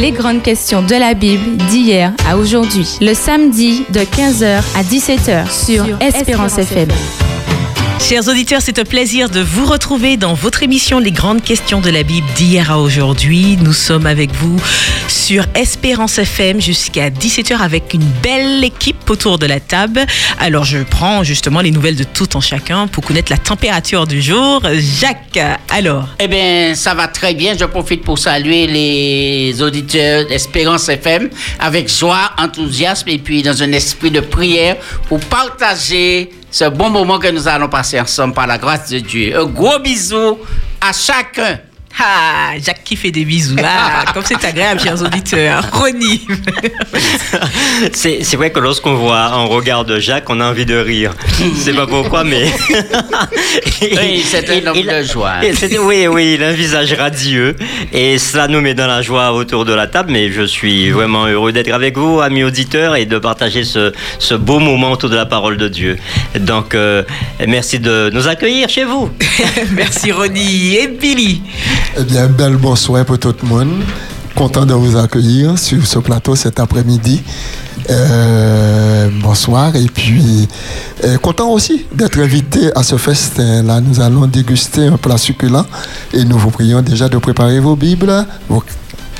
Les grandes questions de la Bible d'hier à aujourd'hui. Le samedi de 15h à 17h sur, Espérance, FM. Chers auditeurs, c'est un plaisir de vous retrouver dans votre émission Les grandes questions de la Bible d'hier à aujourd'hui. Nous sommes avec vous sur Espérance FM jusqu'à 17h avec une belle équipe autour de la table. Alors, je prends justement les nouvelles de tout en chacun pour connaître la température du jour. Jacques, alors? Eh bien, ça va très bien. Je profite pour saluer les auditeurs d'Espérance FM avec joie, enthousiasme et puis dans un esprit de prière pour partager ce bon moment que nous allons passer ensemble par la grâce de Dieu. Un gros bisou à chacun. Ah, Jacques qui fait des bisous. Ah, comme c'est agréable, chers auditeurs. Ronnie. c'est vrai que lorsqu'on voit un regard de Jacques, on a envie de rire. C'est pas pourquoi, mais. oui, c'est un homme de joie. Oui, oui, il a un visage radieux. Et cela nous met dans la joie autour de la table. Mais je suis vraiment heureux d'être avec vous, amis auditeurs, et de partager ce, ce, beau moment autour de la parole de Dieu. Donc, euh, merci de nous accueillir chez vous. merci, Ronnie. Et Billy. Eh bien, bel bonsoir pour tout le monde. Content de vous accueillir sur ce plateau cet après-midi. Euh, bonsoir et puis euh, content aussi d'être invité à ce festin. Là, nous allons déguster un plat succulent et nous vous prions déjà de préparer vos Bibles, vos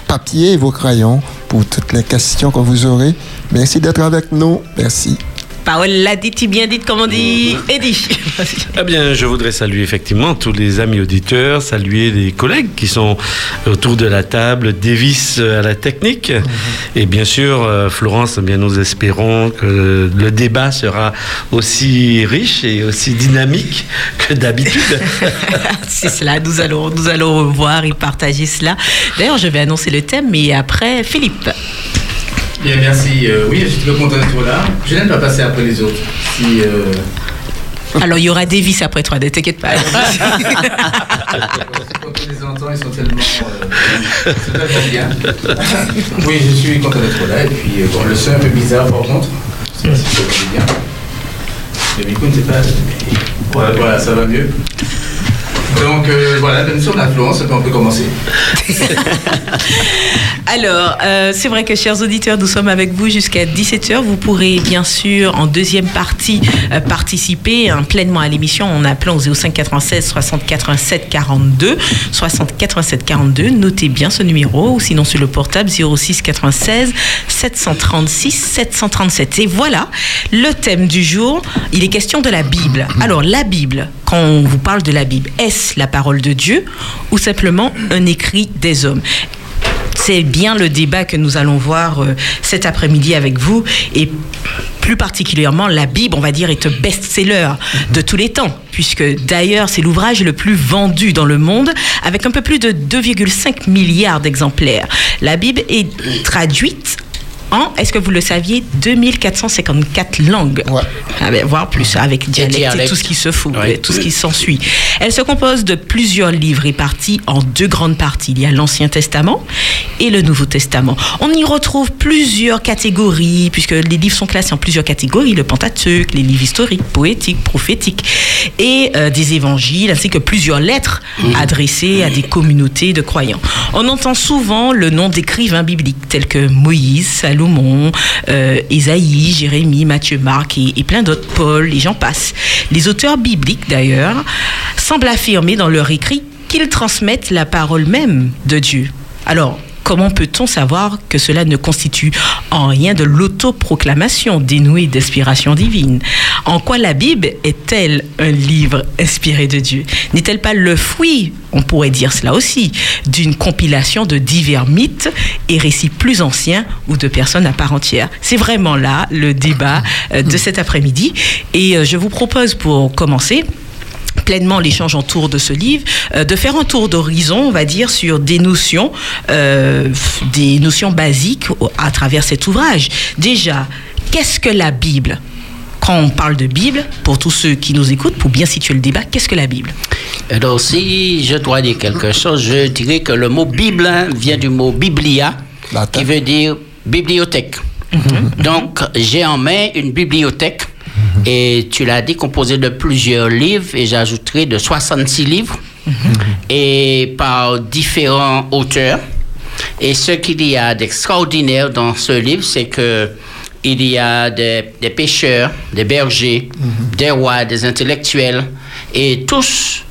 papiers et vos crayons pour toutes les questions que vous aurez. Merci d'être avec nous. Merci. Parole l'a dit, bien dit, comme on dit, Eddie. eh bien, je voudrais saluer effectivement tous les amis auditeurs, saluer les collègues qui sont autour de la table, Davis à la technique. Et bien sûr, euh, Florence, eh bien, nous espérons que le débat sera aussi riche et aussi dynamique que d'habitude. C'est cela, nous allons, nous allons voir et partager cela. D'ailleurs, je vais annoncer le thème, mais après, Philippe. Bien, merci. Euh, oui, je suis très content d'être là. Je viens de passer après les autres. Si, euh... Alors, il y aura Davis après toi, ne t'inquiète pas. Quand on les entend, ils sont tellement. Euh, bien. oui, je suis content d'être là. Et puis, euh, bon, le son est un peu bizarre par contre. Je sais pas si vous bien. Le micro ne pas. Voilà, voilà, ça va mieux. Donc euh, voilà, bien sûr, l'influence, on peut commencer. Alors, euh, c'est vrai que, chers auditeurs, nous sommes avec vous jusqu'à 17h. Vous pourrez, bien sûr, en deuxième partie, euh, participer hein, pleinement à l'émission en appelant au 05 96 60 87 42. 60 87 42. Notez bien ce numéro, ou sinon sur le portable 06 96 736 737. Et voilà, le thème du jour, il est question de la Bible. Alors, la Bible, quand on vous parle de la Bible, est-ce la parole de Dieu ou simplement un écrit des hommes? C'est bien le débat que nous allons voir euh, cet après-midi avec vous et plus particulièrement la Bible, on va dire, est un best-seller de tous les temps, puisque d'ailleurs c'est l'ouvrage le plus vendu dans le monde, avec un peu plus de 2,5 milliards d'exemplaires. La Bible est traduite en, est-ce que vous le saviez, 2454 langues. Ouais. Ah ben, voire plus, avec dialecte et, dialecte. tout ce qui se fout, tout ce qui s'ensuit. Elle se compose de plusieurs livres répartis en deux grandes parties. Il y a l'Ancien Testament et le Nouveau Testament. On y retrouve plusieurs catégories, puisque les livres sont classés en plusieurs catégories, le Pentateuque, les livres historiques, poétiques, prophétiques, et euh, des évangiles, ainsi que plusieurs lettres adressées à des communautés de croyants. On entend souvent le nom d'écrivains bibliques tels que Moïse, Salomon, euh, Ésaïe, Jérémie, Matthieu, Marc et, et plein d'autres, Paul, et j'en passe. Les auteurs bibliques, d'ailleurs, semblent affirmer dans leur écrit qu'ils transmettent la parole même de Dieu. Alors, comment peut-on savoir que cela ne constitue en rien de l'autoproclamation dénouée d'inspiration divine? En quoi la Bible est-elle un livre inspiré de Dieu? N'est-elle pas le fruit, on pourrait dire cela aussi, d'une compilation de divers mythes et récits plus anciens ou de personnes à part entière? C'est vraiment là le débat euh, de cet après-midi. Et euh, je vous propose pour commencer pleinement l'échange autour de ce livre, euh, de faire un tour d'horizon, on va dire, sur des notions, euh, des notions basiques à travers cet ouvrage. Déjà, qu'est-ce que la Bible? Quand on parle de Bible, pour tous ceux qui nous écoutent, pour bien situer le débat, qu'est-ce que la Bible? Alors, si je dois dire quelque chose, je dirais que le mot Bible hein, vient du mot biblia, qui veut dire bibliothèque. Donc, j'ai en main une bibliothèque, et tu l'as dit, composée de plusieurs livres, et j'ajouterai de 66 livres, et par différents auteurs. Et ce qu'il y a d'extraordinaire dans ce livre, c'est que il y a des, des pêcheurs, des bergers, des rois, des intellectuels, et tous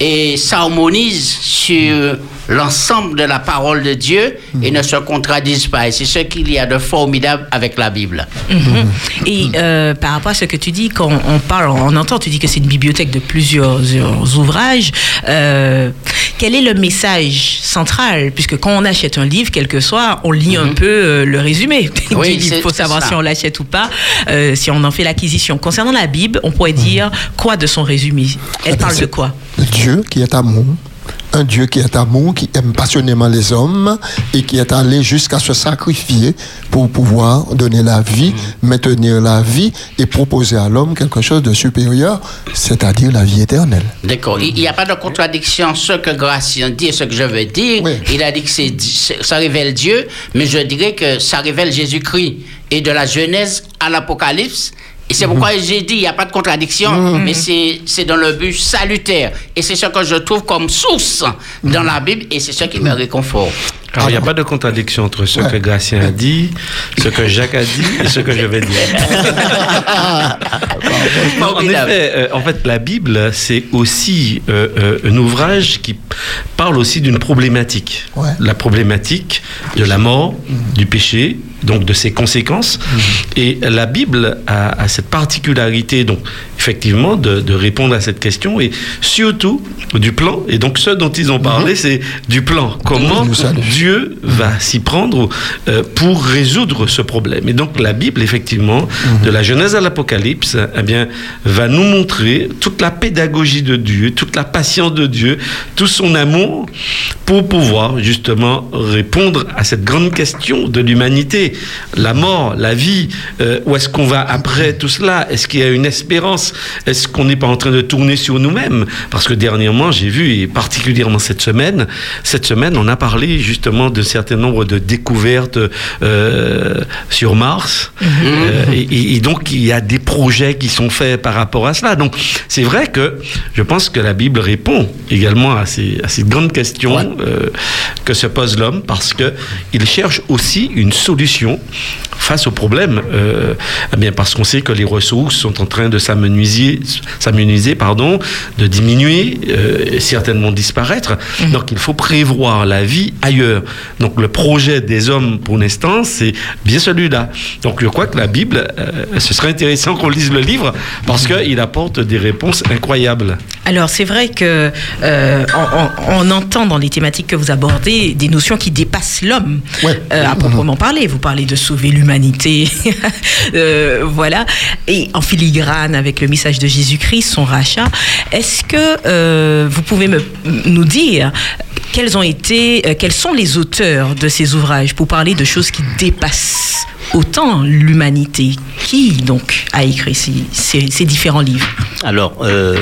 et s'harmonisent sur l'ensemble de la parole de Dieu et ne se contradisent pas. Et c'est ce qu'il y a de formidable avec la Bible. Mhm. Et euh, par rapport à ce que tu dis, quand on parle, on entend, tu dis que c'est une bibliothèque de plusieurs ouvrages. Euh, quel est le message central? Puisque quand on achète un livre, quel que soit, on lit un peu euh, le résumé Oui, pour c'est savoir ça. si on l'achète ou pas, euh, si on en fait l'acquisition. Concernant la Bible, on pourrait dire quoi de son résumé? Elle parle de quoi? Dieu qui est amour. Un Dieu qui est amour, qui aime passionnément les hommes et qui est allé jusqu'à se sacrifier pour pouvoir donner la vie, maintenir la vie et proposer à l'homme quelque chose de supérieur, c'est-à-dire la vie éternelle. D'accord. Il n'y a pas de contradiction ce que Gratien dit et ce que je veux dire. Oui. Il a dit que ça révèle Dieu, mais je dirais que ça révèle Jésus-Christ. Et de la Genèse à l'Apocalypse. Et c'est pourquoi j'ai dit, il n'y a pas de contradiction, mais c'est, c'est dans le but salutaire. Et c'est ce que je trouve comme source dans la Bible, et c'est ce qui me réconforte. Alors, il n'y a pas de contradiction entre ce que Gratien a dit, ce que Jacques a dit et ce que je vais dire. En effet, euh, en fait, la Bible, c'est aussi euh, euh, un ouvrage qui parle aussi d'une problématique. Ouais. La problématique de la mort, du péché, donc de ses conséquences. Et la Bible a, a cette particularité, donc, effectivement, de, de répondre à cette question et surtout du plan. Et donc, ce dont ils ont parlé, c'est du plan. Comment. Dieu va s'y prendre euh, pour résoudre ce problème. Et donc la Bible, effectivement, de la Genèse à l'Apocalypse, eh bien, va nous montrer toute la pédagogie de Dieu, toute la patience de Dieu, tout son amour pour pouvoir justement répondre à cette grande question de l'humanité. La mort, la vie, euh, où est-ce qu'on va après tout cela? Est-ce qu'il y a une espérance? Est-ce qu'on n'est pas en train de tourner sur nous-mêmes? Parce que dernièrement, j'ai vu, et particulièrement cette semaine, cette semaine, on a parlé justement d'un certain nombre de découvertes euh, sur Mars. Euh, et, donc, il y a des projets qui sont faits par rapport à cela. Donc, c'est vrai que je pense que la Bible répond également à ces, à ces grandes questions que se pose l'homme parce que il cherche aussi une solution émission face au problème. Euh, eh bien, parce qu'on sait que les ressources sont en train de s'amenuiser, s'amenuiser, pardon, de diminuer, euh, certainement disparaître. Donc, il faut prévoir la vie ailleurs. Donc, le projet des hommes, pour l'instant, c'est bien celui-là. Donc, je crois que la Bible, euh, ce serait intéressant qu'on lise le livre parce qu'il apporte des réponses incroyables. Alors c'est vrai que on, on- on entend dans les thématiques que vous abordez des notions qui dépassent l'homme Ouais. à proprement parler. Vous parlez de sauver Euh, voilà, et en filigrane avec le message de Jésus-Christ, son rachat. Est-ce que euh, vous pouvez nous dire quels ont été, euh, quels sont les auteurs de ces ouvrages pour parler de choses qui dépassent autant l'humanité Qui donc a écrit ces, ces- ces différents livres Alors, euh,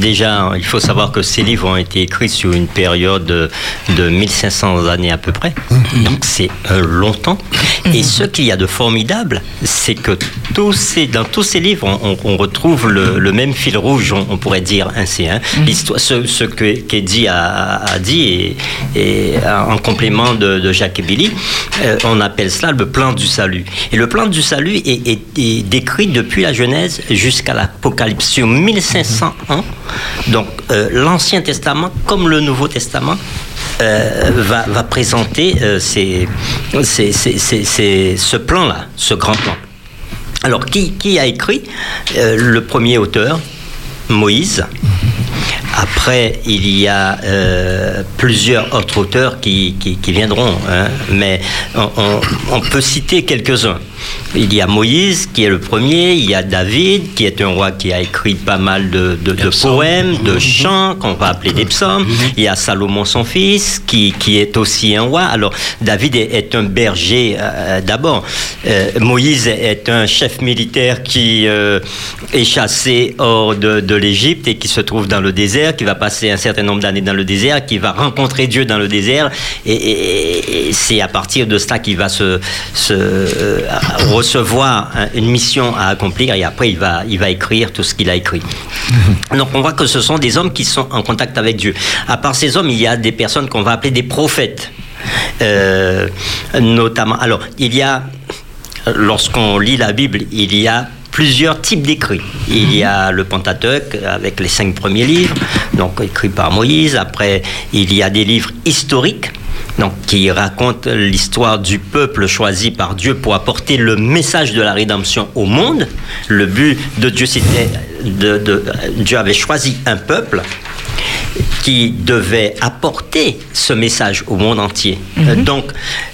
déjà, il faut savoir que ces livres ont été écrits sur une période de, de 1500 années à peu près. Donc, c'est euh, longtemps. Et ce qu'il y a de formidable, c'est que tous ces, dans tous ces livres, on, retrouve le, le même fil rouge, on, on pourrait dire ainsi. Hein. L'histoire, ce, ce que qu'Eddie a, a dit, et, et en complément de, de Jacques et Billy, euh, on appelle cela le plan du salut. Et le plan du salut est, décrit depuis la Genèse jusqu'à l'Apocalypse, sur 1500 ans. Donc, euh, l'Ancien Testament, comme le Nouveau Testament, euh, va, présenter euh, ce plan-là, ce grand plan. Alors, qui, a écrit Le premier auteur, Moïse. Après, il y a euh, plusieurs autres auteurs qui, viendront, hein, mais on peut citer quelques-uns. Il y a Moïse qui est le premier, il y a David qui est un roi qui a écrit pas mal de, de- de poèmes, de chants qu'on va appeler des psaumes. Il y a Salomon son fils qui, qui est aussi un roi. Alors David est, est un berger euh, d'abord. Euh, Moïse est un chef militaire qui euh, est chassé hors de, de l'Égypte et qui se trouve dans le désert, qui va passer un certain nombre d'années dans le désert, qui va rencontrer Dieu dans le désert. Et, et- et c'est à partir de cela qu'il va se, se, recevoir un- une mission à accomplir et après il va, il va écrire tout ce qu'il a écrit. Donc on voit que ce sont des hommes qui sont en contact avec Dieu. À part ces hommes, il y a des personnes qu'on va appeler des prophètes. Euh, notamment, alors, il y a, lorsqu'on lit la Bible, il y a plusieurs types d'écrits. Il y a le Pentateuque avec les cinq premiers livres, donc écrits par Moïse. Après, il y a des livres historiques. Donc, qui racontent l'histoire du peuple choisi par Dieu pour apporter le message de la rédemption au monde. Le but de Dieu, c'était de, de- Dieu avait choisi un peuple qui devait apporter ce message au monde entier. Euh, Donc,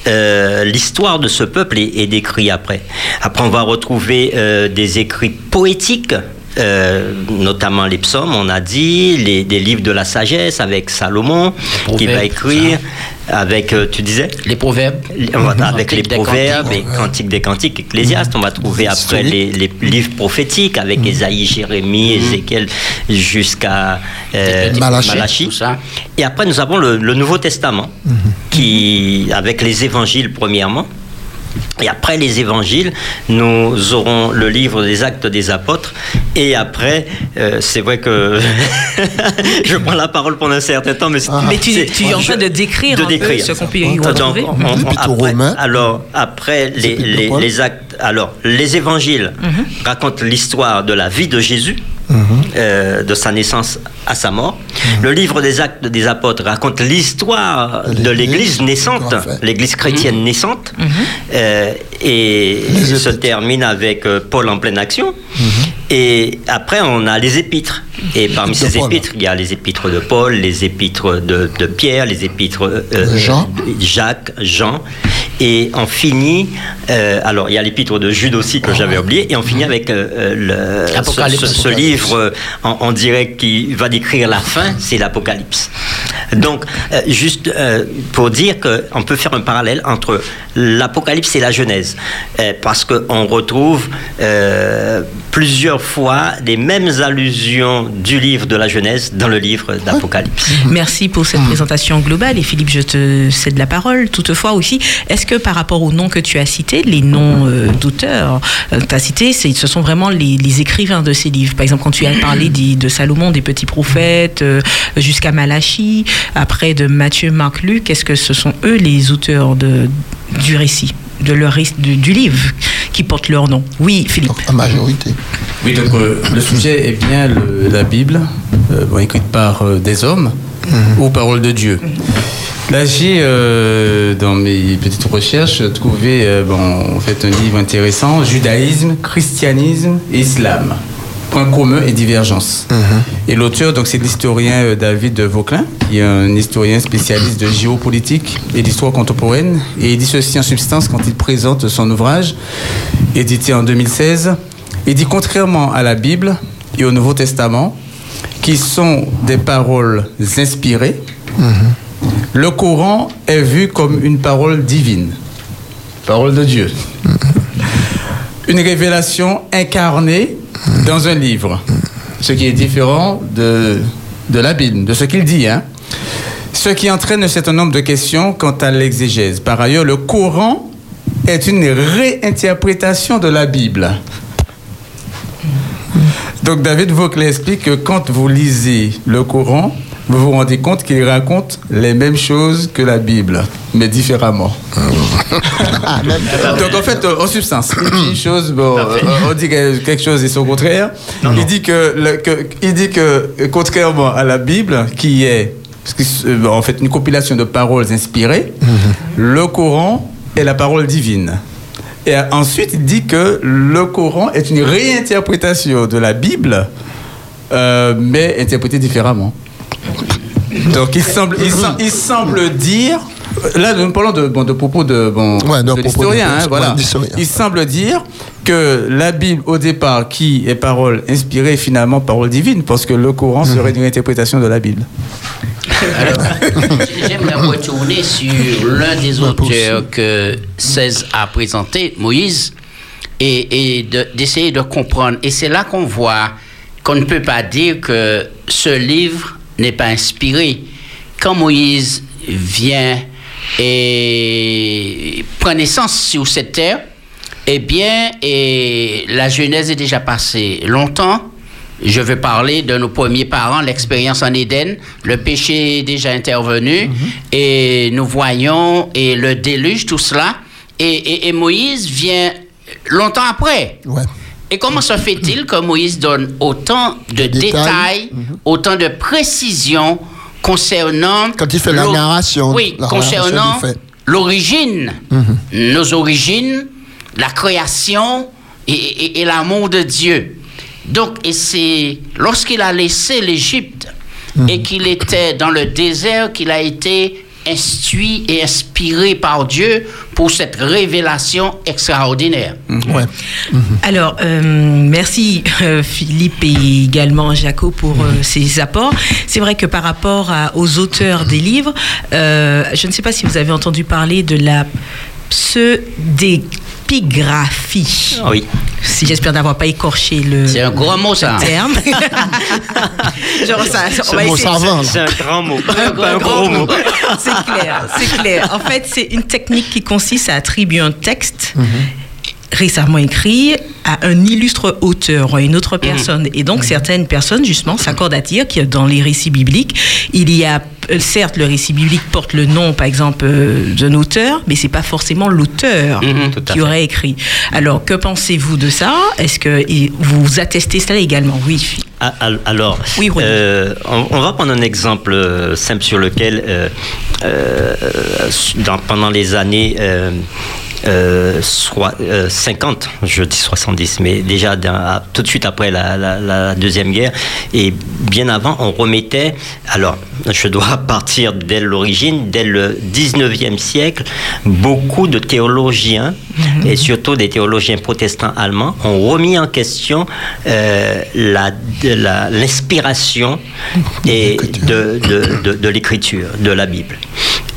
euh, l'histoire de ce peuple est, est décrite après. Après, on va retrouver euh, des écrits poétiques. Euh, notamment les psaumes, on a dit, les, des livres de la sagesse avec Salomon, qui va écrire, avec, euh, tu disais? Les proverbes. avec les proverbes cantiques. et cantiques des cantiques, ecclésiastes. On va trouver après les, les livres prophétiques avec Ésaïe, Jérémie, Ézéchiel jusqu'à euh, Malachie. Malachie. Tout ça. Et après, nous avons le, le Nouveau Testament, qui, avec les évangiles premièrement. Et après les évangiles, nous aurons le livre des actes des apôtres. Et après, euh, c'est vrai que je prends la parole pendant un certain temps, mais, Mais tu, es en train de décrire, de un peu décrire. ce qu'on peut y Donc, retrouver. après- Romains. alors après les, les- les actes, alors les évangiles Mhm. racontent l'histoire de la vie de Jésus, Mhm. euh, de sa naissance à sa mort. Le livre des actes des apôtres raconte l'histoire De l'Église, naissante, l'Église chrétienne naissante, Mhm. euh, et se termine avec euh, Paul en pleine action. Et après, on a les épîtres. Et parmi ces Paul. épîtres, il y a les épîtres de Paul, les épîtres de, de Pierre, les épîtres De Jean. Jacques, Jean. Et on finit, euh, alors il y a l'épître de Jude aussi que j'avais oublié, et on finit avec euh, euh, le, ce, ce- ce livre en, en direct qui va décrire la fin, c'est l'Apocalypse. Donc, euh, juste euh, pour dire qu'on peut faire un parallèle entre l'Apocalypse et la Genèse, euh, parce qu'on retrouve euh, plusieurs fois les mêmes allusions du livre de la Genèse dans le livre d'Apocalypse. Merci pour cette présentation globale. Et Philippe, je te cède la parole. Toutefois aussi, est-ce que par rapport aux noms que tu as cités, les noms euh, d'auteurs euh, que tu as cités, ce sont vraiment les, les écrivains de ces livres? Par exemple, quand tu as parlé des- de Salomon, des petits prophètes, euh, jusqu'à Malachie, après de Matthieu, Marc, Luc, est-ce que ce sont eux les auteurs de, du récit de leur, du, du livre qui porte leur nom? Oui, Philippe. La majorité. Oui, donc euh, le sujet est bien le- la Bible, euh, bon, écrite par euh, des hommes ou parole de Dieu. Là, j'ai, euh, dans mes petites recherches, trouvé euh, bon, en fait, un livre intéressant, Judaïsme, Christianisme et Islam. Points communs et divergences. Et l'auteur, donc, c'est l'historien euh, David Vauclin, qui est un historien spécialiste de géopolitique et d'histoire contemporaine. Et il dit ceci en substance quand il présente son ouvrage, édité en 2016. Il dit contrairement à la Bible et au Nouveau Testament, qui sont des paroles inspirées, le Coran est vu comme une parole divine, parole de Dieu. Une révélation incarnée dans un livre, ce qui est différent de, de la Bible, de ce qu'il dit. Hein. Ce qui entraîne un certain nombre de questions quant à l'exégèse. Par ailleurs, le Coran est une réinterprétation de la Bible. Donc David Vauclin explique que quand vous lisez le Coran, vous vous rendez compte qu'il raconte les mêmes choses que la Bible, mais différemment. Donc en fait, en substance, il dit une chose, bon, euh, on dit que quelque chose et son contraire. il, Dit que, le- que- il dit que, contrairement à la Bible, qui est euh, en fait une compilation de paroles inspirées, le Coran est la parole divine. Et ensuite, il dit que le Coran est une réinterprétation de la Bible, euh, mais interprétée différemment. Donc il semble, il, sem- il semble dire, là nous parlons de, bon, de propos de, bon, Ouais, de l'historien, hein, voilà. il semble dire que la Bible au départ, qui est parole inspirée, finalement parole divine, parce que le Coran serait une réinterprétation de la Bible. J'aimerais retourner sur l'un des auteurs que 16 a présenté, Moïse, et, et de- d'essayer de, comprendre. Et c'est là qu'on voit qu'on ne peut pas dire que ce livre n'est pas inspiré. Quand Moïse vient et prend naissance sur cette terre, eh bien, et la Genèse est déjà passée longtemps. Je veux parler de nos premiers parents, l'expérience en Éden. Le péché est déjà intervenu et nous voyons et le déluge, tout cela. Et, et- et Moïse vient longtemps après. Ouais. Et comment se fait-il que Moïse donne autant de Détails. détails, autant de précisions concernant... Quand il fait la narration, Oui, la concernant l'origine, nos origines, la création et, et- et l'amour de Dieu. Donc, et c'est lorsqu'il a laissé l'Égypte et qu'il était dans le désert qu'il a été instruit et inspiré par Dieu pour cette révélation extraordinaire. Ouais. Alors, euh, merci euh, Philippe et également Jaco pour euh, ces apports. C'est vrai que par rapport à- aux auteurs des livres, euh, je ne sais pas si vous avez entendu parler de la pseudépigraphie. Oui. Si j'espère n'avoir pas écorché le C'est un gros mot, ça. terme. Genre ça, on Ce va mot savant. C'est un grand mot, un pas un grand gros mot. C'est clair, c'est clair. En fait, c'est une technique qui consiste à attribuer un texte récemment écrit à un illustre auteur à une autre personne. Et donc, certaines personnes, justement, s'accordent à dire que dans les récits bibliques, il y a, certes, le récit biblique porte le nom, par exemple, euh, d'un auteur, mais c'est pas forcément l'auteur à qui aurait écrit. Alors, que pensez-vous de ça? Est-ce que vous attestez cela également? Oui. Ah, al- Alors, Oui, euh, on, on va prendre un exemple euh, simple sur lequel, euh, euh, dans- pendant les années euh, euh, soi- euh, 50, je dis 70, mais déjà à- tout de suite après la, la- la Deuxième Guerre, et bien avant, on remettait, alors je dois partir dès l'origine, dès le 19e siècle, beaucoup de théologiens, et surtout des théologiens protestants allemands, ont remis en question euh, l'inspiration et de, de- de- de l'écriture, de la Bible.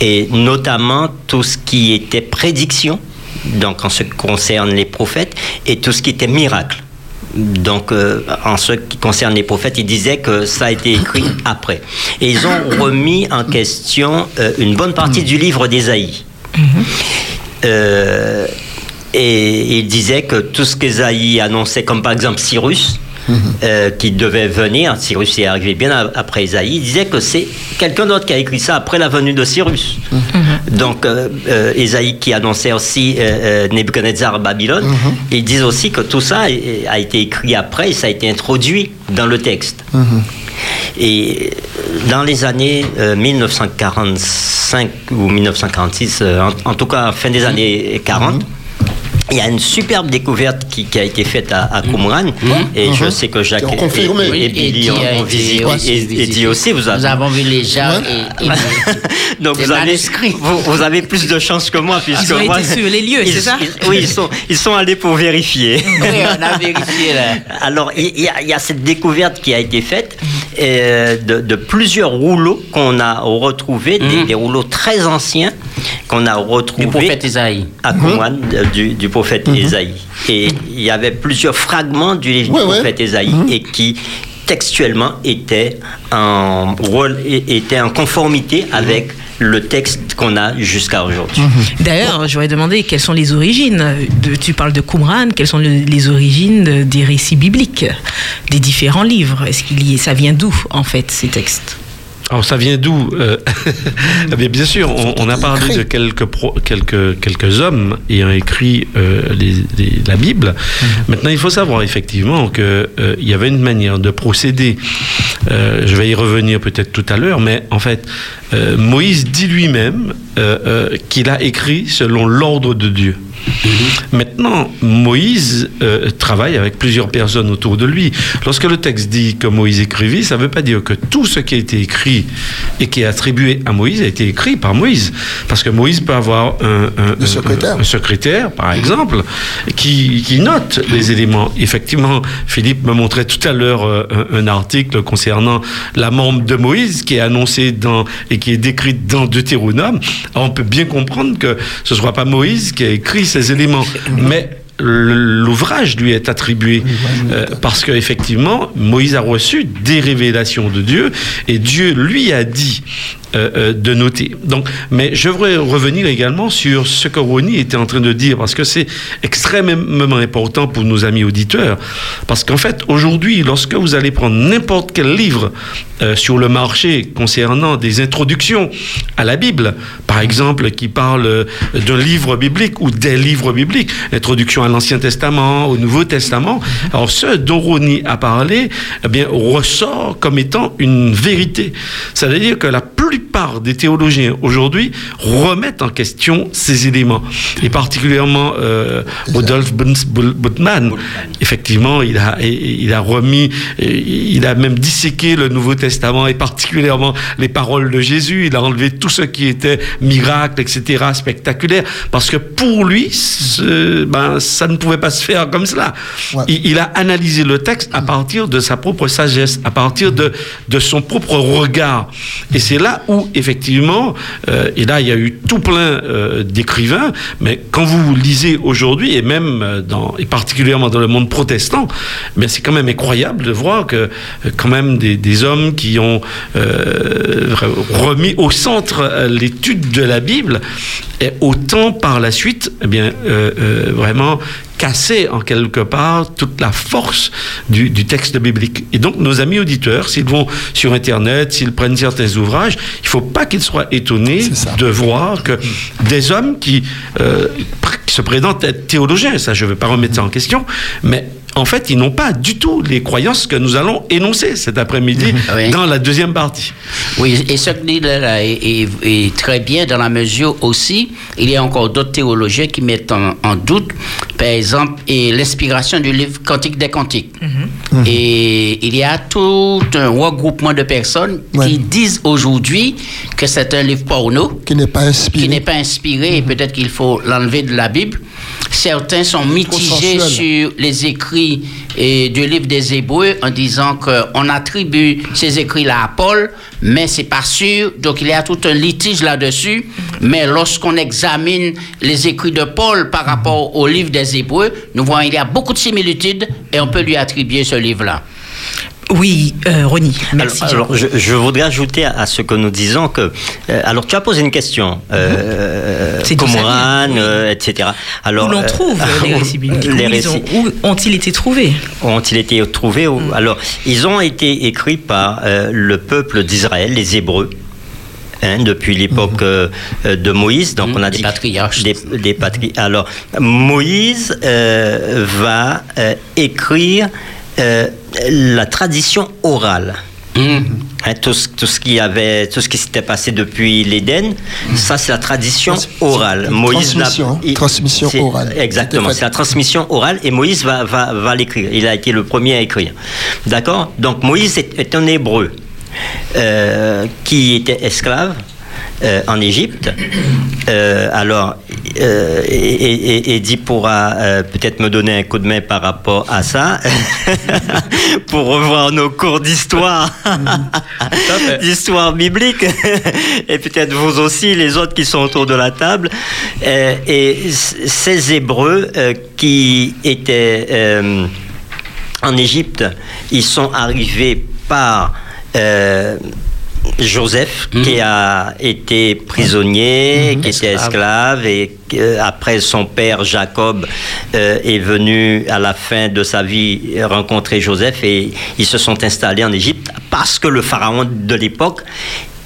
Et notamment tout ce qui était prédiction, donc en ce qui concerne les prophètes, et tout ce qui était miracle. Donc, euh, en ce qui concerne les prophètes, ils disaient que ça a été écrit après. Et ils ont remis en question euh, une bonne partie du livre d'Ésaïe. Euh, et il disait que tout ce qu'Ésaïe annonçait, comme par exemple Cyrus, euh, qui devait venir, Cyrus est arrivé bien après Ésaïe, il disait que c'est quelqu'un d'autre qui a écrit ça après la venue de Cyrus. Donc, euh, euh, Ésaïe qui annonçait aussi Nebuchadnezzar à Babylone, ils disent aussi que tout ça a- été écrit après et ça a été introduit dans le texte. Et euh, dans les années euh, 1945 ou 1946, euh, en, en tout cas fin des années 40, il y a une superbe découverte qui, qui a été faite à, à Qumran et je sais que Jacques et, confirmé. et- et et Billy ont, visité aussi et, dit aussi vous avez Nous avons vu les gens et, et- donc vous avez, manuscrits. vous, vous avez plus de chance que moi puisque Ils ont moi- été sur les lieux, c'est ça ils- Oui, ils sont, ils sont allés pour vérifier. Oui, on a vérifié là. Alors, il y, a- il y a cette découverte qui a été faite euh, de, de plusieurs rouleaux qu'on a retrouvés, des, Mhm. des rouleaux très anciens qu'on a Du retrouvés prophète Isaïe. à Qumran, de- du, du prophète Ésaïe. Et il y avait plusieurs fragments du livre Ouais, du ouais. prophète Ésaïe et qui textuellement étaient en, rôle- étaient en conformité avec le texte qu'on a jusqu'à aujourd'hui. D'ailleurs, j'aurais demandé quelles sont les origines. De, tu parles de Qumran, quelles sont le- les origines de- des récits bibliques, des différents livres? Est-ce qu'il y, ça vient d'où en fait ces textes? Alors ça vient d'où Euh, mais Bien sûr, on, on a parlé écrit. de quelques, pro- quelques, quelques hommes ayant écrit euh, les- les- la Bible. Maintenant, il faut savoir effectivement qu'il y avait une manière de procéder. Euh, je vais y revenir peut-être tout à l'heure, mais en fait, euh, Moïse dit lui-même euh, euh, qu'il a écrit selon l'ordre de Dieu. Maintenant, Moïse euh, travaille avec plusieurs personnes autour de lui. Lorsque le texte dit que Moïse écrivit, ça ne veut pas dire que tout ce qui a été écrit et qui est attribué à Moïse a été écrit par Moïse. Parce que Moïse peut avoir un, un- un- secrétaire. un secrétaire, par exemple, qui, qui note les éléments. Effectivement, Philippe me montrait tout à l'heure euh, un, un article concernant la membre de Moïse qui est annoncée dans, et qui est décrite dans Deutéronome. Alors, on peut bien comprendre que ce ne soit pas Moïse qui a écrit ces éléments, mais l'ouvrage lui est attribué euh, parce qu'effectivement Moïse a reçu des révélations de Dieu et Dieu lui a dit euh, euh, de noter. Donc, mais je voudrais revenir également sur ce que Ronnie était en train de dire, parce que c'est extrêmement important pour nos amis auditeurs. Parce qu'en fait, aujourd'hui, lorsque vous allez prendre n'importe quel livre euh, sur le marché concernant des introductions à la Bible, par exemple, qui parle d'un livre biblique ou des livres bibliques, l'introduction à l'Ancien Testament, au Nouveau Testament, alors ce dont Ronnie a parlé, eh bien, ressort comme étant une vérité. Ça veut dire que la plupart des théologiens aujourd'hui remettent en question ces éléments. Et particulièrement euh, Rudolf Bultmann, effectivement, il a, il a remis, il a même disséqué le Nouveau Testament et particulièrement les paroles de Jésus. Il a enlevé tout ce qui était miracle, etc., spectaculaire, parce que pour lui, ben, ça ne pouvait pas se faire comme cela. Il, il, a analysé le texte à partir de sa propre sagesse, à partir de, de son propre regard. Et c'est là où, effectivement, euh, et là, il y a eu tout plein euh, d'écrivains, mais quand vous lisez aujourd'hui, et même euh, dans, et particulièrement dans le monde protestant, mais c'est quand même incroyable de voir que, quand même, des, des hommes qui ont remis au centre l'étude de la Bible, et autant par la suite, eh bien, vraiment casser en quelque part toute la force du, du, texte biblique. Et donc nos amis auditeurs, s'ils vont sur Internet, s'ils prennent certains ouvrages, il ne faut pas qu'ils soient étonnés de voir que des hommes qui, euh, qui se présentent être théologiens, ça je ne veux pas remettre ça en question, mais en fait, ils n'ont pas du tout les croyances que nous allons énoncer cet après-midi dans la deuxième partie. Oui, et ce que dit là est, très bien dans la mesure aussi, il y a encore d'autres théologiens qui mettent en, doute, par exemple, l'inspiration du livre Cantique des Cantiques. Mhm. Mhm. Et il y a tout un regroupement de personnes qui disent aujourd'hui que c'est un livre porno. Qui n'est pas inspiré. Qui n'est pas inspiré, et peut-être qu'il faut l'enlever de la Bible. Certains sont mitigés sur les écrits et du livre des Hébreux en disant qu'on attribue ces écrits-là à Paul, mais c'est pas sûr. Donc il y a tout un litige là-dessus. Mais lorsqu'on examine les écrits de Paul par rapport au livre des Hébreux, nous voyons qu'il y a beaucoup de similitudes et on peut lui attribuer ce livre-là. Oui, euh, Ronnie, merci. Alors, je, voudrais ajouter à, ce que nous disons que. Euh, alors, tu as posé une question. Euh, euh etc. Alors, où l'on trouve les récits Où ont-ils été trouvés? Ont-ils été trouvés mm. Alors, ils ont été écrits par le peuple d'Israël, les Hébreux. Hein, depuis l'époque mm. de Moïse. Donc, on a des dit patriarches. Des, des Alors, Moïse va écrire euh, la tradition orale. Mmh. Hein, tout, ce, qui avait, tout ce qui s'était passé depuis l'Éden, ça c'est la tradition orale. Moïse transmission, transmission orale. Exactement, c'est la transmission orale et Moïse va, va, va l'écrire. Il a été le premier à écrire. D'accord? Donc Moïse est, un hébreu euh, qui était esclave euh, en Égypte. Euh, alors, euh, et, Eddie pourra peut-être me donner un coup de main par rapport à ça, pour revoir nos cours d'histoire, d'histoire biblique, et peut-être vous aussi, les autres qui sont autour de la table. et ces Hébreux qui étaient en Égypte, ils sont arrivés par Joseph, mhm. qui a été prisonnier, mhm. qui était esclave, et après son père Jacob euh, est venu à la fin de sa vie rencontrer Joseph, et ils se sont installés en Égypte parce que le pharaon de l'époque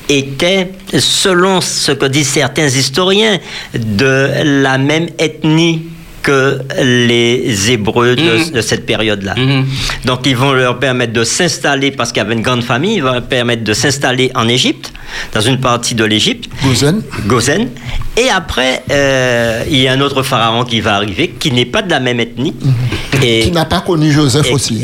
était, selon ce que disent certains historiens, de la même ethnie que les Hébreux de, mhm. cette période-là. Mhm. Donc, ils vont leur permettre de s'installer, parce qu'il y avait une grande famille, ils vont leur permettre de s'installer en Égypte, dans une partie de l'Égypte. Gozen. Gozen. Et après, euh, il y a un autre pharaon qui va arriver, qui n'est pas de la même ethnie. Mhm. Et, qui n'a pas connu Joseph aussi,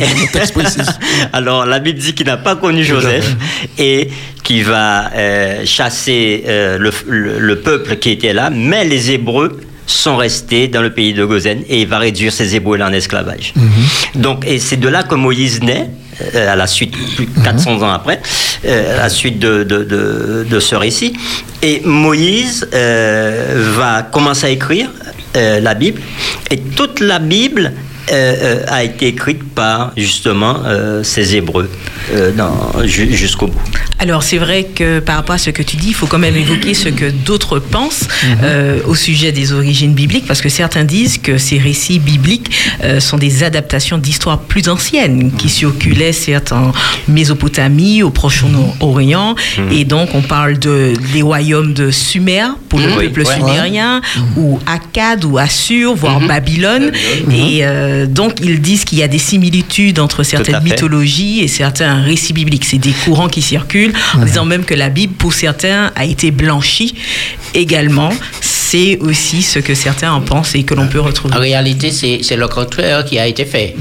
Alors, la Bible dit qu'il n'a pas connu Joseph et qui va euh, chasser euh, le, le peuple qui était là, mais les Hébreux sont restés dans le pays de Gozen et il va réduire ces Hébreux en esclavage. Mhm. Donc, et c'est de là que Moïse naît, euh, à la suite, plus de 400 ans après, euh, à la suite de, de, de, ce récit. Et Moïse euh, va commencer à écrire la Bible, et toute la Bible euh, euh, a été écrite par justement euh, ces Hébreux euh, jusqu'au bout. Alors c'est vrai que par rapport à ce que tu dis, il faut quand même évoquer ce que d'autres pensent euh, au sujet des origines bibliques, parce que certains disent que ces récits bibliques sont des adaptations d'histoires plus anciennes qui circulaient certes en Mésopotamie, au Proche-Orient, et donc on parle de les royaumes de Sumer pour le peuple sumérien, ou Akkad ou Assur, voire Babylone, et euh, donc ils disent qu'il y a des similitudes entre certaines mythologies et certains récits bibliques. C'est des courants qui circulent en disant même que la Bible, pour certains, a été blanchie également. C'est aussi ce que certains en pensent et que l'on peut retrouver. En réalité, c'est le contraire qui a été fait.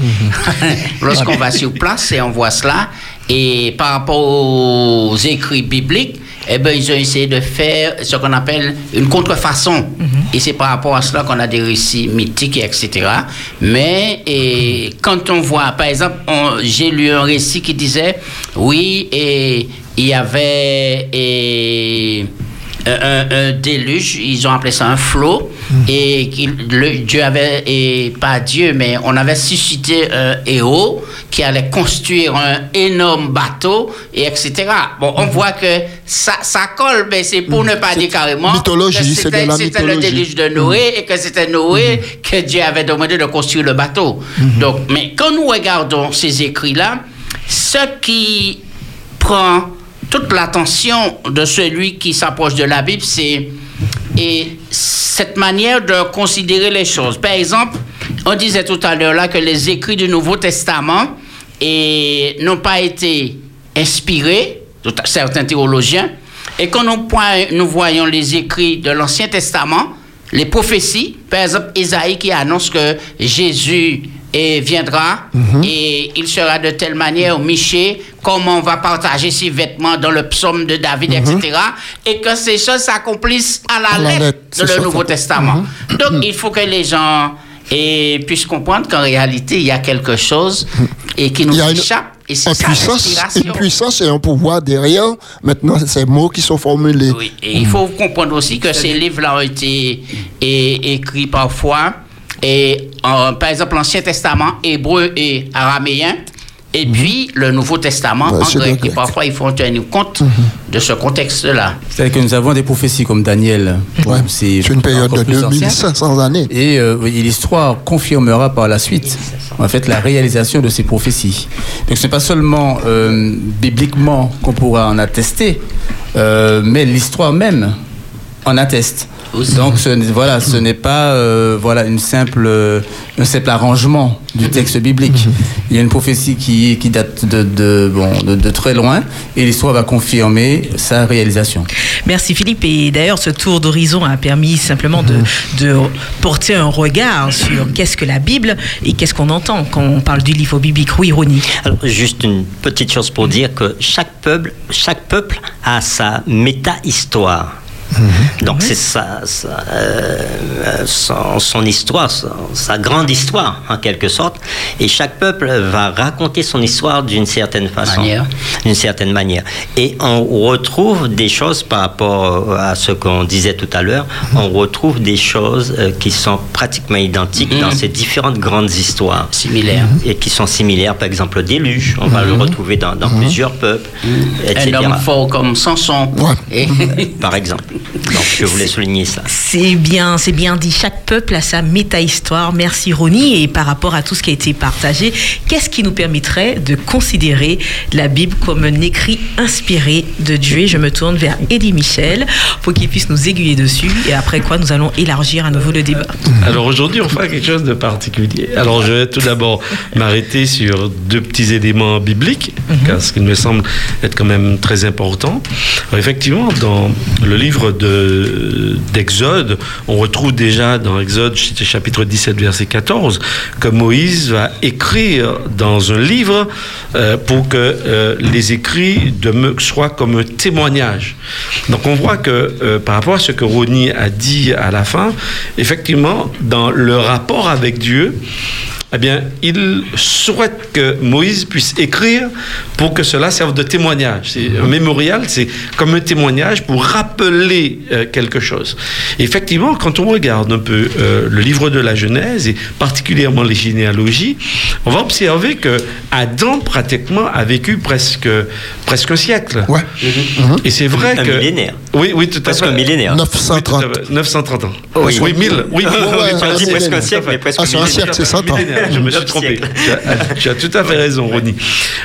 Lorsqu'on va sur place et on voit cela, et par rapport aux écrits bibliques, eh ben, ils ont essayé de faire ce qu'on appelle une contrefaçon. Et c'est par rapport à cela qu'on a des récits mythiques, etc. Mais et, quand on voit, par exemple, j'ai lu un récit qui disait, oui, et il y avait... Et, un, un déluge, ils ont appelé ça un flot, et qu'il- le- Dieu avait, et pas Dieu, mais on avait suscité un héros qui allait construire un énorme bateau, et etc. Bon, on voit que ça, ça colle, mais c'est pour ne pas dire carrément mythologie, que c'était le déluge de Noé, et que c'était Noé que Dieu avait demandé de construire le bateau. Donc, mais quand nous regardons ces écrits-là, ce qui prend toute l'attention de celui qui s'approche de la Bible, c'est et cette manière de considérer les choses. Par exemple, on disait tout à l'heure là que les écrits du Nouveau Testament n'ont pas été inspirés, certains théologiens, et quand nous, nous voyons les écrits de l'Ancien Testament, les prophéties, par exemple, Isaïe qui annonce que Jésus eh, viendra et il sera de telle manière, Miché, comment on va partager ses vêtements dans le psaume de David, etc. Et que ces choses s'accomplissent à la À la lettre c'est le Nouveau ça. Testament. Donc, il faut que les gens eh, puissent comprendre qu'en réalité, il y a quelque chose et qui nous a une, échappe. Et c'est une puissance, une puissance et un pouvoir derrière. Maintenant, c'est ces mots qui sont formulés. Oui, et il faut comprendre aussi que ces livres-là ont été écrits parfois, et, en- par exemple, l'Ancien Testament, hébreu et araméen, et puis le Nouveau Testament Ouais, en grec. Et parfois, il faut tenir compte de ce contexte-là. C'est que nous avons des prophéties comme Daniel. Ouais. C'est C'est une période de plus ancien. 2500 années. Et euh, l'histoire confirmera par la suite, en fait, la réalisation de ces prophéties. Donc, ce n'est pas seulement euh, bibliquement qu'on pourra en attester, euh, mais l'histoire même en atteste. Aussi. Donc, ce n'est- voilà, ce n'est pas euh, voilà, une simple, euh, un simple arrangement du texte biblique. Il y a une prophétie qui, qui date de, de, bon, de, de très loin, et l'histoire va confirmer sa réalisation. Merci Philippe. Et d'ailleurs, ce tour d'horizon a permis simplement de, de porter un regard sur qu'est-ce que la Bible et qu'est-ce qu'on entend quand on parle du livre biblique. Oui, Ronnie. Alors, juste une petite chose pour dire que chaque peuple, chaque peuple a sa méta-histoire. Donc c'est ça, ça, euh, son, son histoire, son- sa grande histoire en quelque sorte. Et chaque peuple va raconter son histoire d'une certaine façon, d'une certaine manière. Et on retrouve des choses par rapport à ce qu'on disait tout à l'heure. On retrouve des choses euh, qui sont pratiquement identiques dans ces différentes grandes histoires Similaire. et qui sont similaires, par exemple le déluge, on va le retrouver dans, dans plusieurs peuples, etc. Un homme fort comme Samson. Ouais. Et- Par exemple. Donc je voulais souligner ça. C'est bien, c'est bien dit. Chaque peuple a sa méta-histoire. Merci Ronnie. Et par rapport à tout ce qui a été partagé, qu'est-ce qui nous permettrait de considérer la Bible comme un écrit inspiré de Dieu? Et Je me tourne vers Eddie Michel pour qu'il puisse nous aiguiller dessus. Et après quoi, nous allons élargir à nouveau le débat. Alors aujourd'hui, on fera quelque chose de particulier. Alors je vais tout d'abord m'arrêter sur deux petits éléments bibliques, car ce qui me semble être quand même très important. Alors, effectivement, dans le livre de- d'Exode, on retrouve déjà dans Exode chapitre 17, verset 14, que Moïse va écrire dans un livre euh, pour que euh, les écrits demeurent- soient comme un témoignage. Donc on voit que euh, par rapport à ce que Ronnie a dit à la fin, effectivement, dans le rapport avec Dieu, eh bien, il souhaite que Moïse puisse écrire pour que cela serve de témoignage. C'est un mémorial, c'est comme un témoignage pour rappeler euh, quelque chose. effectivement, quand on regarde un peu euh, le livre de la Genèse et particulièrement les généalogies, on va observer que Adam pratiquement a vécu presque presque un siècle. Ouais. Et c'est vrai Un que millénaire. oui, oui, tout à Presque fait. un millénaire. 930. Oui, tout à fait. 930 ans. Oui. oui, 1000. Oui, ouais, oui, ouais, pardon. c'est presque un millénaire. siècle, mais presque Ah, c'est un millénaire. siècle, c'est 100 ans. Je me suis trompé. Tu as, tu as tout à fait raison, Ronnie.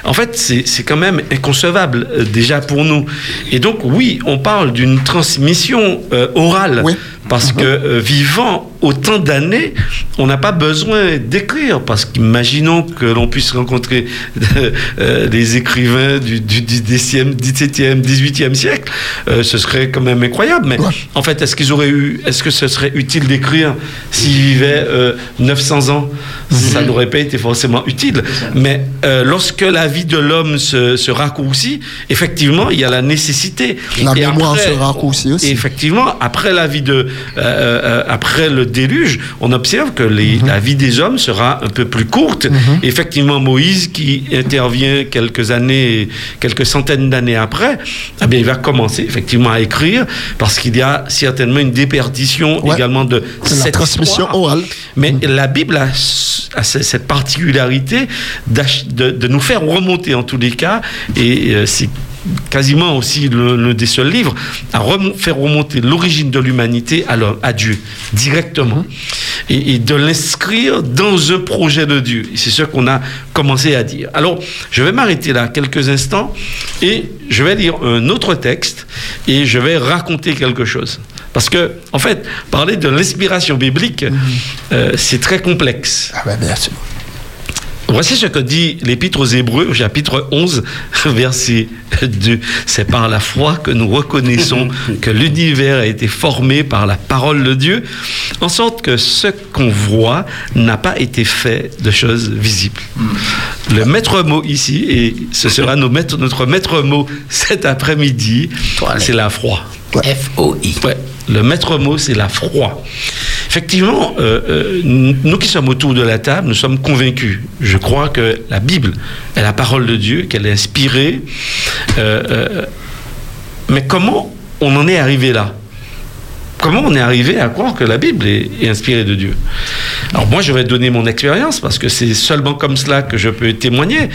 En fait, c'est c'est quand même inconcevable euh, déjà pour nous. Et donc, oui, on parle d'une transmission euh, orale. Oui. Parce que euh, vivant autant d'années, on n'a pas besoin d'écrire. Parce qu'imaginons que l'on puisse rencontrer euh, des écrivains du, du 10e, 17e, 18e siècle, euh, ce serait quand même incroyable. Mais Ouais. en fait, est-ce qu'ils auraient eu, est-ce que ce serait utile d'écrire s'ils vivaient euh, 900 ans? Ça n'aurait pas été forcément utile. Mais euh, lorsque la vie de l'homme se, se raccourcit, effectivement, il y a la nécessité. La Et mémoire après- se raccourcit aussi. et effectivement, après la vie de, euh, euh, après le déluge, on observe que les- Mhm. la vie des hommes sera un peu plus courte. Effectivement, Moïse, qui intervient quelques années, quelques centaines d'années après, eh bien, il va commencer effectivement à écrire parce qu'il y a certainement une déperdition Ouais. également de la cette transmission histoire. orale. Mais la Bible a, a ce- cette particularité de nous faire remonter en tous les cas, et euh, c'est quasiment aussi l'un des seuls livres à faire remonter l'origine de l'humanité à, à Dieu directement et, et de l'inscrire dans un projet de Dieu. C'est ce qu'on a commencé à dire. Alors, je vais m'arrêter là quelques instants et je vais lire un autre texte et je vais raconter quelque chose. Parce que, en fait, parler de l'inspiration biblique, euh, c'est très complexe. Ah ben, bien sûr. Voici ce que dit l'Épître aux Hébreux, au chapitre 11, verset 2. C'est par la foi que nous reconnaissons que l'univers a été formé par la parole de Dieu, en sorte que ce qu'on voit n'a pas été fait de choses visibles. Le maître mot ici, et ce sera nos maîtres- notre maître mot cet après-midi, c'est la F-O-I. Ouais, le maître mot, c'est la froid. Effectivement, euh, euh, nous qui sommes autour de la table, nous sommes convaincus. Je crois que la Bible est la parole de Dieu, qu'elle est inspirée. Euh, mais comment on en est arrivé là? Comment on est arrivé à croire que la Bible est, est inspirée de Dieu? Alors moi, je vais donner mon expérience parce que c'est seulement comme cela que je peux témoigner.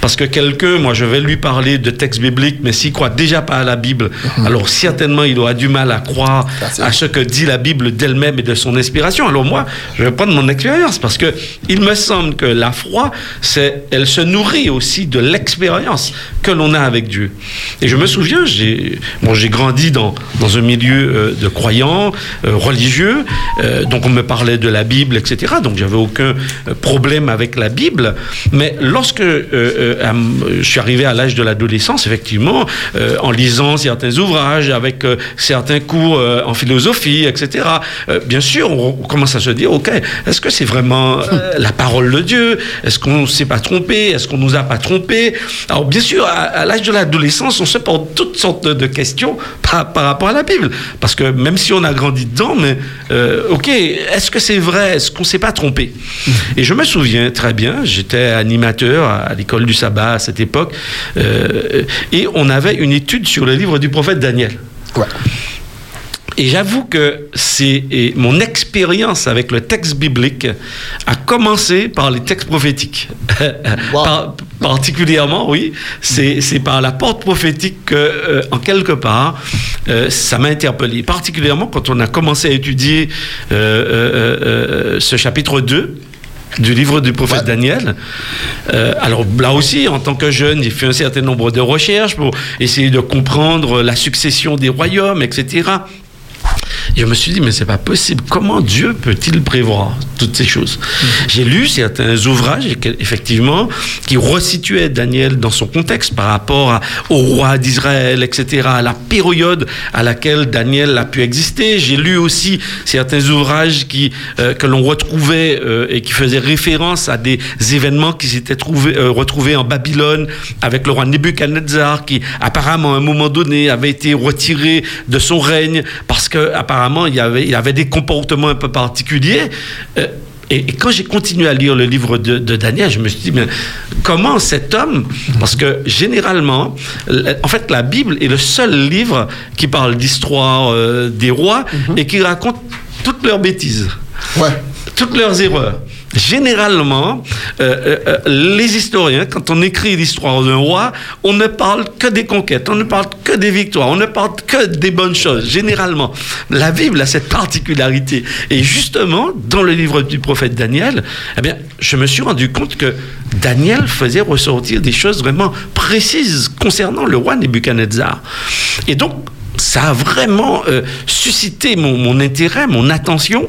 Parce que quelqu'un, moi, je vais lui parler de textes bibliques, mais s'il croit déjà pas à la Bible, alors certainement il aura du mal à croire à ce que dit la Bible d'elle-même et de son inspiration. Alors moi, je vais prendre mon expérience parce que il me semble que la foi, c'est, elle se nourrit aussi de l'expérience que l'on a avec Dieu. Et je me souviens, j'ai, bon, j'ai grandi dans, dans un milieu euh, de croyants, euh, religieux, euh, donc on me parlait de la Bible, etc. Donc j'avais aucun euh, problème avec la Bible. Mais lorsque je suis arrivé à l'âge de l'adolescence, effectivement, en lisant certains ouvrages, avec certains cours en philosophie, etc. bien sûr, on, commence à se dire, ok, est-ce que c'est vraiment la parole de Dieu? Est-ce qu'on ne s'est pas trompé? Est-ce qu'on nous a pas trompé? Alors bien sûr, à, l'âge de l'adolescence, on se pose toutes sortes de questions par, par rapport à la Bible, parce que même si on a grandi dedans, mais euh, ok, est-ce que c'est vrai? Est-ce qu'on s'est pas trompé? Et je me souviens très bien, j'étais animateur à, à l'école du sabbat à cette époque, euh, et on avait une étude sur le livre du prophète Daniel. Ouais. Et j'avoue que c'est mon expérience avec le texte biblique a commencé par les textes prophétiques. Wow. Par- particulièrement, oui, c'est par la porte prophétique que, euh, en quelque part, euh, ça m'a interpellé. Particulièrement quand on a commencé à étudier euh, ce chapitre 2 du livre du prophète Ouais. Daniel. Euh, alors là aussi, en tant que jeune, j'ai fait un certain nombre de recherches pour essayer de comprendre la succession des royaumes, etc. Et je me suis dit, mais c'est pas possible. Comment Dieu peut-il prévoir toutes ces choses? J'ai lu certains ouvrages, effectivement, qui resituaient Daniel dans son contexte par rapport à- au roi d'Israël, etc., à la période à laquelle Daniel a pu exister. J'ai lu aussi certains ouvrages qui, euh, que l'on retrouvait euh, et qui faisaient référence à des événements qui s'étaient trouvés, euh, retrouvés en Babylone avec le roi Nebuchadnezzar, qui apparemment à un moment donné avait été retiré de son règne parce que apparemment il y avait, il avait des comportements un peu particuliers. Euh, et, et quand j'ai continué à lire le livre de, de Daniel, je me suis dit, mais comment cet homme, parce que généralement, en fait, la Bible est le seul livre qui parle d'histoire euh, des rois et qui raconte toutes leurs bêtises Ouais. toutes leurs erreurs. Généralement, euh, euh, euh, les historiens, quand on écrit l'histoire d'un roi, on ne parle que des conquêtes, on ne parle que des victoires, on ne parle que des bonnes choses, généralement. La Bible a cette particularité. Et justement, dans le livre du prophète Daniel, eh bien, je me suis rendu compte que Daniel faisait ressortir des choses vraiment précises concernant le roi Nebuchadnezzar. Et donc, ça a vraiment euh, suscité mon, mon intérêt, mon attention.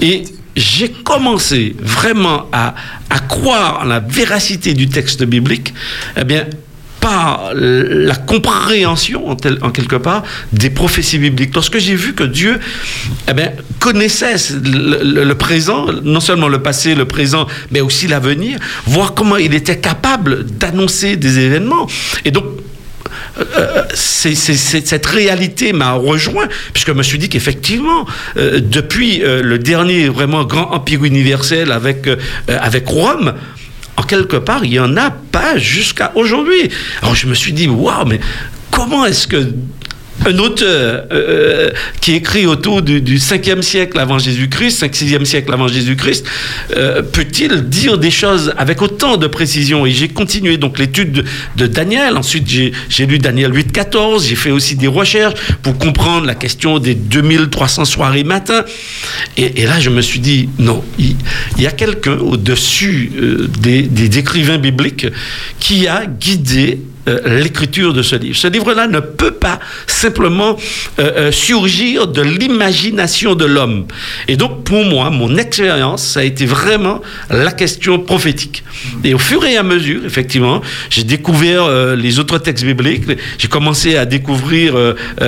Et j'ai commencé vraiment à, à croire en la véracité du texte biblique, eh bien, par la compréhension, en, quelque part, des prophéties bibliques. Lorsque j'ai vu que Dieu eh bien, connaissait le- le présent, non seulement le passé, le présent, mais aussi l'avenir, voir comment il était capable d'annoncer des événements. Et donc, c'est- cette réalité m'a rejoint, puisque je me suis dit qu'effectivement, euh, depuis euh, le dernier vraiment grand empire universel avec, euh, avec Rome, en quelque part, il n'y en a pas jusqu'à aujourd'hui. Alors je me suis dit, waouh, mais comment est-ce que un auteur euh, qui écrit autour du, du 5e siècle avant Jésus-Christ, 5-6e siècle avant Jésus-Christ, euh, peut-il dire des choses avec autant de précision? Et j'ai continué donc l'étude de, Daniel. Ensuite, j'ai lu Daniel 8-14. J'ai fait aussi des recherches pour comprendre la question des 2300 soirées matin. Et, et là, je me suis dit, non, il, y a quelqu'un au-dessus euh, des, des écrivains bibliques qui a guidé euh, l'écriture de ce livre. Ce livre-là ne peut pas simplement euh, euh, surgir de l'imagination de l'homme. Et donc, pour moi, mon expérience, ça a été vraiment la question prophétique. Et au fur et à mesure, effectivement, j'ai découvert les autres textes bibliques, j'ai commencé à découvrir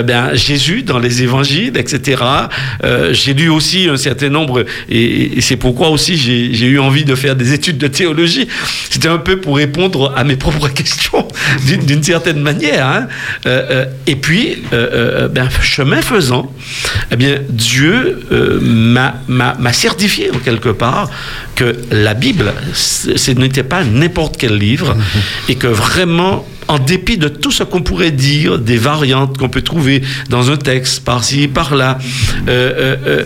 ben, Jésus dans les évangiles, etc. J'ai lu aussi un certain nombre, et, c'est pourquoi aussi j'ai eu envie de faire des études de théologie. C'était un peu pour répondre à mes propres questions d'une certaine manière. hein. Euh, euh, et puis, euh, ben, chemin faisant, eh bien, Dieu m'a certifié en quelque part que la Bible, ce n'était pas n'importe quel livre, et que vraiment, en dépit de tout ce qu'on pourrait dire, des variantes qu'on peut trouver dans un texte, par-ci, par-là, euh, euh, euh,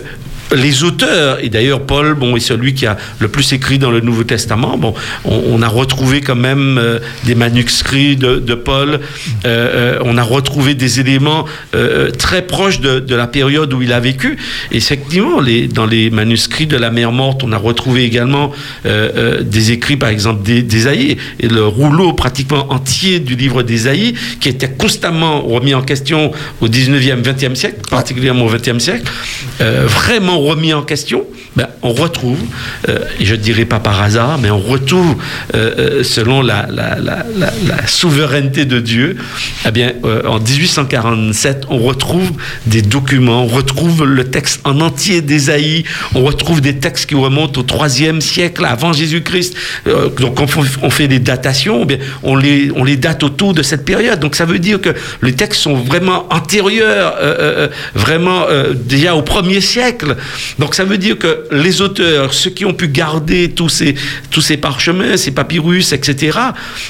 les auteurs, et d'ailleurs Paul, bon, est celui qui a le plus écrit dans le Nouveau Testament. Bon, on, a retrouvé quand même euh, des manuscrits de, Paul. Euh, euh, on a retrouvé des éléments très proches de, la période où il a vécu. Et effectivement, dans les manuscrits de la mer morte, on a retrouvé également des écrits, par exemple, d'Ésaïe, et le rouleau pratiquement entier du livre d'Ésaïe, qui était constamment remis en question au 19e, 20e siècle, particulièrement au 20e siècle, euh, remis en question, ben, on retrouve, euh, je ne dirais pas par hasard, mais on retrouve, euh, euh, selon la, souveraineté de Dieu, eh bien, euh, en 1847, on retrouve des documents, on retrouve le texte en entier d'Ésaïe, on retrouve des textes qui remontent au 3e siècle avant Jésus-Christ. Donc, on, fait des datations, eh on, les, on les date autour de cette période. Donc, ça veut dire que les textes sont vraiment antérieurs, vraiment déjà au 1er siècle. Donc, ça veut dire que les auteurs, ceux qui ont pu garder tous ces, tous ces parchemins, ces papyrus, etc.,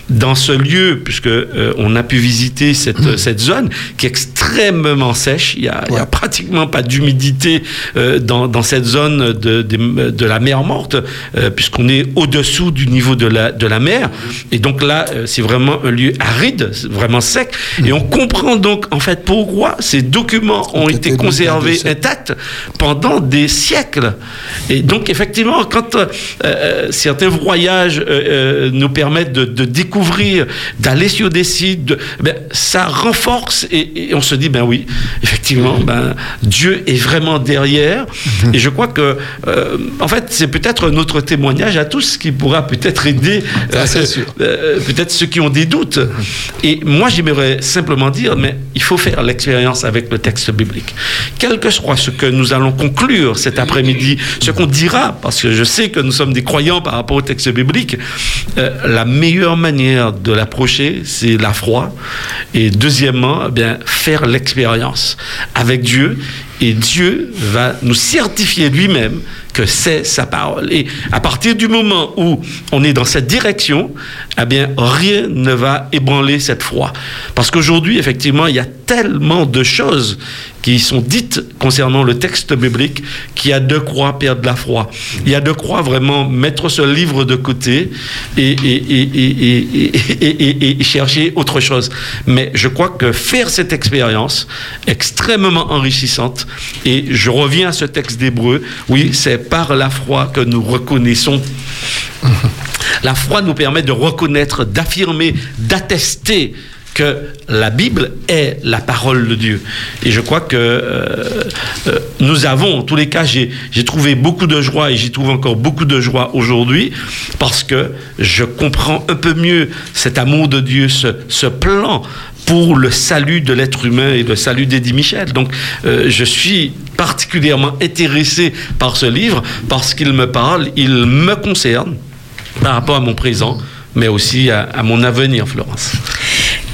dans ce lieu, puisque euh, on a pu visiter cette, cette zone qui est extrêmement sèche, il y a, pratiquement pas d'humidité euh, dans, dans cette zone de, de, de la mer morte, euh, puisqu'on est au-dessous du niveau de la, de la mer. Et donc là, c'est vraiment un lieu aride, vraiment sec. Et on comprend donc, en fait, pourquoi ces documents ont été conservés intacts pendant des siècles. Et donc, effectivement, quand euh, euh, certains voyages euh, nous permettent de, de découvrir, d'aller sur des sites, de- ben, ça renforce et, et on se dit, ben oui, effectivement, ben, Dieu est vraiment derrière. Et je crois que, euh, en fait, c'est peut-être notre témoignage à tous qui pourra peut-être aider peut-être ceux qui ont des doutes. Et moi, j'aimerais simplement dire, mais il faut faire l'expérience avec le texte biblique. Quel que soit ce que nous allons conclure cet après-midi, ce qu'on dira, parce que je sais que nous sommes des croyants par rapport au texte biblique, euh, la meilleure manière de l'approcher, c'est la foi. Et deuxièmement, eh bien, faire l'expérience avec Dieu. Et Dieu va nous certifier lui-même c'est sa parole. Et à partir du moment où on est dans cette direction, eh bien, rien ne va ébranler cette foi. Parce qu'aujourd'hui, effectivement, il y a tellement de choses qui sont dites concernant le texte biblique qu'il y a de quoi perdre la foi. Il y a de quoi vraiment mettre ce livre de côté et, et, chercher autre chose. Mais je crois que faire cette expérience extrêmement enrichissante, et je reviens à ce texte d'Hébreu, oui, c'est par la foi que nous reconnaissons. La foi nous permet de reconnaître, d'affirmer, d'attester que la Bible est la parole de Dieu. Et je crois que euh, euh, nous avons, en tous les cas, j'ai trouvé beaucoup de joie et j'y trouve encore beaucoup de joie aujourd'hui parce que je comprends un peu mieux cet amour de Dieu, ce, plan pour le salut de l'être humain et le salut d'Eddie Michel. Donc, euh, je suis particulièrement intéressé par ce livre parce qu'il me parle, il me concerne par rapport à mon présent, mais aussi à, à mon avenir, Florence.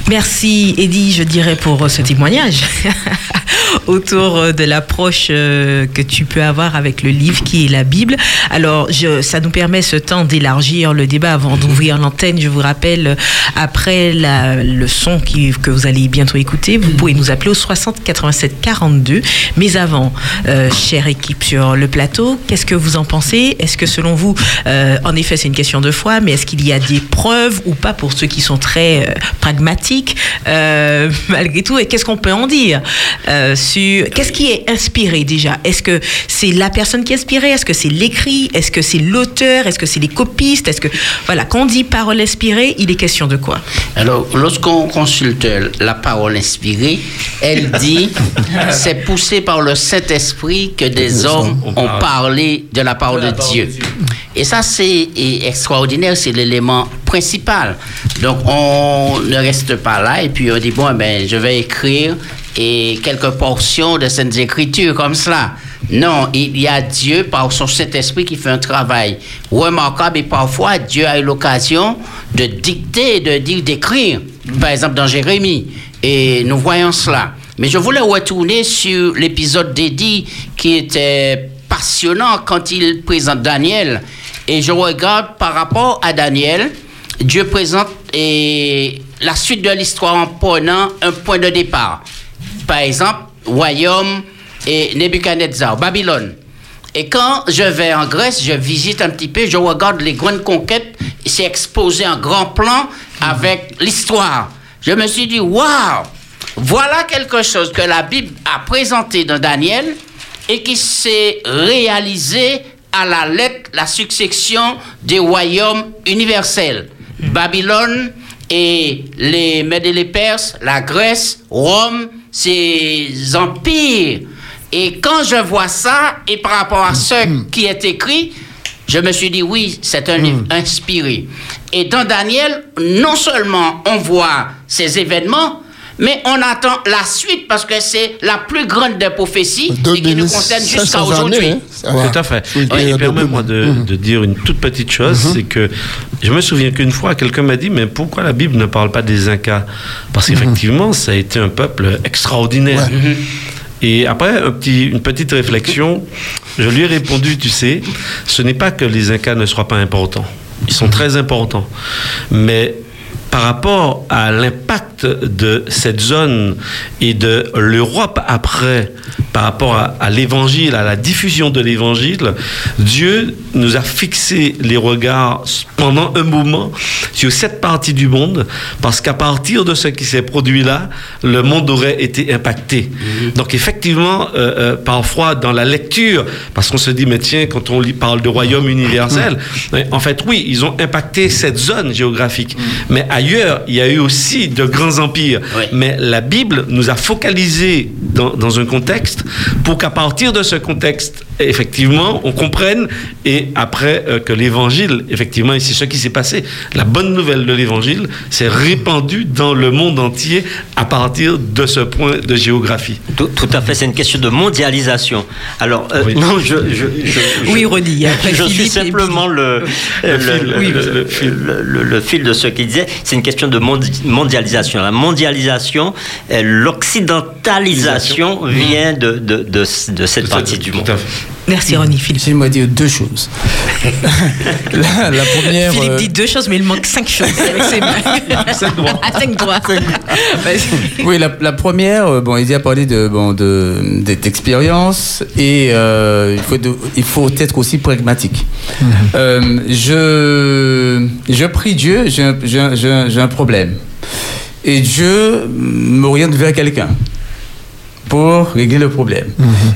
Merci Eddie, je dirais, pour ce témoignage autour de l'approche euh, que tu peux avoir avec le livre qui est la Bible. Alors, je, ça nous permet ce temps d'élargir le débat avant d'ouvrir l'antenne. Je vous rappelle, après la, le son qui, que vous allez bientôt écouter, vous pouvez nous appeler au 60 87 42. Mais avant, euh, chère équipe sur le plateau, qu'est-ce que vous en pensez? Est-ce que selon vous, euh, en effet, c'est une question de foi, mais est-ce qu'il y a des preuves ou pas pour ceux qui sont très pragmatiques euh, malgré tout? Et qu'est-ce qu'on peut en dire? Euh, sur qu'est-ce qui est inspiré déjà? Est-ce que c'est la personne qui est inspirée? Est-ce que c'est l'écrit? Est-ce que c'est l'auteur? Est-ce que c'est les copistes? Est-ce que voilà, quand on dit parole inspirée, il est question de quoi? Alors, lorsqu'on consulte la parole inspirée, elle dit c'est poussé par le Saint-Esprit que des hommes ont parlé de la parole de, Dieu. Et ça, c'est extraordinaire, c'est l'élément principal. Donc, on ne reste pas là et puis on dit, bon, ben, je vais écrire et quelques portions de Saintes Écritures comme cela. Non, il y a Dieu par son Saint-Esprit qui fait un travail remarquable et parfois Dieu a eu l'occasion de dicter, de dire, d'écrire. Par exemple, dans Jérémie. Et nous voyons cela. Mais je voulais retourner sur l'épisode d'Eddie qui était passionnant quand il présente Daniel. Et je regarde par rapport à Daniel, Dieu présente et la suite de l'histoire en prenant un point de départ. Par exemple, royaume et Nebuchadnezzar, Babylone. Et quand je vais en Grèce, je visite un petit peu, je regarde les grandes conquêtes, c'est exposé en grand plan avec l'histoire. Je me suis dit, waouh, voilà quelque chose que la Bible a présenté dans Daniel et qui s'est réalisé à la lettre la succession des royaumes universels. Babylone et les et les Perses, la Grèce, Rome, ces empires. Et quand je vois ça, et par rapport à ce qui est écrit, je me suis dit, oui, c'est un livre inspiré. Et dans Daniel, non seulement on voit ces événements, mais on attend la suite parce que c'est la plus grande des prophéties et qui nous concerne jusqu'à aujourd'hui. Hein. Tout à fait. Et permets-moi de, de, dire une toute petite chose, mhm. c'est que je me souviens qu'une fois, quelqu'un m'a dit, mais pourquoi la Bible ne parle pas des Incas? Parce mhm. qu'effectivement, ça a été un peuple extraordinaire. Et après un petit, une petite réflexion, je lui ai répondu, tu sais, ce n'est pas que les Incas ne soient pas importants. Ils sont très importants. Mais par rapport à l'impact de cette zone et de l'Europe après, par rapport à, l'évangile, à la diffusion de l'évangile, Dieu nous a fixé les regards pendant un moment sur cette partie du monde, parce qu'à partir de ce qui s'est produit là, le monde aurait été impacté. Mhm. Donc effectivement, euh, euh, parfois dans la lecture, parce qu'on se dit, mais tiens, quand on parle de royaume universel, en fait, oui, ils ont impacté cette zone géographique. Mhm. Mais ailleurs, il y a eu aussi de grands empires. Mais la Bible nous a focalisés dans, dans un contexte pour qu'à partir de ce contexte, effectivement, on comprenne et après euh, que l'évangile, effectivement, et c'est ce qui s'est passé, la bonne nouvelle de l'évangile s'est répandue dans le monde entier à partir de ce point de géographie. Tout, à fait, c'est une question de mondialisation. Alors, euh, non, je, je, je, oui, Rodi, je suis simplement le, le, fil. de ce qu'il disait. C'est une question de mondialisation. La mondialisation, l'occidentalisation vient de, de, de, cette partie du monde. Merci Ronnie. Philippe. J'aimerais dire deux choses. la, la première. Philippe euh, dit deux choses, mais il manque cinq choses avec ses mains. Cinq droits. Ah, cinq droits. Vas-y. Oui, la, la première, euh, bon, il a parlé de, bon, de, de- d'expérience et euh, il, faut de- il faut être aussi pragmatique. Euh, je, je prie Dieu, j'ai un, j'ai un- j'ai un- j'ai un problème. Et Dieu m'oriente vers quelqu'un pour régler le problème.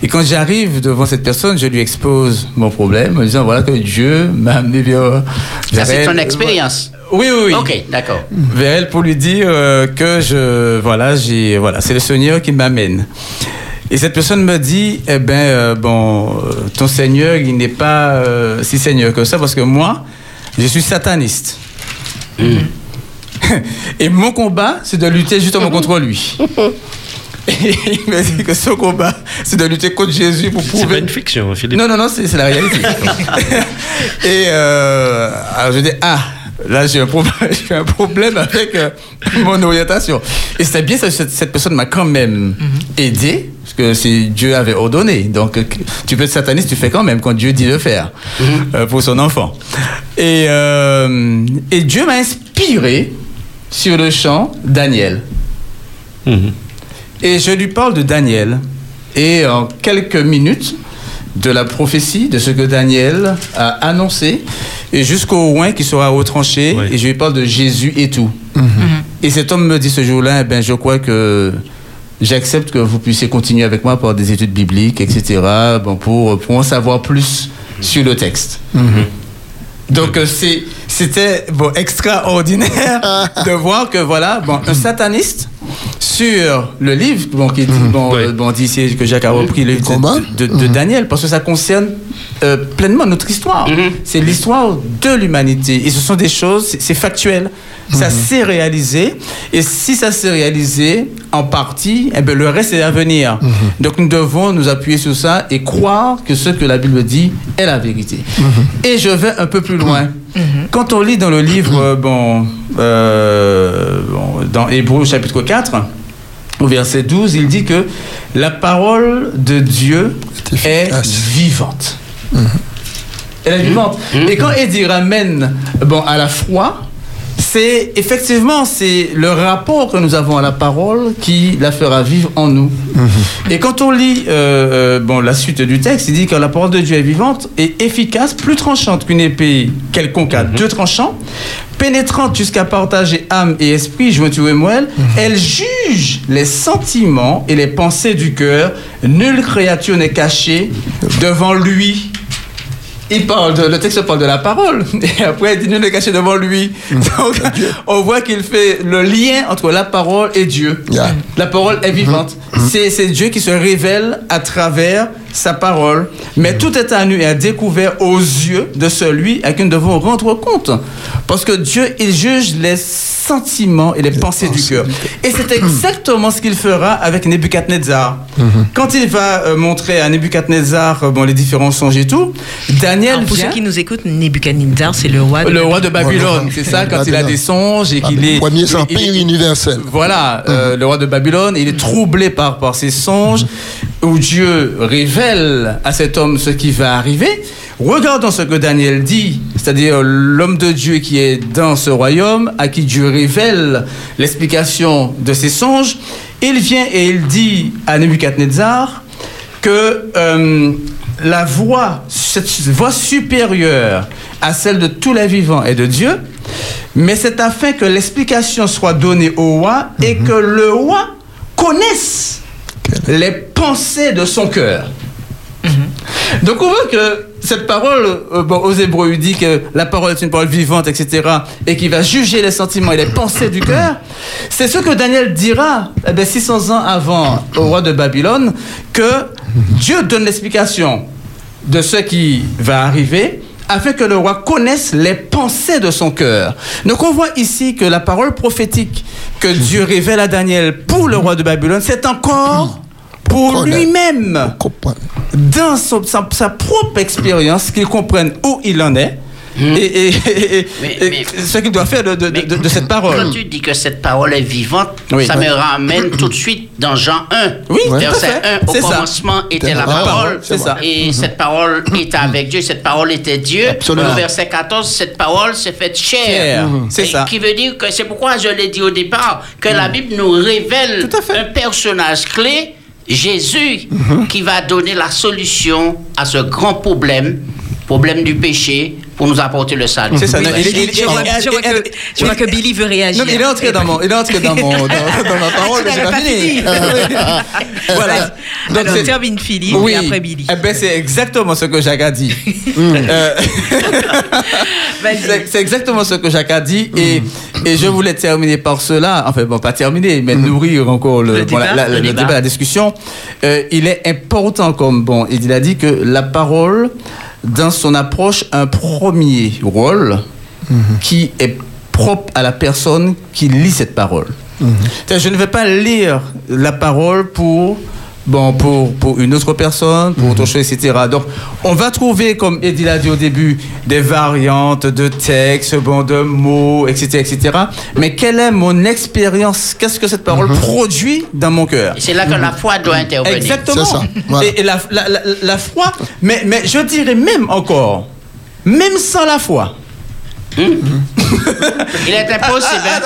Et quand j'arrive devant cette personne, je lui expose mon problème en disant voilà que Dieu m'a amené vers. Ça, c'est ton expérience. Oui, oui, oui Ok, d'accord. vers elle pour lui dire euh, que je voilà j'ai voilà c'est le Seigneur qui m'amène et cette personne me dit eh ben euh, bon euh, ton Seigneur il n'est pas euh, si Seigneur que ça parce que moi je suis sataniste et mon combat c'est de lutter justement contre lui il m'a dit que son combat c'est de lutter contre Jésus pour C'est pas prouver une fiction, Philippe. non, non, non, c'est c'est la réalité. et euh, alors je dis, ah, là j'ai un, problème- j'ai un problème avec euh, mon orientation. Et c'était bien, cette, cette personne m'a quand même aidé, parce que c'est Dieu avait ordonné. Donc euh, tu peux être sataniste, tu fais quand même quand Dieu dit de faire euh, pour son enfant. Et, et Dieu m'a inspiré sur le champ Daniel. Mhm. Et je lui parle de Daniel. Et en quelques minutes, de la prophétie, de ce que Daniel a annoncé, et jusqu'au oin qui sera retranché, Oui. et je lui parle de Jésus et tout. Et cet homme me dit ce jour-là, eh ben, je crois que j'accepte que vous puissiez continuer avec moi pour des études bibliques, etc., bon, pour, pour en savoir plus sur le texte. Donc euh, c'est- c'était bon, extraordinaire de voir que voilà, bon, un sataniste sur le livre bon, qui dit, bon, Ouais. euh, bon, dit que Jacques a repris le livre de, de- de Daniel parce que ça concerne euh, pleinement notre histoire. C'est l'histoire de l'humanité et ce sont des choses, c'est- factuel. Ça s'est réalisé et si ça s'est réalisé en partie, eh ben, le reste est à venir. Donc nous devons nous appuyer sur ça et croire que ce que la Bible dit est la vérité. Et je vais un peu plus loin. Quand on lit dans le livre, euh, bon, euh, bon, dans Hébreu chapitre 4, au verset 12, il dit que la parole de Dieu est vivante. Elle est vivante. Et quand Eddie ramène bon, à la foi, c'est effectivement c'est le rapport que nous avons à la parole qui la fera vivre en nous. Et quand on lit euh, euh, bon, la suite du texte, il dit que la parole de Dieu est vivante et efficace, plus tranchante qu'une épée quelconque à deux tranchants, pénétrante jusqu'à partager âme et esprit, jointure et moelle. Elle juge les sentiments et les pensées du cœur. Nulle créature n'est cachée devant lui. Il parle de, le texte parle de la parole, et après il dit nul n'est caché devant lui. Donc, on voit qu'il fait le lien entre la parole et Dieu. Yeah. La parole est vivante. C'est, c'est Dieu qui se révèle à travers sa parole. Mais tout est à nu et à découvert aux yeux de celui à qui nous devons rendre compte. Parce que Dieu, il juge les sentiments et les, pensées, du cœur. Et c'est exactement ce qu'il fera avec Nebuchadnezzar. Quand il va euh, montrer à Nebuchadnezzar euh, bon, les différents songes et tout, Daniel Alors, pour vient... ceux qui nous écoutent, Nebuchadnezzar, c'est le roi de Le roi de Babylone, c'est ça, quand il a des songes et qu'il est... Premier empire il- universel. Voilà, euh, le roi de Babylone, il est troublé par, par ses songes, où Dieu révèle à cet homme ce qui va arriver. Regardons ce que Daniel dit, c'est-à-dire l'homme de Dieu qui est dans ce royaume, à qui Dieu révèle l'explication de ses songes. Il vient et il dit à Nebuchadnezzar que euh, la voix, cette voix supérieure à celle de tous les vivants est de Dieu, mais c'est afin que l'explication soit donnée au roi et que le roi connaisse les pensées de son cœur. Donc on voit que cette parole, euh, bon, aux Hébreux, dit que la parole est une parole vivante, etc., et qui va juger les sentiments et les pensées du cœur. C'est ce que Daniel dira eh bien, 600 ans avant au roi de Babylone, que Dieu donne l'explication de ce qui va arriver afin que le roi connaisse les pensées de son cœur. Donc on voit ici que la parole prophétique que Dieu révèle à Daniel pour le roi de Babylone, c'est encore pour lui-même dans son- sa, sa propre expérience, qu'il comprenne où il en est, Et, et- et- Mais- et mais- ce qu'il doit faire de, de- de- de cette Quand parole. tu dis que cette parole est vivante, Oui. ça me ramène tout de suite dans Jean 1. Oui, verset fait. 1. Au C'est ça. commencement était la parole. parole, c'est ça. Et cette parole était avec Dieu, cette parole était Dieu. Absolument. Au verset 14, cette parole s'est faite chair. Mhm. c'est ça. Qui veut dire que c'est pourquoi je l'ai dit au départ, que la Bible nous révèle un personnage clé, Jésus, qui va donner la solution à ce grand problème, problème du péché, pour nous apporter le salut. C'est ça. Je vois, que, Billy veut réagir. Non, mais il est entré dans mon, il est entré dans mon, dans, dans ma parole, Tu pas fini. fini. voilà. Donc, Alors, termine Philippe oui, et après Billy. eh ben, c'est exactement ce que Jacques a dit. Euh, Vas-y. c'est exactement ce que Jacques a dit et, et je voulais terminer par cela, enfin bon, pas terminer, mais nourrir encore le, Le bon, débat, la- le le débat. débat, la discussion. Euh, il est important comme bon, il a dit que la parole, dans son approche, un premier rôle qui est propre à la personne qui lit cette parole. C'est-à-dire, Je ne vais pas lire la parole pour, bon, pour, pour une autre personne, pour autre chose, etc. Donc, on va trouver, comme Eddie l'a dit au début, des variantes de textes, bon, de mots, etc., etc. Mais quelle est mon expérience? Qu'est-ce que cette parole produit dans mon cœur? C'est là que la foi doit intervenir. Exactement. C'est ça, voilà. Et, et la, la, la, la foi, mais, mais je dirais même encore, même sans la foi, Il est impossible. hein.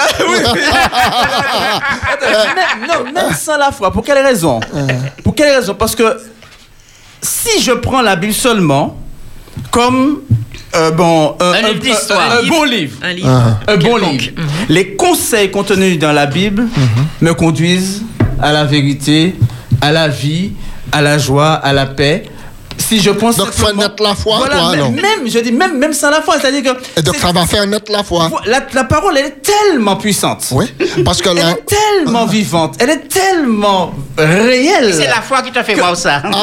même, non, même sans la foi. Pour quelle raison? Pour quelle raison? Parce que si je prends la Bible seulement comme euh, bon, Un livre d'histoire. un, un bon livre, Un livre. un bon livre, les conseils contenus dans la Bible me conduisent à la vérité, à la vie, à la joie, à la paix. Si je pense Donc, faut naître la foi, voilà, toi, même, alors. même, je dis même, même sans la foi, c'est-à-dire que Et donc, c'est- ça va faire naître la foi. la, la parole, elle est tellement puissante. Oui, parce que Elle là. est tellement vivante, elle est tellement réelle. C'est la foi qui te fait voir ça. Attends,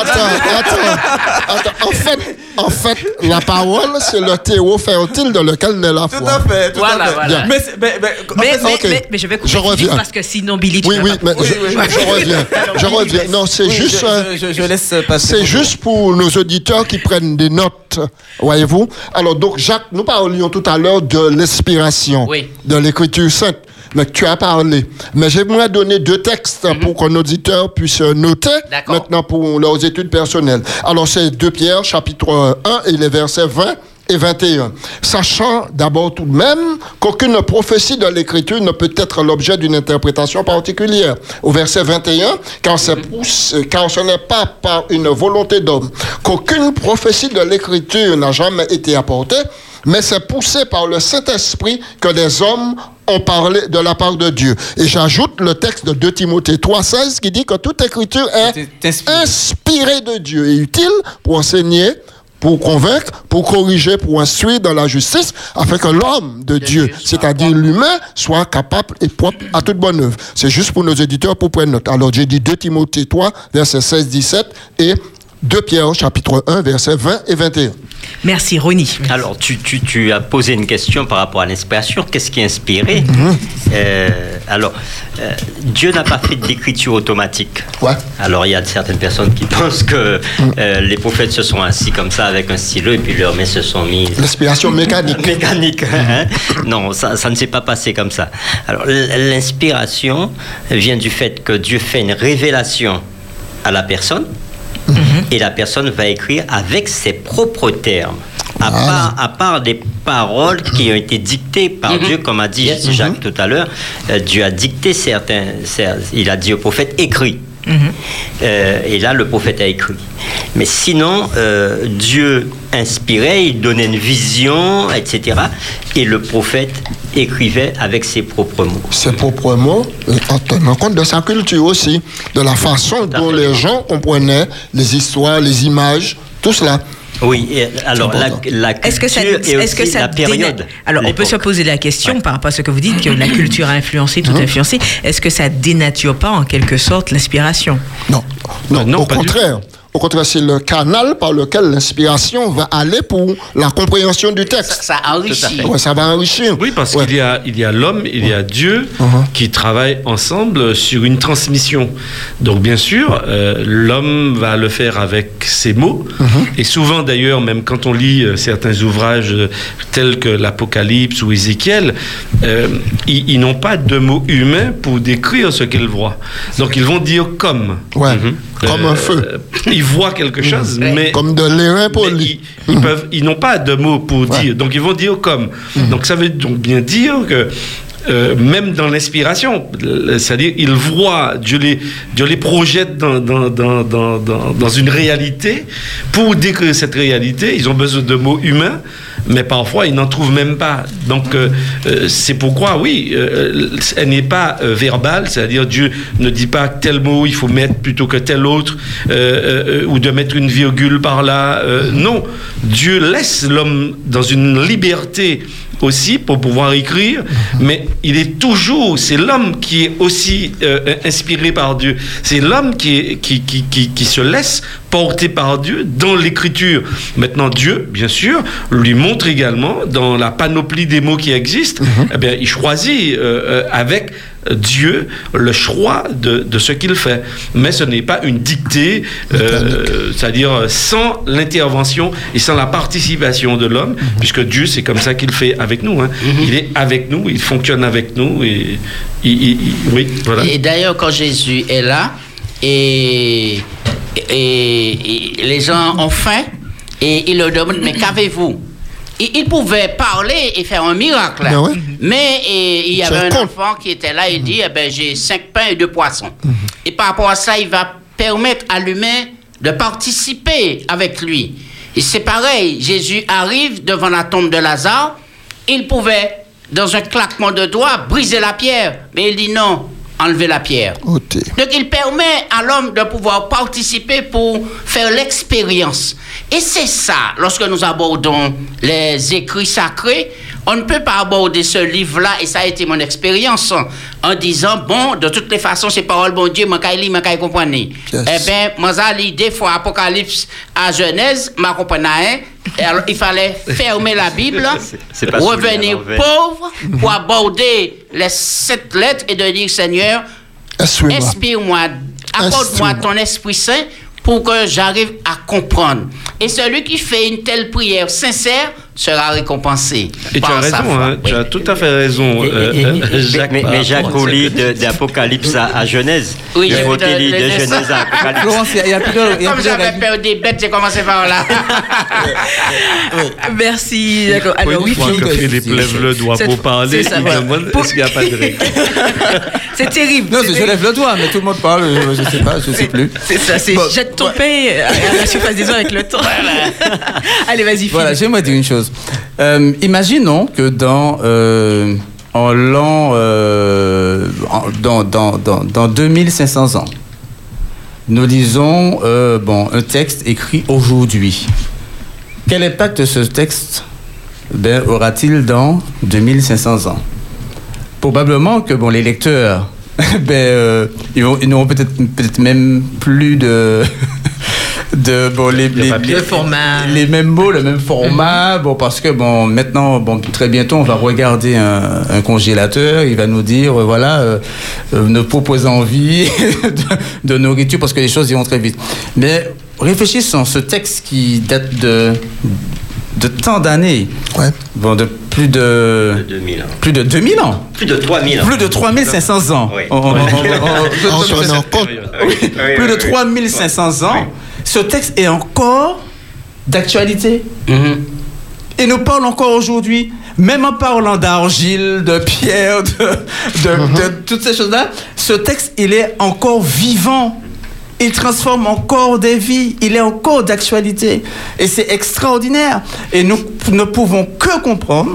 attends, attends. En fait, en fait, la parole, c'est le terreau fertile dans lequel naît la Tout foi. à fait, tout Voilà, à fait. voilà. Mais, c'est- mais, mais, en Mais, fait, mais, mais, mais je vais couper Je reviens. parce que sinon Billy, tu Oui, oui, pas mais je, oui, oui. je reviens. Je reviens. Non, c'est oui, juste. je, je, je- je laisse passer. C'est juste pour nos auditeurs qui prennent des notes, voyez-vous. Alors, donc, Jacques, nous parlions tout à l'heure de l'inspiration Oui. de l'Écriture sainte. Mais tu as parlé. Mais j'aimerais donner deux textes pour qu'un auditeur puisse noter maintenant pour leurs études personnelles. Alors, c'est 2 Pierre, chapitre 1 et les versets 20 et 21. Sachant d'abord tout de même qu'aucune prophétie de l'Écriture ne peut être l'objet d'une interprétation particulière. Au verset 21, car, car ce n'est pas par une volonté d'homme qu'aucune prophétie de l'Écriture n'a jamais été apportée, mais c'est poussé par le Saint-Esprit que des hommes ont parlé de la part de Dieu. Et j'ajoute le texte de 2 Timothée 3,16 qui dit que toute écriture est inspirée de Dieu et utile pour enseigner, pour convaincre, pour corriger, pour instruire dans la justice, afin que l'homme de, Dieu, c'est-à-dire l'humain, soit capable et propre à toute bonne œuvre. C'est juste pour nos éditeurs pour prendre note. Alors j'ai dit 2 Timothée 3, versets 16-17 et 2 Pierre, chapitre 1, versets 20 et 21. Merci, Ronnie. Alors, tu, tu, tu as posé une question par rapport à l'inspiration. Qu'est-ce qui est inspiré? Euh, Alors, euh, Dieu n'a pas fait d'écriture automatique. Ouais. Alors, il y a certaines personnes qui pensent que euh, les prophètes se sont assis comme ça avec un stylo et puis leurs mains se sont mises L'inspiration mécanique. mécanique. hein. Non, ça, ça ne s'est pas passé comme ça. Alors, l'inspiration vient du fait que Dieu fait une révélation à la personne et la personne va écrire avec ses propres termes. À, Voilà. part, à part des paroles qui ont été dictées par Dieu, comme a dit Yes. Jacques tout à l'heure, euh, Dieu a dicté certains, cer- il a dit au prophète écrit. Euh, et là, le prophète a écrit. Mais sinon, euh, Dieu inspirait, il donnait une vision, etc. Et le prophète écrivait avec ses propres mots. ses propres mots, et en tenant compte de sa culture aussi, de la façon dont les gens comprenaient les histoires, les images, tout cela. Oui, et alors la, important. la Est-ce que ça, culture que ça la période. Alors, on peut se poser la question Ouais. par rapport à ce que vous dites que la culture a influencé, tout a influencé. Est-ce que ça dénature pas en quelque sorte l'inspiration? Non, non, non, au contraire. Au contraire, c'est le canal par lequel l'inspiration va aller pour la compréhension du texte. Ça enrichit. Ouais, ça va enrichir. Oui, parce Ouais. qu'il y a, il y a l'homme, il y a Dieu Uh-huh. qui travaillent ensemble sur une transmission. Donc, bien sûr, euh, l'homme va le faire avec ses mots. Uh-huh. Et souvent, d'ailleurs, même quand on lit euh, certains ouvrages euh, tels que l'Apocalypse ou Ézéchiel, euh, ils, ils n'ont pas de mots humains pour décrire ce qu'ils voient. Donc, ils vont dire comme. Ouais, comme un feu. Euh, ils voient quelque chose, mais Comme de l'airain poli. ils, ils peuvent, ils n'ont pas de mots pour dire, donc ils vont dire comme. Donc ça veut donc bien dire que euh, même dans l'inspiration, c'est-à-dire ils voient, Dieu les, Dieu les projette dans, dans, dans, dans, dans- dans une réalité. Pour décrire cette réalité, ils ont besoin de mots humains, mais parfois ils n'en trouvent même pas. Donc euh, euh, c'est pourquoi, oui, euh, elle n'est pas euh, verbale, c'est-à-dire Dieu ne dit pas tel mot il faut mettre plutôt que tel autre, ou de mettre une virgule par là. Non, Dieu laisse l'homme dans une liberté aussi pour pouvoir écrire, mais il est toujours, c'est l'homme qui est aussi euh, inspiré par Dieu. C'est l'homme qui, est- qui, qui, qui, qui se laisse porter par Dieu dans l'écriture. Maintenant, Dieu, bien sûr, lui montre également dans la panoplie des mots qui existent, eh bien, il choisit euh, euh, avec Dieu le choix de, de ce qu'il fait. Mais ce n'est pas une dictée, euh, c'est-à-dire sans l'intervention et sans la participation de l'homme, puisque Dieu, c'est comme ça qu'il fait avec nous. hein. Il est avec nous, il fonctionne avec nous, et il- il- il- oui, voilà. Et d'ailleurs, quand Jésus est là, et, et, et les gens ont faim, et ils leur demandent, mais qu'avez-vous? Il, pouvait parler et faire un miracle. Ben ouais. Mais et, il y avait un enfant qui était là, il dit, eh ben, j'ai cinq pains et deux poissons. Et par rapport à ça, il va permettre à l'humain de participer avec lui. Et c'est pareil, Jésus arrive devant la tombe de Lazare, il pouvait, dans un claquement de doigts, briser la pierre. Mais il dit non, enlever la pierre. Donc il permet à l'homme de pouvoir participer pour faire l'expérience. Et c'est ça, lorsque nous abordons les écrits sacrés, on ne peut pas aborder ce livre-là, et ça a été mon expérience, en disant, bon, de toutes les façons, c'est parole bon Dieu, je lire, je comprendre. Yes. Eh bien, moi, j'ai lu des fois Apocalypse à Genèse, je comprends rien. Et alors, il fallait fermer la Bible, revenir pauvre pour aborder les sept lettres et de dire, Seigneur. Inspire-moi, accorde-moi ton Esprit Saint pour que j'arrive à comprendre. Et celui qui fait une telle prière sincère sera récompensé. Et tu as raison, hein, tu as tout à fait raison, Et- euh, et- euh, et- Jacques. mais, Jacques cette- lit de- d'Apocalypse à, à Genèse. Oui, il j'ai faut qu'il lit de dessin. Genèse à Apocalypse. Florence, il y a- il y a plus de. il y a Comme j'avais des bêtes, j'ai commencé par là. Merci. D'accord. Alors oui, Philippe, que Philippe lève le doigt pour parler, c'est ça, il voilà. demande Pour- est-ce qu'il n'y a pas de règle. c'est terrible. Non, je lève le doigt, mais tout le monde parle, je, je sais pas, je sais plus. C'est ça, c'est jette ton pain à la surface des eaux avec le temps. Allez, vas-y, Philippe. Voilà, j'aimerais dire une chose. Euh, imaginons que dans, euh, en l'an, euh, dans, dans, dans, dans 2500 ans, nous lisons bon, un texte écrit aujourd'hui. Quel impact ce texte ben, aura-t-il dans 2500 ans? Probablement que bon, les lecteurs, ben, ils n'auront peut-être peut même plus de... de bon, les, les- format. les mêmes mots, le même format. Bon, parce que bon, maintenant, bon, très bientôt, on va regarder un, un congélateur. Il va nous dire, euh, voilà, euh, euh, nos propres envies de, de nourriture, parce que les choses iront très vite. Mais réfléchissons, ce texte qui date de de tant d'années, Ouais. bon, de plus de 2000 ans. plus de 2000 ans, Plus de 3000 ans. plus de 3500 ans. Oui. On- on- on- on- En tenant compte. plus de 3500 ans, ce texte est encore d'actualité. Mhm. Et nous parlons encore aujourd'hui, même en parlant d'argile, de pierre, de, de- de toutes ces choses-là, ce texte, il est encore vivant. Il transforme encore des vies. Il est encore d'actualité. Et c'est extraordinaire. Et nous ne pouvons que comprendre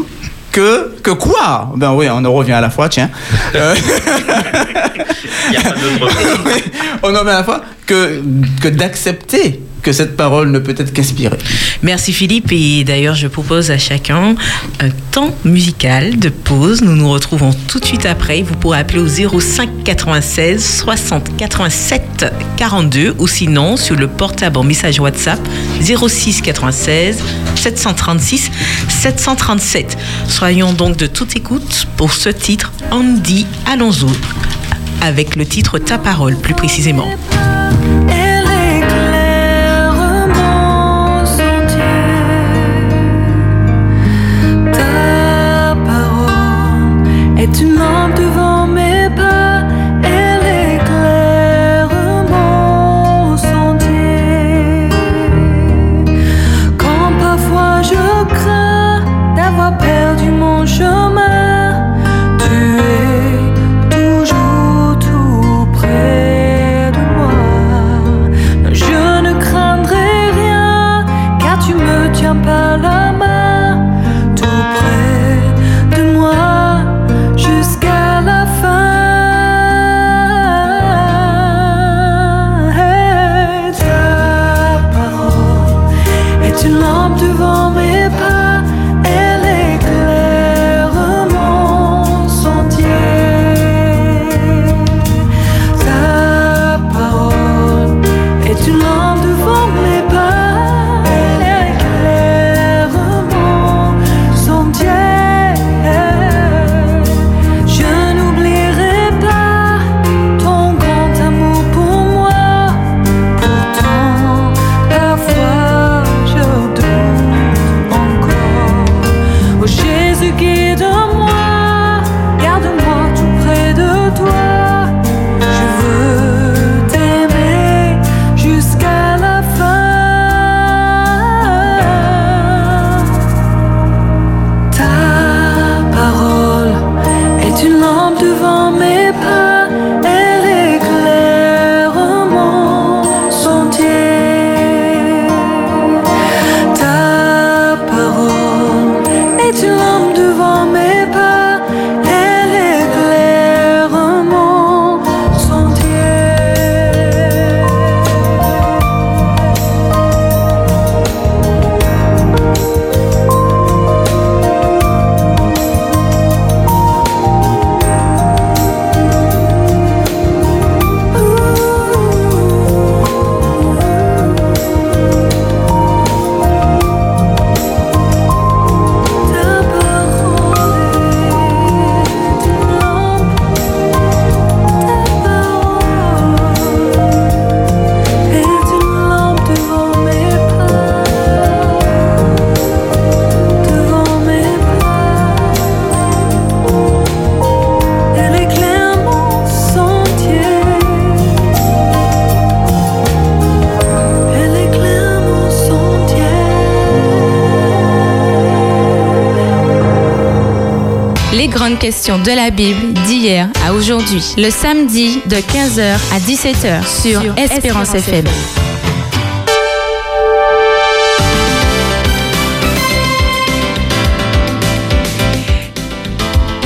que, que quoi Ben oui, on en revient à la fois, tiens. Euh, Il n'y a pas d'autre on en revient à la fois que, que d'accepter que cette parole ne peut être qu'inspirée. Merci Philippe et d'ailleurs je propose à chacun un temps musical de pause. Nous nous retrouvons tout de suite après. Vous pourrez appeler au 05 96 60 87 42 ou sinon sur le portable en message WhatsApp 06 96 736 737. Soyons donc de toute écoute pour ce titre Andy Alonso avec le titre Ta parole plus précisément. Parole est une de la Bible d'hier à aujourd'hui. Le samedi de 15h à 17h sur, Espérance, FM.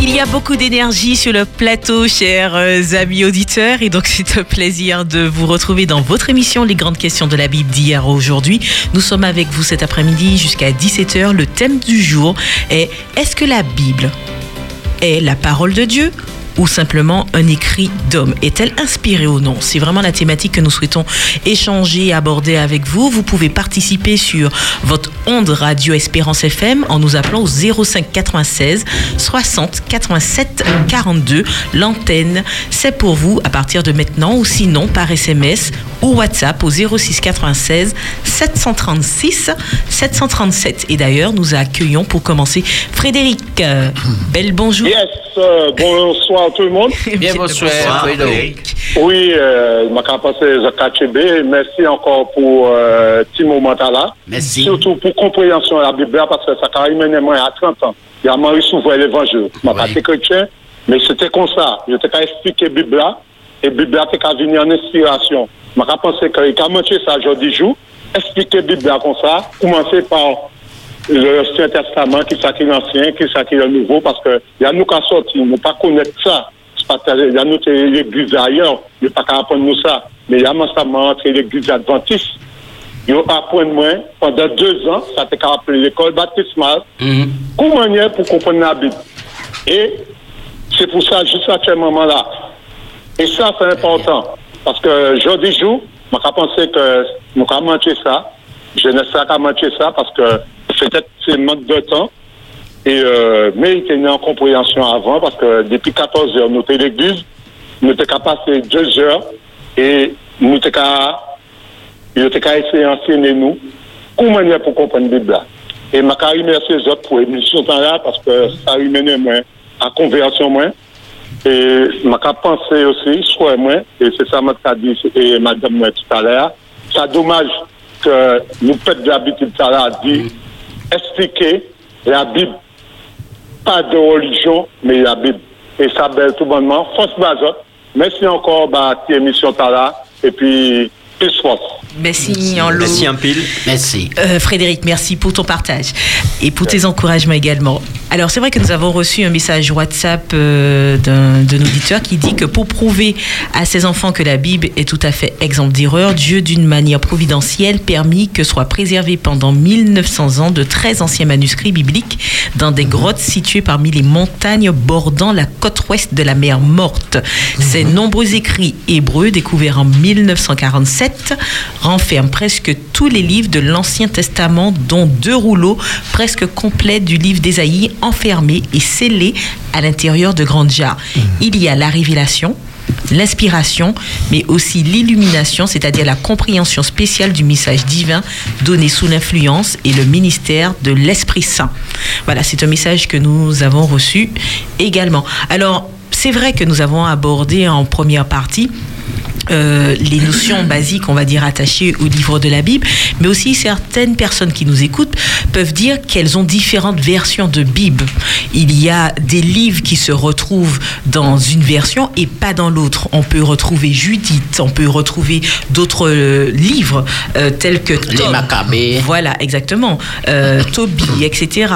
Il y a beaucoup d'énergie sur le plateau, chers euh, amis auditeurs, et donc c'est un plaisir de vous retrouver dans votre émission Les grandes questions de la Bible d'hier à aujourd'hui. Nous sommes avec vous cet après-midi jusqu'à 17h. Le thème du jour est Est-ce que la Bible est la parole de Dieu ou simplement un écrit d'homme Est-elle inspirée ou non? C'est vraiment la thématique que nous souhaitons échanger et aborder avec vous. Vous pouvez participer sur votre onde radio Espérance FM en nous appelant au 05 96 60 87 42. L'antenne, c'est pour vous à partir de maintenant ou sinon par SMS ou WhatsApp au 06 96 736 737. Et d'ailleurs, nous accueillons pour commencer Frédéric. Euh, Belle bonjour. Yes, euh, bonsoir tout le monde. Bien, bonsoir, Fredo. Oui, euh, je. Merci encore pour euh, petit moment là. Merci. Surtout pour compréhension de la Bible parce que ça a mené moi à 30 ans. Il y a Marie souvent l'évangile. Je Ouais. suis chrétien, mais c'était comme ça. Je t'ai qu'à expliquer la Bible et la Bible qu'à venir en inspiration. Je pensé qu'il a montré ça aujourd'hui jour, expliquer la Bible là comme ça, commencer par l'Ancien Testament, qui ça qui est l'ancien, qui ça qui est le nouveau, parce que il y a nous qui sorti, nous pas connaître ça. Il y a nous qui l'église ailleurs, il pas qu'à apprendre nous ça. Mais il y a ensemble entre l'église adventiste ils apprennent moi pendant deux ans, ça t'est appelé l'école baptismale, comment manière pour comprendre la Bible? Et c'est pour ça, juste à ce moment-là. Et ça, c'est important. Parce que jeudi jour, je pensé que nous avons manqué ça. Je ne sais pas manqué ça parce que peut-être c'est manque de temps. Et, euh, mais il était en compréhension avant parce que depuis 14 heures, nous étions l'église, nous étions passer deux heures et nous étions il essayer d'enseigner nous comment manière pour comprendre la Bible. Et je remercie les autres pour l'émission là parce que ça a mené à conversion moi. Et je pensé aussi, soit moi, et c'est ça que dit et madame moi tout à l'heure, c'est dommage que nous peut-être d'habitude ça là dit expliquer la Bible pas de religion, mais la Bible. Et ça belle tout bonnement. Force Bazot. Merci encore, bah, émission là. Et puis, force. Merci, en. Merci un pile. Merci. Euh, Frédéric, merci pour ton partage et pour tes encouragements également. Alors, c'est vrai que nous avons reçu un message WhatsApp euh, d'un d'un auditeur qui dit que pour prouver à ses enfants que la Bible est tout à fait exempte d'erreur, Dieu, d'une manière providentielle, permis que soient préservés pendant 1900 ans de très anciens manuscrits bibliques dans des grottes situées parmi les montagnes bordant la côte ouest de la mer Morte. Ces nombreux écrits hébreux découverts en 1947 renferment presque tous les livres de l'Ancien Testament, dont deux rouleaux presque complets du livre d'Ésaïe enfermés et scellés à l'intérieur de grandes jarres. Il y a la révélation, l'inspiration, mais aussi l'illumination, c'est-à-dire la compréhension spéciale du message divin donné sous l'influence et le ministère de l'Esprit Saint. Voilà, c'est un message que nous avons reçu également. Alors, c'est vrai que nous avons abordé en première partie euh, les notions basiques, on va dire, attachées au livre de la Bible, mais aussi certaines personnes qui nous écoutent peuvent dire qu'elles ont différentes versions de Bible. Il y a des livres qui se retrouvent dans une version et pas dans l'autre. On peut retrouver Judith, on peut retrouver d'autres euh, livres euh, tels que Les Tob. Maccabées. Voilà, exactement. Euh, Tobie, etc.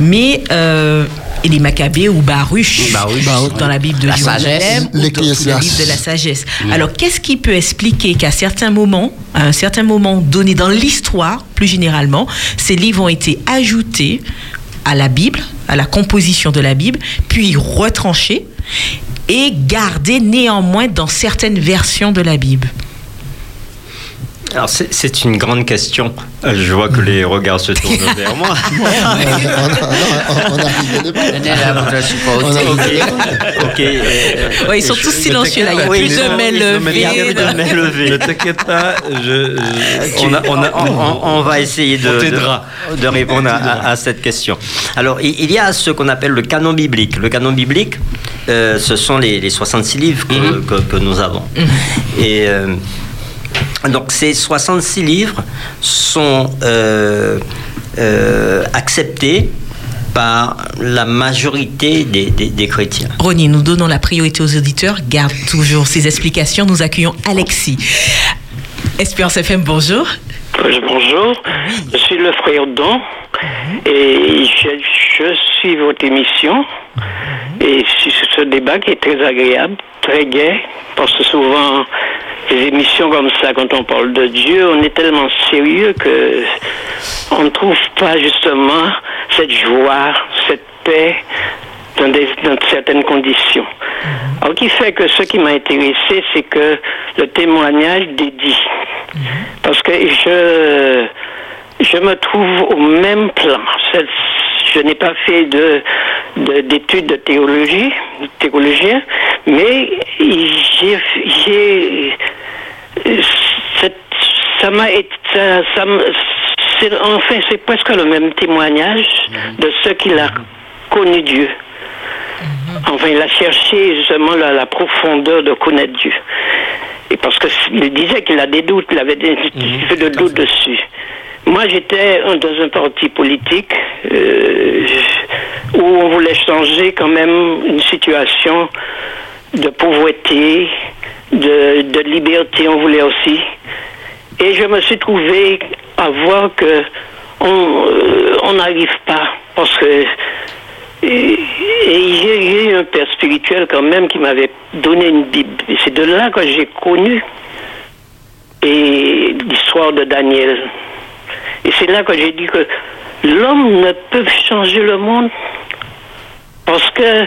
Mais euh, et les Maccabées ou Baruch, dans la Bible de La sagesse. ou dans- dans le L'Ecclésiaste. livre de la sagesse. Alors, qu'est-ce qui peut expliquer qu'à certains moments, à un certain moment donné dans l'histoire, plus généralement, ces livres ont été ajoutés à la Bible, à la composition de la Bible, puis retranchés et gardés néanmoins dans certaines versions de la Bible? Alors c'est- une grande question. Euh, Je vois que les regards se tournent vers moi. on, euh, ils sont tous silencieux là, il n'y a plus de mains y a levées. plus de mains levées. Ne t'inquiète pas, je, je- Tu- on, a, on, a- on- on- on va essayer de, répondre à, à- à cette question. Alors, il y a ce qu'on appelle le canon biblique. Le canon biblique, euh, ce sont les, les 66 livres que, que- que nous avons. Et euh, donc, ces 66 livres sont euh, euh, acceptés par la majorité des, des- des chrétiens. Ronnie, nous donnons la priorité aux auditeurs. Garde toujours ces explications. Nous accueillons Alexis. Espérance FM, bonjour. Bonjour, je suis le frère Don et je, je suis votre émission et ce débat qui est très agréable, très gai, parce que souvent les émissions comme ça, quand on parle de Dieu, on est tellement sérieux que on ne trouve pas justement cette joie, cette paix dans, des- certaines conditions. Alors, qui fait que ce qui m'a intéressé, c'est que le témoignage d'Eddie. Parce que je, je me trouve au même plan. Je n'ai pas fait de, de- d'études de, théologie, de théologien, mais j'ai, ça m'a été, ça, ça enfin, c'est presque le même témoignage de ceux qui l'a connu Dieu. Enfin, il a cherché justement la, la profondeur de connaître Dieu. Et parce que il disait qu'il a des doutes, il avait des, de doutes dessus. Moi, j'étais dans un parti politique euh, où on voulait changer quand même une situation de pauvreté, de, liberté, on voulait aussi. Et je me suis trouvé à voir que on euh, n'arrive pas parce que et, j'ai eu un père spirituel quand même qui m'avait donné une Bible. C'est de là que j'ai connu l'histoire de Daniel. Et c'est là que j'ai dit que l'homme ne peut changer le monde parce que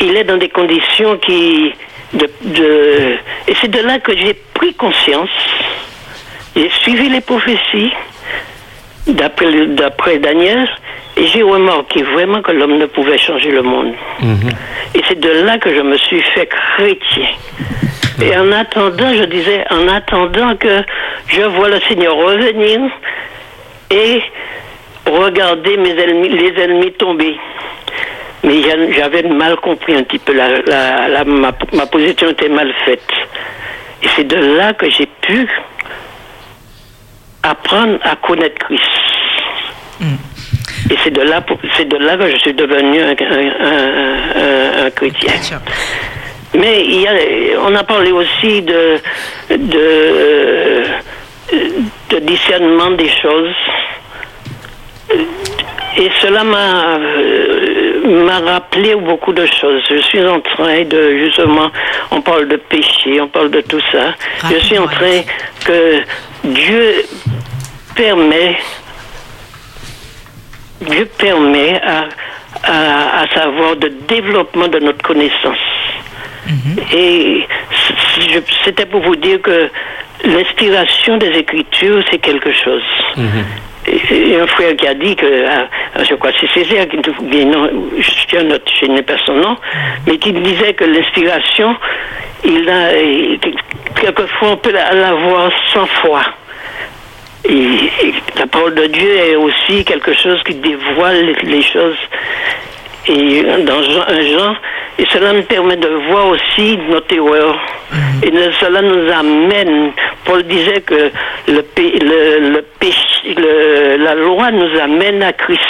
il est dans des conditions qui de, de- et c'est de là que j'ai pris conscience. J'ai suivi les prophéties d'après d'après Daniel et j'ai remarqué vraiment que l'homme ne pouvait changer le monde. Et c'est de là que je me suis fait chrétien. Et en attendant, je disais, en attendant que je vois le Seigneur revenir et regarder mes ennemis, les ennemis tomber. Mais j'a- j'avais mal compris un petit peu, la, la- la- ma, ma position était mal faite. Et c'est de là que j'ai pu apprendre à connaître Christ. Et c'est de là, pour- c'est de là que je suis devenu un, un- un- un- un chrétien. Mais il y a, on a parlé aussi de, de, de discernement des choses. Et cela m'a euh, m'a rappelé beaucoup de choses. Je suis en train de, justement, on parle de péché, on parle de tout ça. Je suis en train que Dieu permet, Dieu permet à, à, à savoir de développement de notre connaissance. Et c- je- c'était pour vous dire que l'inspiration des Écritures, c'est quelque chose. Et- et un frère qui a dit que, ah, je crois que c'est Césaire, qui bien non, je note, je n'ai pas son nom, mais qui disait que l'inspiration, il a, quelquefois on peut la- l'avoir sans foi. Et, et la parole de Dieu est aussi quelque chose qui dévoile les, les choses. Et dans Jean, un Jean, et cela nous permet de voir aussi notre erreur. Et ne- cela nous amène. Paul disait que le, le, le péché, le- la loi nous amène à Christ.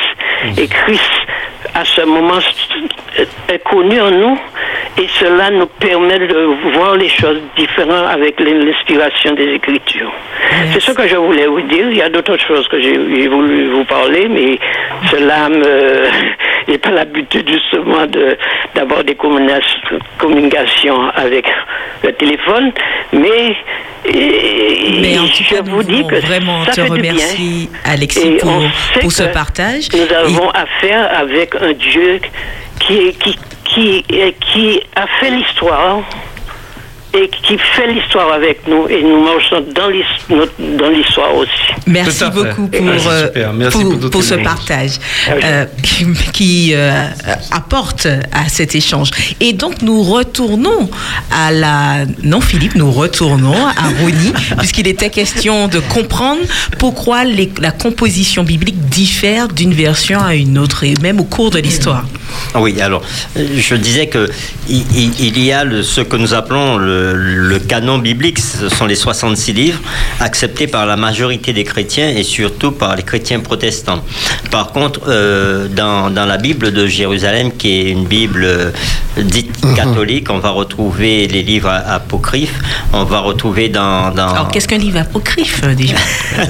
Et Christ, à ce moment, est connu en nous. Et cela nous permet de voir les choses différentes avec l'inspiration des Écritures. C'est ce que je voulais vous dire. Il y a d'autres choses que j'ai voulu vous parler, mais cela me. J'ai pas l'habitude justement de d'avoir des communica- communications avec le téléphone, mais. Mais en tout je cas, vous nous dis que vraiment ça te remercier, Alexis, pour, ce partage. Nous avons affaire avec un Dieu qui, qui, qui, qui a fait l'histoire et qui fait l'histoire avec nous et nous marchons dans l'histoire aussi. Merci beaucoup pour, euh. Merci pour, pour ce partage Ah oui. euh, qui, euh, apporte à cet échange. Et donc nous retournons à la... Non Philippe, nous retournons à Rony, puisqu'il était question de comprendre pourquoi les- la composition biblique diffère d'une version à une autre, et même au cours de l'histoire. Oui, alors, je disais que il, il- il y a le- ce que nous appelons le, le canon biblique, ce sont les 66 livres acceptés par la majorité des chrétiens et surtout par les chrétiens protestants. Par contre, euh, dans, dans la Bible de Jérusalem, qui est une Bible euh, dite catholique, on va retrouver les livres a- apocryphes, on va retrouver dans... dans Alors qu'est-ce qu'un livre apocryphe euh, déjà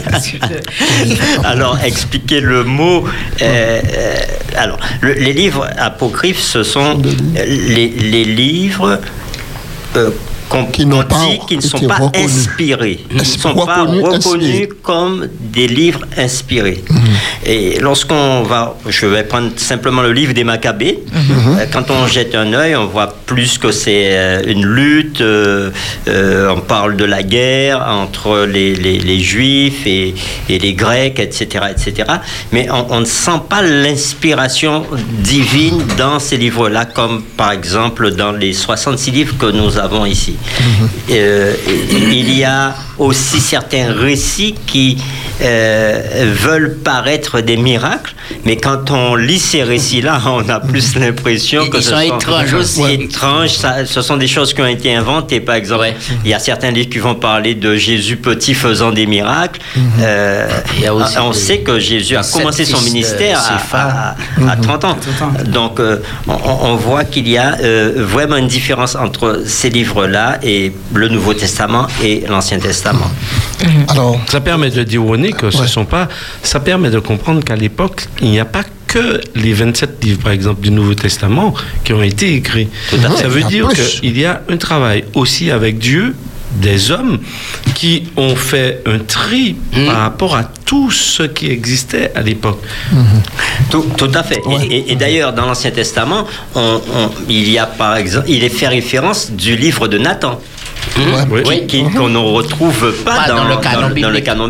alors, expliquer le mot. euh, euh, alors, le- les livres apocryphes, ce sont les, les livres euh, qu'on Qui n'ont pas dit qui ne sont pas reconnus. inspirés. Ils ne sont pas reconnus, comme des livres inspirés. Mhm. Et lorsqu'on va, je vais prendre simplement le livre des Maccabées, Mhm. euh, quand on jette un œil, on voit plus que c'est euh, une lutte, euh, euh, on parle de la guerre entre les, les- les Juifs et, et les Grecs, etc., etc. Mais on, on ne sent pas l'inspiration divine dans ces livres-là, comme par exemple dans les 66 livres que nous avons ici. Euh, il y a aussi certains récits qui euh, veulent paraître des miracles, mais quand on lit ces récits-là, on a plus l'impression Ils- que ils ce sont étranges aussi. étranges. Ça- ce sont des choses qui ont été inventées. Par exemple, il y a certains livres qui vont parler de Jésus petit faisant des miracles. Euh, Il y a aussi on des- sait que Jésus a commencé son ministère à, Céphas. à- à 30 ans. Donc, euh, on, on voit qu'il y a euh, vraiment une différence entre ces livres-là et le Nouveau Testament et l'Ancien Testament. Alors, Ça permet de dire au nez que ce sont pas. Ça permet de comprendre qu'à l'époque, il n'y a pas que les 27 livres, par exemple, du Nouveau Testament qui ont été écrits. Tout à fait. Ça veut dire qu'il y a un travail aussi avec Dieu des hommes qui ont fait un tri Hmm. par rapport à tout ce qui existait à l'époque. Tout, tout à fait. Et, et- et d'ailleurs, dans l'Ancien Testament, on- on- il y a par exemple, il est fait référence du livre de Nathan. Oui. Qui- qui- qu'on ne retrouve pas, Pas dans, dans le canon dans dans le biblique. canon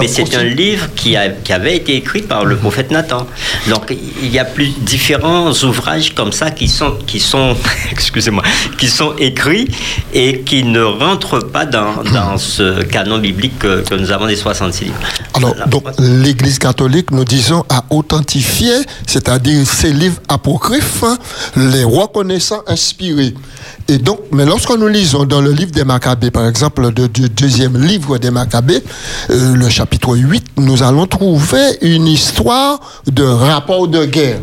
Mais c'est un livre qui, a- qui avait été écrit par le prophète Nathan. Donc il y a plus différents ouvrages comme ça qui sont, qui sont, excusez-moi, qui sont écrits et qui ne rentrent pas dans, dans ce canon biblique que, que nous avons des 66 livres. Alors, donc, l'Église catholique, nous disons, a authentifié, c'est-à-dire ces livres apocryphes, les reconnaissant inspirés. Et donc, mais lorsque nous lisons dans le livre des Maccabées, par exemple, le, deuxième livre des Maccabées, euh, le chapitre 8, nous allons trouver une histoire de rapport de guerre.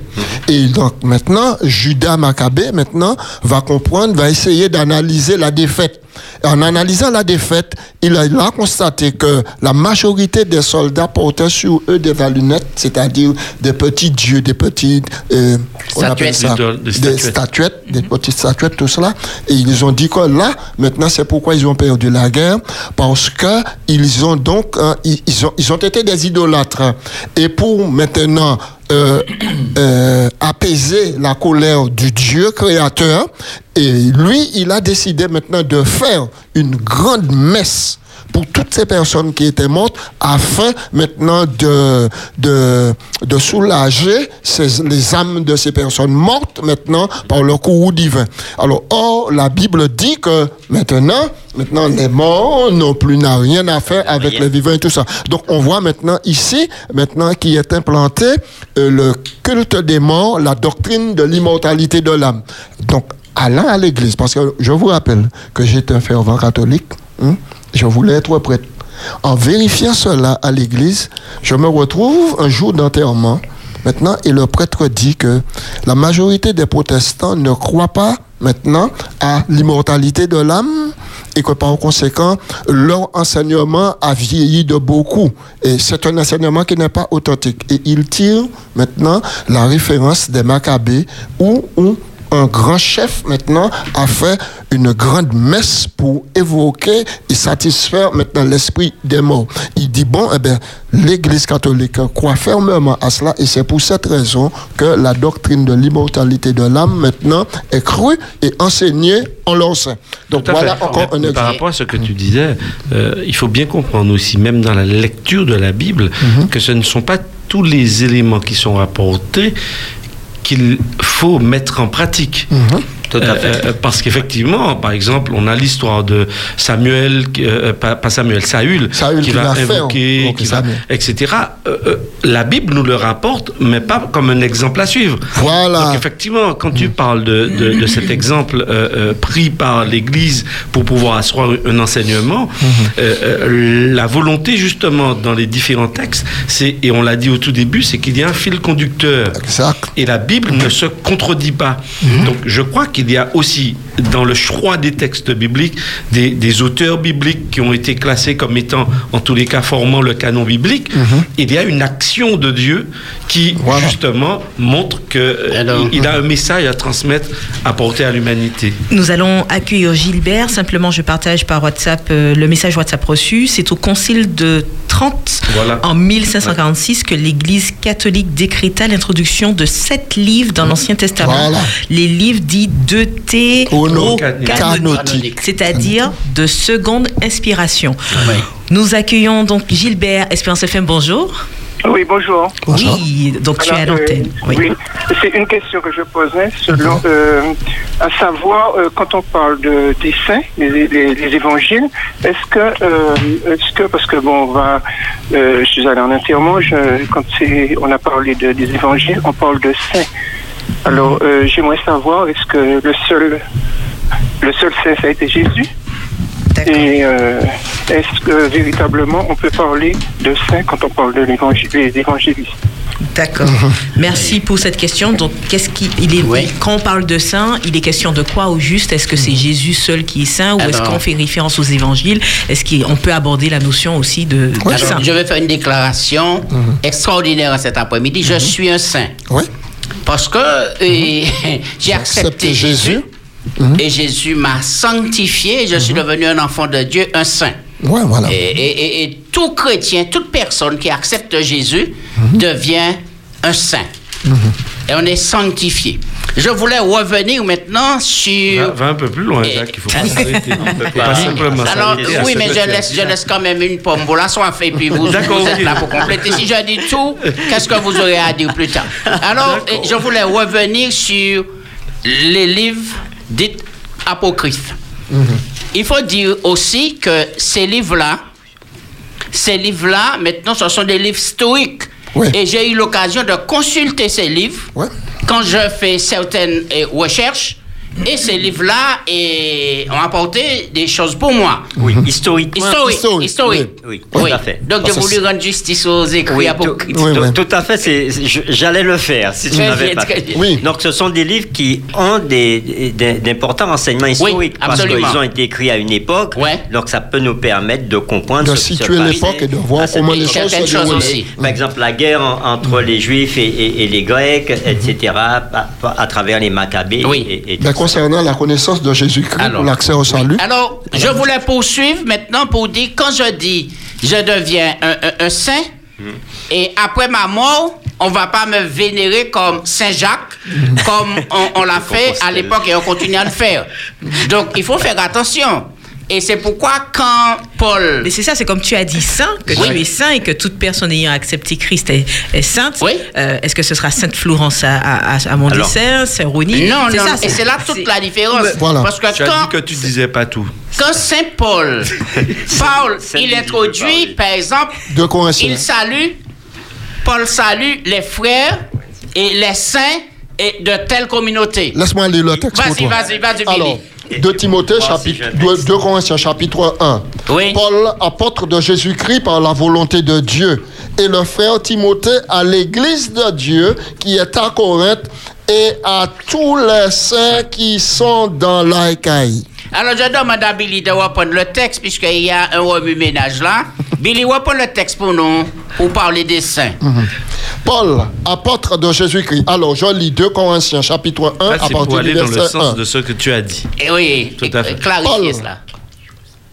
Et donc, maintenant, Judas Maccabée, maintenant, va comprendre, va essayer d'analyser la défaite. En analysant la défaite, il a, il a constaté que la majorité des soldats portaient sur eux des valunettes, c'est-à-dire des petits dieux, des petites euh, on appelle Statuettes. ça, Des statuettes. des petites statuettes, tout cela. Et ils ont dit que là, maintenant, c'est pourquoi ils ont perdu la guerre, parce que ils ont donc, hein, ils, ils ont, ils ont été des idolâtres. Et pour maintenant euh, euh, apaiser la colère du Dieu créateur, et lui, il a décidé maintenant de faire une grande messe pour toutes ces personnes qui étaient mortes afin maintenant de, de, de soulager ces- les âmes de ces personnes mortes maintenant par le courroux divin. Alors, or, la Bible dit que maintenant, maintenant les morts n'ont plus n'a rien à faire avec Rien. les vivants et tout ça. Donc, on voit maintenant ici, maintenant qui est implanté euh, le culte des morts, la doctrine de l'immortalité de l'âme. Donc, allant à l'église, parce que je vous rappelle que j'étais un fervent catholique, hein, je voulais être prêtre. En vérifiant cela à l'église, je me retrouve un jour d'enterrement, maintenant, et le prêtre dit que la majorité des protestants ne croient pas maintenant à l'immortalité de l'âme et que par conséquent, leur enseignement a vieilli de beaucoup. Et c'est un enseignement qui n'est pas authentique. Et il tire maintenant la référence des Maccabées où, où un grand chef maintenant a fait une grande messe pour évoquer et satisfaire maintenant l'esprit des morts. Il dit bon, eh bien, l'Église catholique croit fermement à cela et c'est pour cette raison que la doctrine de l'immortalité de l'âme maintenant est crue et enseignée en leur sein. Donc voilà fait. encore Mais un Par exemple. rapport à ce que tu disais, euh, il faut bien comprendre aussi, même dans la lecture de la Bible, Mhm. que ce ne sont pas tous les éléments qui sont rapportés qu'il faut mettre en pratique. Mhm. Tout à fait. Euh, euh, parce qu'effectivement, par exemple, on a l'histoire de Samuel, euh, pas, pas Samuel, Saül, Saül qui qui va invoquer, invoquer qui va, Samuel. etc. Euh, euh, la Bible nous le rapporte, mais pas comme un exemple à suivre. Voilà. Donc effectivement, quand tu parles de, de- de cet exemple euh, euh, pris par l'Église pour pouvoir asseoir un enseignement, euh, euh, la volonté justement dans les différents textes, c'est et on l'a dit au tout début, c'est qu'il y a un fil conducteur. Exact. Et la Bible ne se contredit pas. Donc je crois qu'il y a aussi dans le choix des textes bibliques des, des auteurs bibliques qui ont été classés comme étant en tous les cas formant le canon biblique. Il y a une action de Dieu qui Voilà. justement montre que Alors. il a un message à transmettre, à porter à l'humanité. Nous allons accueillir Gilbert. Simplement, je partage par WhatsApp euh, le message WhatsApp reçu. C'est au concile de Voilà. en 1546 que l'Église catholique décréta l'introduction de sept livres dans l'Ancien Testament. Voilà. Les livres dits deutérocanoniques, Canonique. c'est-à-dire de seconde inspiration. Nous accueillons donc Gilbert, Espérance FM, bonjour. Oui, bonjour. Bonjour. Oui, donc tu es à Alors, l'antenne. euh, Oui. oui, c'est une question que je posais, selon, euh, à savoir, euh, quand on parle de, des saints, les, les- les évangiles, est-ce que, euh, est-ce que, parce que bon, on va, euh, je suis allé en enterrement, je, quand c'est, on a parlé de, des évangiles, on parle de saints. Alors, euh, j'aimerais savoir, est-ce que le seul, le seul saint, ça a été Jésus? Et euh, est-ce que véritablement on peut parler de saint quand on parle de l'évangile, des évangélistes? D'accord. Merci pour cette question. Donc, qu'est-ce qui, il est, Oui. quand on parle de saint, il est question de quoi au juste? Est-ce que c'est Jésus seul qui est saint ou est-ce qu'on fait référence aux évangiles? Est-ce qu'on peut aborder la notion aussi de, saint? je vais faire une déclaration extraordinaire cet après-midi. Je suis un saint. Oui. Parce que j'ai accepté. Jésus. Et Jésus m'a sanctifié et je suis devenu un enfant de Dieu, un saint. Ouais, voilà. Et, et- et- et tout chrétien, toute personne qui accepte Jésus devient un saint. Et on est sanctifié. Je voulais revenir maintenant Va, sur... va un peu plus loin, Jacques. Il faut pas s'arrêter. Pas simplement Alors, oui, mais je laisse, je laisse quand même une pomme pour la soif et puis vous, vous êtes là pour compléter. Si je dis tout, qu'est-ce que vous aurez à dire plus tard? Alors, je voulais revenir sur les livres dits apocryphes. Il faut dire aussi que ces livres-là, ces livres-là, maintenant, ce sont des livres stoïques. Et j'ai eu l'occasion de consulter ces livres quand je fais certaines eh, recherches. Et ces livres-là ont apporté des choses pour moi. Oui, historiquement. Historique, Historique, historique. oui, oui, tout à fait. Donc, j'ai voulu rendre justice aux écrits Oui, apocryphes. tout, tout- tout à fait, j'allais le faire si tu n'avais pas bien. Donc ce sont des livres qui ont des- des- d'importants renseignements historiques parce absolument. qu'ils ont été écrits à une époque. Donc ça peut nous permettre de comprendre De ce situer l'époque et de voir comment les choses se choses aussi. Par exemple, la guerre en- entre les Juifs et, et- et les Grecs, etc., à, à travers les Maccabées. Et, et. Concernant la connaissance de Jésus-Christ pour l'accès au salut. Alors, je voulais poursuivre maintenant pour dire, quand je dis je deviens un, un- un saint, et après ma mort, on va pas me vénérer comme Saint Jacques, comme on, on l'a fait à l'époque et on continue à le faire. Donc, il faut faire attention. Et c'est pourquoi quand Paul... Mais c'est ça, c'est comme tu as dit saint, que Oui. tu es saint et que toute personne ayant accepté Christ est, est sainte. Euh, Est-ce que ce sera Sainte Florence à, à, à- à mon Alors. dessert, Saint Rony? Non, C'est non, ça, et c'est là toute la différence. Parce que tu as quand, dit que tu disais pas tout. quand Saint Paul parle, il introduit, par exemple, De Corinthiens. il salue, Paul salue les frères et les saints et de telle communauté. Laisse-moi lire le texte Vas-y, vas-y, vas-y, Alors, 2 Timothée, chapitre, 2, 2 Corinthiens, chapitre 1. Paul, apôtre de Jésus-Christ par la volonté de Dieu, et le frère Timothée à l'église de Dieu qui est à Corinthe et à tous les saints qui sont dans l'Aïkaï. Alors, je demande à Billy de reprendre le texte, puisqu'il y a un remue-ménage là. Billy, reprends le texte pour nous, pour parler des saints. Mhm. Paul, apôtre de Jésus-Christ. Alors, je lis 2 Corinthiens, chapitre 1, Ça, à c'est pour partir du aller dans le verset sens 1. de ce que tu as dit. Et oui, Tout à fait. clarifiez Paul. cela.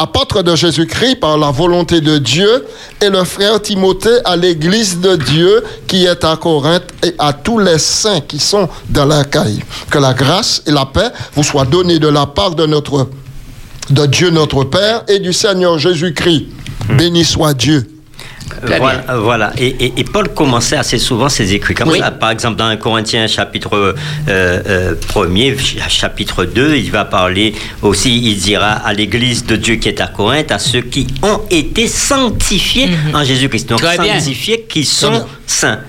Apôtre de Jésus-Christ par la volonté de Dieu, et le frère Timothée à l'église de Dieu qui est à Corinthe et à tous les saints qui sont dans la caille. Que la grâce et la paix vous soient données de la part de notre de Dieu notre Père et du Seigneur Jésus-Christ. Béni soit Dieu. Euh, Voilà, euh, voilà. Et, et- et Paul commençait assez souvent ses écrits comme ça. Par exemple, dans 1 Corinthiens chapitre euh, euh, 1er, ch- chapitre 2, il va parler aussi, il dira à l'église de Dieu qui est à Corinthe, à ceux qui ont été sanctifiés en Jésus-Christ. Donc, Très bien. sanctifiés qui sont saints.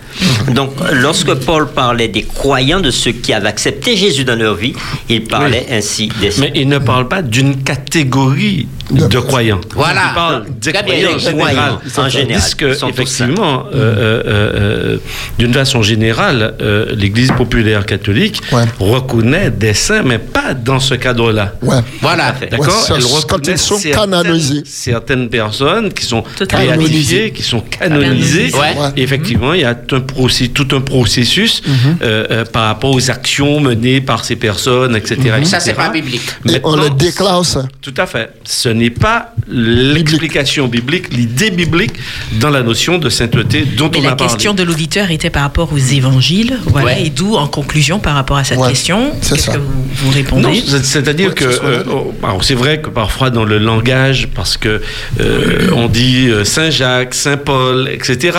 Donc, lorsque Paul parlait des croyants, de ceux qui avaient accepté Jésus dans leur vie, il parlait ainsi des Mais il ne parle pas d'une catégorie de croyants. Voilà. Il parle des croyants général. croyants, en général, Tandis que, effectivement, euh, euh, euh, d'une façon générale, euh, l'Église populaire catholique reconnaît des saints, mais pas dans ce cadre-là. Ouais. Voilà. D'accord Ouais, Elle c'est quand reconnaît ils sont certaines- canonisés. Certaines personnes qui sont béatifiées, qui sont canonisées. Effectivement, il y a un, procé- tout un processus euh, euh, par rapport aux actions menées par ces personnes, etc. Mhm. Ça, etc. c'est pas biblique. Et on le déclare sein. tout à fait. Ce n'est pas l'explication biblique, l'idée biblique dans la notion de sainteté dont Mais on la a parlé. question de l'auditeur était par rapport aux évangiles. Voilà, Ouais. Et d'où, en conclusion, par rapport à cette Ouais, question, c'est qu'est-ce ça. que vous, vous répondez c'est-à-dire que euh, oh, alors, c'est vrai que parfois dans le langage, parce que euh, on dit Saint Jacques, Saint Paul, etc.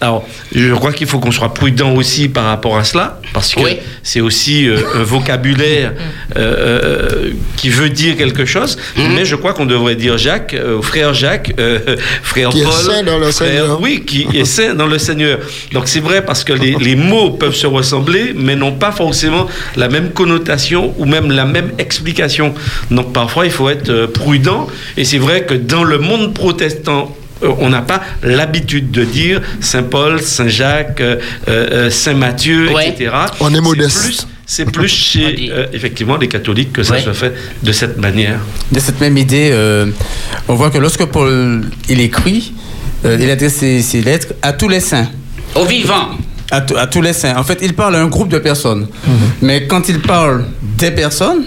Alors, je crois qu'il faut qu'on soit prudent aussi par rapport à cela, parce que Oui. c'est aussi euh, un vocabulaire euh, euh, qui veut dire quelque chose. Mm-hmm. Mais je crois qu'on devrait dire Jacques, euh, frère Jacques, euh, frère Qui est Paul, saint dans le frère- Seigneur. oui, qui est saint dans le Seigneur. Donc c'est vrai parce que les, les mots peuvent se ressembler, mais n'ont pas forcément la même connotation ou même la même explication. Donc parfois il faut être prudent. Et c'est vrai que dans le monde protestant, on n'a pas l'habitude de dire Saint Paul, Saint Jacques, euh, euh, Saint Matthieu, Ouais. etc. On est C'est modeste. plus- C'est plus chez euh, effectivement les catholiques que ça Ouais. se fait de cette manière. De cette même idée, euh, on voit que lorsque Paul il écrit, euh, il adresse ses, ses lettres à tous les saints. Aux vivants. À, tous- à tous les saints. En fait, il parle à un groupe de personnes. Mais quand il parle des personnes,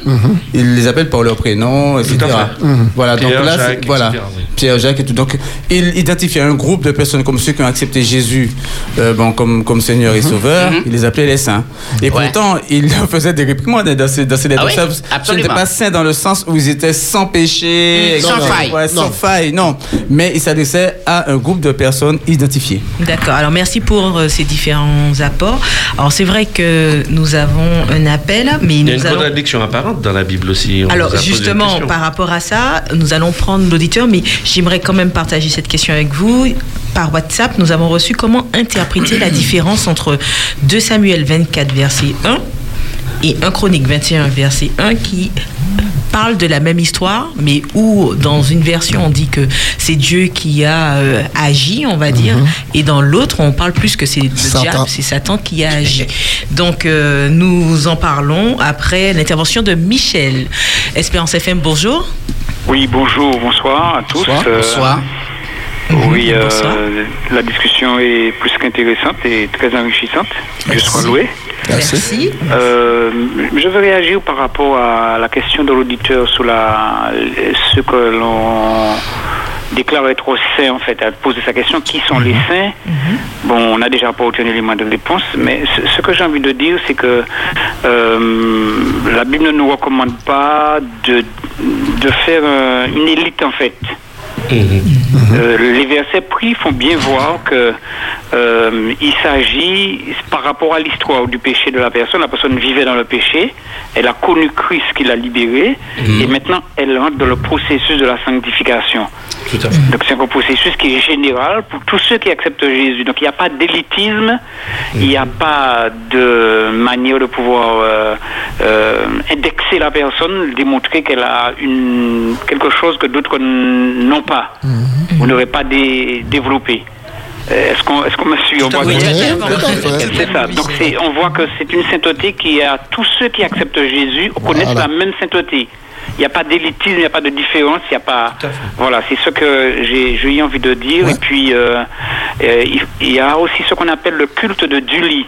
il les appelle par leur prénom, etc. Tout à fait. Voilà, donc là, Jacques, voilà. etc., oui. Pierre, Jacques et tout. Donc, il identifie un groupe de personnes comme ceux qui ont accepté Jésus euh, bon, comme, comme Seigneur et Sauveur. Il les appelait les saints. Et Ouais. pourtant, il leur faisait des réprimandes dans ces, dans ces lettres. Ah oui, Ce n'était pas saints dans le sens où ils étaient sans péché. Sans etc. faille. Ouais, sans Non. faille, non. Mais il s'adressait à un groupe de personnes identifiées. D'accord. Alors merci pour euh, ces différents apports. Alors c'est vrai que nous avons un appel, mais Il y a nous une allons. contradiction apparente dans la Bible aussi. On Alors justement, par rapport à ça, nous allons prendre l'auditeur, mais j'aimerais quand même partager cette question avec vous. Par WhatsApp, nous avons reçu comment interpréter la différence entre 2 Samuel 24, verset 1 et 1 Chronique 21, verset 1 qui parle de la même histoire, mais où dans une version on dit que c'est Dieu qui a euh, agi, on va dire, et dans l'autre on parle plus que c'est le diable, c'est Satan qui a agi. Donc euh, nous en parlons après l'intervention de Michel. Espérance FM, bonjour. Oui, bonjour, bonsoir à tous. Bonsoir. Euh, Bonsoir. Oui, euh, Bonsoir. la discussion est plus qu'intéressante et très enrichissante. Je sois loué. Merci. Euh, je veux réagir par rapport à la question de l'auditeur sur la, ce que l'on déclare être saint, en fait, à poser sa question, qui sont les saints Bon, on a déjà pas aucun élément de réponse, mais ce, ce que j'ai envie de dire, c'est que euh, la Bible ne nous recommande pas de, de faire euh, une élite, en fait. Euh, les versets pris font bien voir que euh, il s'agit par rapport à l'histoire du péché de la personne. La personne vivait dans le péché, elle a connu Christ qui l'a libérée, et maintenant elle entre dans le processus de la sanctification. Tout à fait. Donc c'est un processus qui est général pour tous ceux qui acceptent Jésus. Donc il n'y a pas d'élitisme, il n'y a pas de manière de pouvoir euh, euh, indexer la personne, démontrer qu'elle a une, quelque chose que d'autres n'ont pas, ou n'auraient pas dé- développé. Euh, Est-ce qu'on est qu'on me suit On voit Oui, que- c'est ça. Donc c'est- on voit que c'est une sainteté qui a tous ceux qui acceptent Jésus connaissent Voilà. la même sainteté. Il n'y a pas d'élitisme, il n'y a pas de différence, il n'y a pas. Voilà, c'est ce que j'ai eu envie de dire. Ouais. Et puis euh, euh, il y a aussi ce qu'on appelle le culte de Duli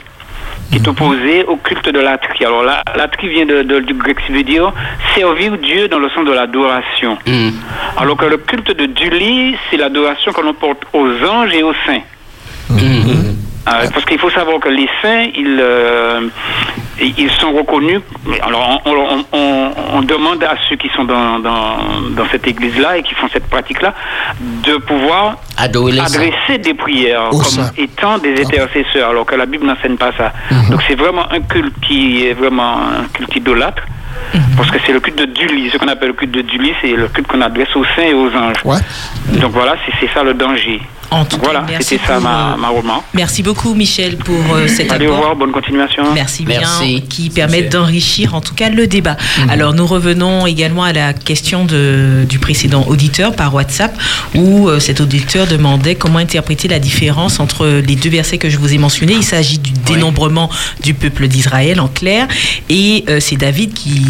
qui est opposé au culte de latrie. Alors la latrie vient de, de- du grec qui veut dire servir Dieu dans le sens de l'adoration. Mm. Alors que le culte de Duli, c'est l'adoration que l'on porte aux anges et aux saints. Euh, parce qu'il faut savoir que les saints, ils, euh, ils sont reconnus. Alors, on, on- on- on demande à ceux qui sont dans, dans, dans cette église-là et qui font cette pratique-là de pouvoir adresser des prières comme étant des intercesseurs, alors que la Bible n'enseigne pas ça. Donc, c'est vraiment un culte qui est vraiment un culte idolâtre. Parce que c'est le culte de Duli. Ce qu'on appelle le culte de Duli, c'est le culte qu'on adresse aux saints et aux anges. Ouais. Donc voilà, c'est ça le danger. En tout cas, Voilà, c'était ça ma, euh, ma remarque. Merci beaucoup Michel pour euh, cet Allez au revoir, bonne continuation. Merci bien, Merci. qui permettent d'enrichir en tout cas le débat. Alors nous revenons également à la question de, du précédent auditeur par WhatsApp où euh, cet auditeur demandait comment interpréter la différence entre les deux versets que je vous ai mentionnés. Il s'agit du dénombrement du peuple d'Israël en clair et euh, c'est David qui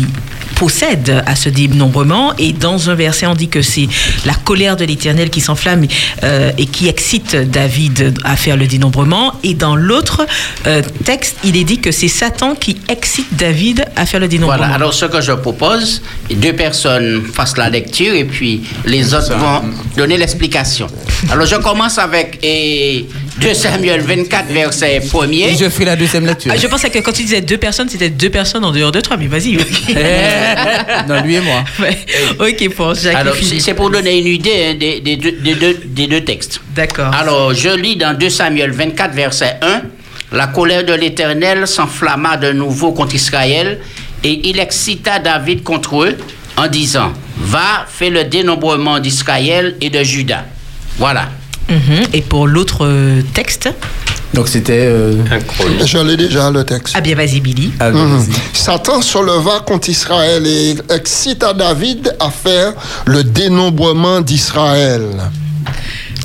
possède à ce dénombrement et dans un verset on dit que c'est la colère de l'Éternel qui s'enflamme euh, et qui excite David à faire le dénombrement et dans l'autre euh, texte il est dit que c'est Satan qui excite David à faire le dénombrement. Voilà, alors ce que je propose, deux personnes fassent la lecture et puis les autres vont donner l'explication. Alors je commence avec eh, 2 Samuel 24, verset 1er. Et je ferai la deuxième lecture. Ah, je pensais que quand tu disais deux personnes, c'était deux personnes en dehors de toi, mais vas-y. non, lui et moi. Ouais. Ok, pour Jacques Alors et c'est c'est pour donner une idée hein, des, des deux, des deux- des deux textes. D'accord. Alors je lis dans 2 Samuel 24, verset 1. La colère de l'Éternel s'enflamma de nouveau contre Israël et il excita David contre eux en disant, va, fais le dénombrement d'Israël et de Juda. Voilà. Mhm. Et pour l'autre euh, texte Donc c'était. euh, Je l'ai déjà le texte. Ah bien, vas-y, Billy. ah, Mhm. vas-y. Satan se leva contre Israël et excita David à faire le dénombrement d'Israël.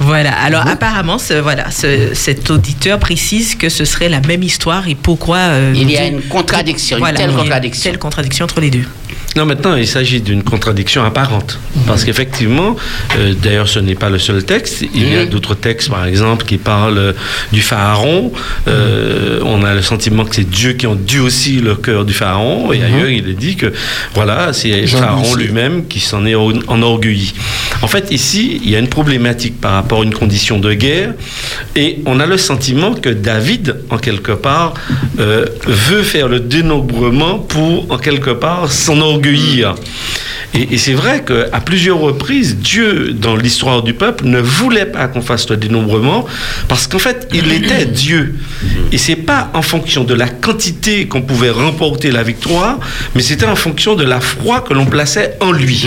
Voilà. Alors apparemment, ce- voilà, ce- cet auditeur précise que ce serait la même histoire et pourquoi. euh, Il y a une contradiction, une telle contradiction. telle contradiction entre les deux. Non, maintenant, il s'agit d'une contradiction apparente. Parce qu'effectivement, euh, d'ailleurs, ce n'est pas le seul texte. Il y a d'autres textes, par exemple, qui parlent euh, du pharaon. Euh, on a le sentiment que c'est Dieu qui enduit aussi le cœur du pharaon. Et ailleurs, il est dit que, voilà, c'est Jean pharaon lui-même qui s'en est en- enorgueilli. En fait, ici, il y a une problématique par rapport à une condition de guerre. Et on a le sentiment que David, en quelque part, euh, veut faire le dénombrement pour, en quelque part, s'enorgueillir. Et, c'est vrai qu'à plusieurs reprises, Dieu, dans l'histoire du peuple, ne voulait pas qu'on fasse le dénombrement parce qu'en fait, il était Dieu. Et c'est pas en fonction de la quantité qu'on pouvait remporter la victoire, mais c'était en fonction de la foi que l'on plaçait en lui.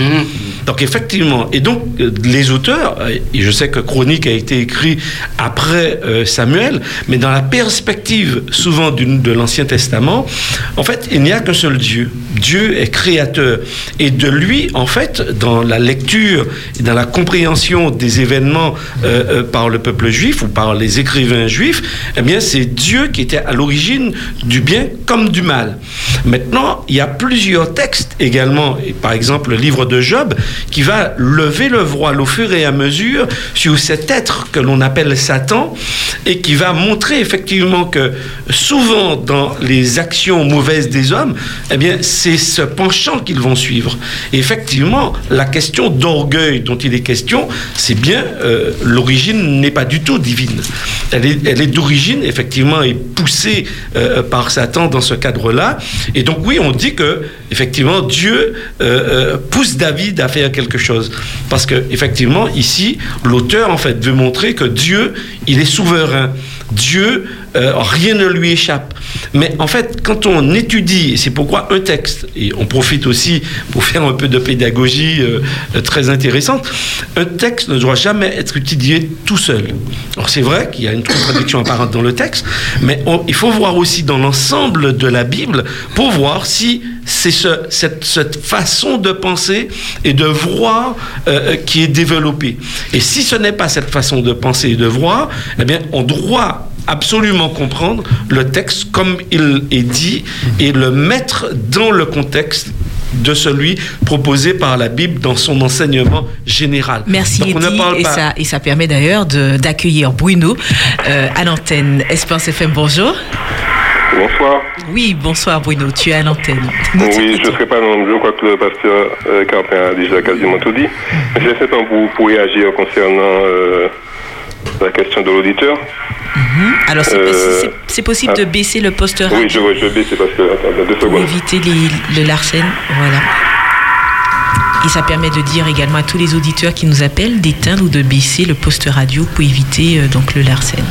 Donc effectivement, et donc euh, les auteurs, euh, et je sais que Chronique a été écrit après euh, Samuel, mais dans la perspective souvent de l'Ancien Testament, en fait, il n'y a qu'un seul Dieu. Dieu est créateur. Et de lui, en fait, dans la lecture et dans la compréhension des événements par le peuple juif ou par les écrivains juifs, eh bien, c'est Dieu qui était à l'origine du bien comme du mal. Maintenant, il y a plusieurs textes également, par exemple le livre de Job, qui va lever le voile au fur et à mesure sur cet être que l'on appelle Satan et qui va montrer effectivement que souvent dans les actions mauvaises des hommes, eh bien, c'est ce penchant qu'ils vont suivre. Et effectivement, la question d'orgueil dont il est question, c'est bien, euh, l'origine n'est pas du tout divine. Elle est, d'origine, effectivement, et poussée euh, par Satan dans ce cadre-là. Et donc, oui, on dit que, effectivement, Dieu euh, pousse David à faire quelque chose. Parce que, effectivement, ici, l'auteur, en fait, veut montrer que Dieu, il est souverain. Dieu, euh, rien ne lui échappe. Mais en fait, quand on étudie, c'est pourquoi un texte, et on profite aussi pour faire un peu de pédagogie euh, euh, très intéressante, un texte ne doit jamais être étudié tout seul. Alors c'est vrai qu'il y a une contradiction apparente dans le texte, mais il faut voir aussi dans l'ensemble de la Bible pour voir si c'est ce- cette, façon de penser et de voir qui est développée. Et si ce n'est pas cette façon de penser et de voir, eh bien, on doit absolument comprendre le texte comme il est dit et le mettre dans le contexte de celui proposé par la Bible dans son enseignement général. Merci Donc, on ne Eddy, parle et, pas- ça, et ça permet d'ailleurs d'accueillir Bruno euh, à l'antenne Espérance FM. Bonjour. Bonsoir. Oui, bonsoir Bruno, tu es à l'antenne. Oui, je ne serai pas nombreux, je crois que le pasteur euh, Carpin a déjà quasiment tout dit. Mais C'est simplement pour, pour réagir concernant euh, la question de l'auditeur. Alors c'est Euh, c'est- possible de baisser le poste radio Oui, je, je vais baisser parce que. Attends, deux pour éviter les- le larcène. Voilà. Et ça permet de dire également à tous les auditeurs qui nous appellent d'éteindre ou de baisser le poste radio pour éviter euh, donc le larcène.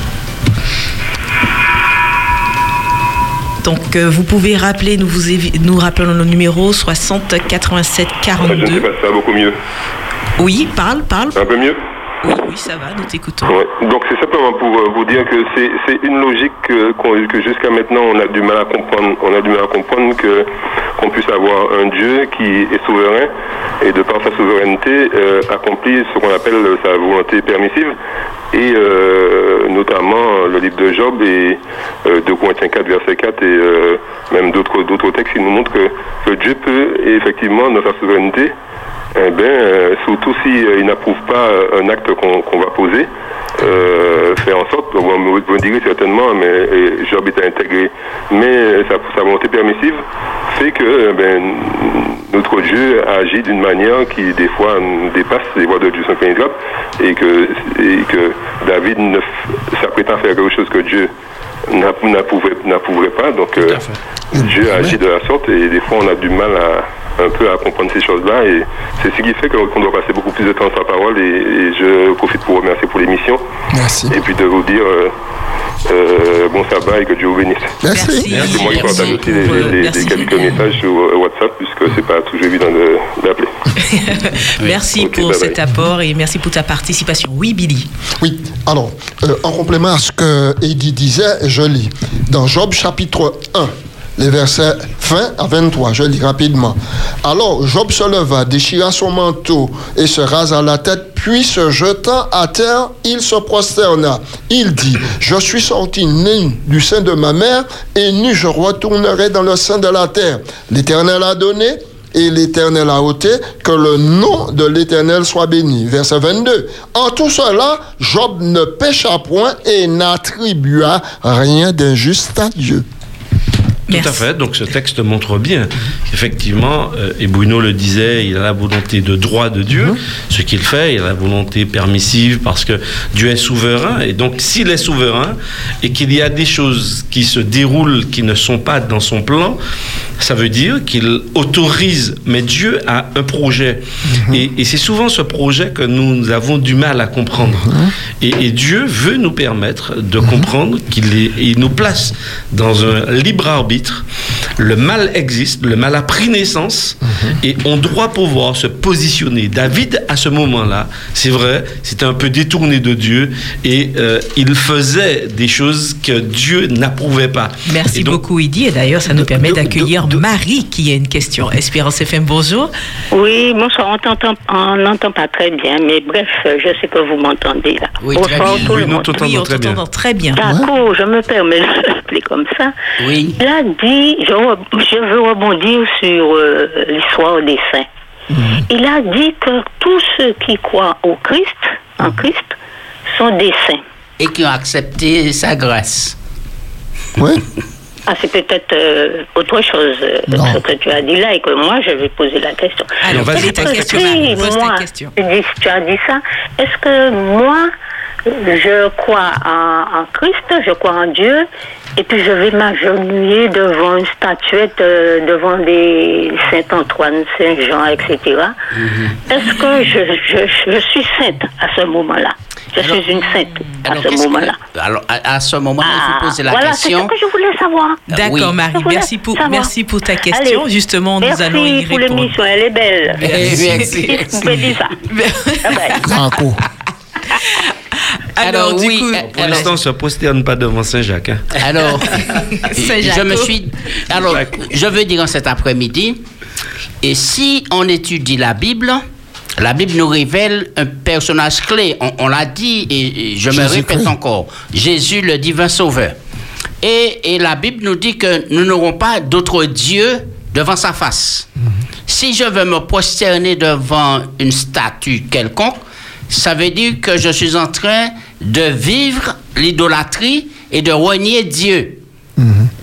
Donc euh, vous pouvez rappeler, nous vous nous rappelons le numéro 60 87 Je ne sais 42. pas ça va beaucoup mieux. Oui, parle, parle. Un peu mieux Oui, ça va, nous t'écoutons. Donc c'est simplement pour euh, vous dire que c'est une logique que, que jusqu'à maintenant on a du mal à comprendre. On a du mal à comprendre que qu'on puisse avoir un Dieu qui est souverain et de par sa souveraineté euh, accomplit ce qu'on appelle sa volonté permissive et euh, notamment le livre de Job et 2 Corinthiens 4 verset 4 et même d'autres d'autres textes qui nous montrent que, que Dieu peut effectivement dans sa souveraineté eh bien, euh, surtout si euh, il n'approuve pas euh, un acte qu'on va poser, euh, faire en sorte, vous me, vous me direz certainement, mais Job est intégré, mais sa, sa volonté permissive fait que ben, notre Dieu agit d'une manière qui des fois dépasse les voies de Dieu pénétrables et que, et que David s'apprêtant à faire quelque chose que Dieu n'app- n'approuverait n'approuverait pas, donc Dieu agit de la sorte et des fois on a du mal à un peu à comprendre ces choses-là et c'est ce qui fait que- qu'on doit passer beaucoup plus de temps sur la parole et, et je profite pour vous remercier pour l'émission Merci. et puis de vous dire euh, euh, bon sabbat et que Dieu vous bénisse. Merci. Merci. C'est moi qui Merci partage aussi les, pour, les- les- merci. les quelques messages sur euh, WhatsApp puisque c'est pas toujours évident de- d'appeler. Merci Ok, pour bye bye. cet apport et merci pour ta participation. Oui, Billy. Oui, alors, euh, en complément à ce que Eddie disait, je lis. Dans Job chapitre 1, les versets 20 à 23, je lis rapidement. Alors Job se leva, déchira son manteau et se rasa la tête, puis se jetant à terre, il se prosterna. Il dit, je suis sorti nu du sein de ma mère, et nu je retournerai dans le sein de la terre. L'Éternel a donné, et l'Éternel a ôté, que le nom de l'Éternel soit béni. Verset 22. En tout cela, Job ne pécha point et n'attribua rien d'injuste à Dieu. Tout à fait. Donc ce texte montre bien qu'effectivement, euh, et Bruno le disait, il a la volonté de droit de Dieu. Ce qu'il fait, il a la volonté permissive parce que Dieu est souverain. Et donc s'il est souverain et qu'il y a des choses qui se déroulent qui ne sont pas dans son plan, ça veut dire qu'il autorise, mais Dieu a un projet. Et, et c'est souvent ce projet que nous avons du mal à comprendre. Et, et Dieu veut nous permettre de comprendre qu'il il nous place dans un libre arbitre. Le mal existe, le mal a pris naissance, et on doit pouvoir se positionner. David, à ce moment-là, c'est vrai, c'était un peu détourné de Dieu, et euh, il faisait des choses que Dieu n'approuvait pas. Merci donc, beaucoup, Idi. Et d'ailleurs, ça nous permet d'accueillir Marie qui a une question. Espérance FM, bonjour. Oui, bonsoir, on n'entend pas très bien, mais bref, je sais que vous m'entendez là. Oui, bonsoir très bien. tout Oui, le nous Oui, on très bien. t'entend très bien. D'accord, je me permets de comme ça. Oui. A dit, je, veux rebondir sur euh, l'histoire des saints. Mhm. Il a dit que tous ceux qui croient au Christ, en Christ, sont des saints. Et qui ont accepté sa grâce. Oui. Ah, c'est peut-être euh, autre chose, euh, ce que tu as dit là, et que moi, je vais poser la question. Alors, est ta question, si moi, question. tu dis- tu as dit ça, est-ce que moi, je crois en, en Christ, je crois en Dieu, et puis je vais m'agenouiller devant une statuette, euh, devant des Saint-Antoine, Saint-Jean, etc. Est-ce que je, je, je suis sainte à ce moment-là? Je suis une sainte à Alors, ce moment-là. alors, à, à ce moment-là, il faut poser la voilà, c'est question. ce que je voulais savoir. D'accord, Oui. Marie. Merci pour, savoir. merci pour ta question. Allez. Justement, nous Merci allons y pour répondre. l'émission, elle est belle. Merci, merci. Vous pouvez dire ça. Ah. Grand coup. Alors, du oui, coup, euh, Pour l'instant, on ne se prosterne pas devant Saint-Jacques. hein. Alors, je me suis. Alors, je veux dire en cet après-midi, et si on étudie la Bible, la Bible nous révèle un personnage clé. On, on l'a dit et, et je me répète encore. Jésus, le divin sauveur. Et, et la Bible nous dit que nous n'aurons pas d'autre Dieu devant sa face. Si je veux me prosterner devant une statue quelconque, ça veut dire que je suis en train de vivre l'idolâtrie et de renier Dieu.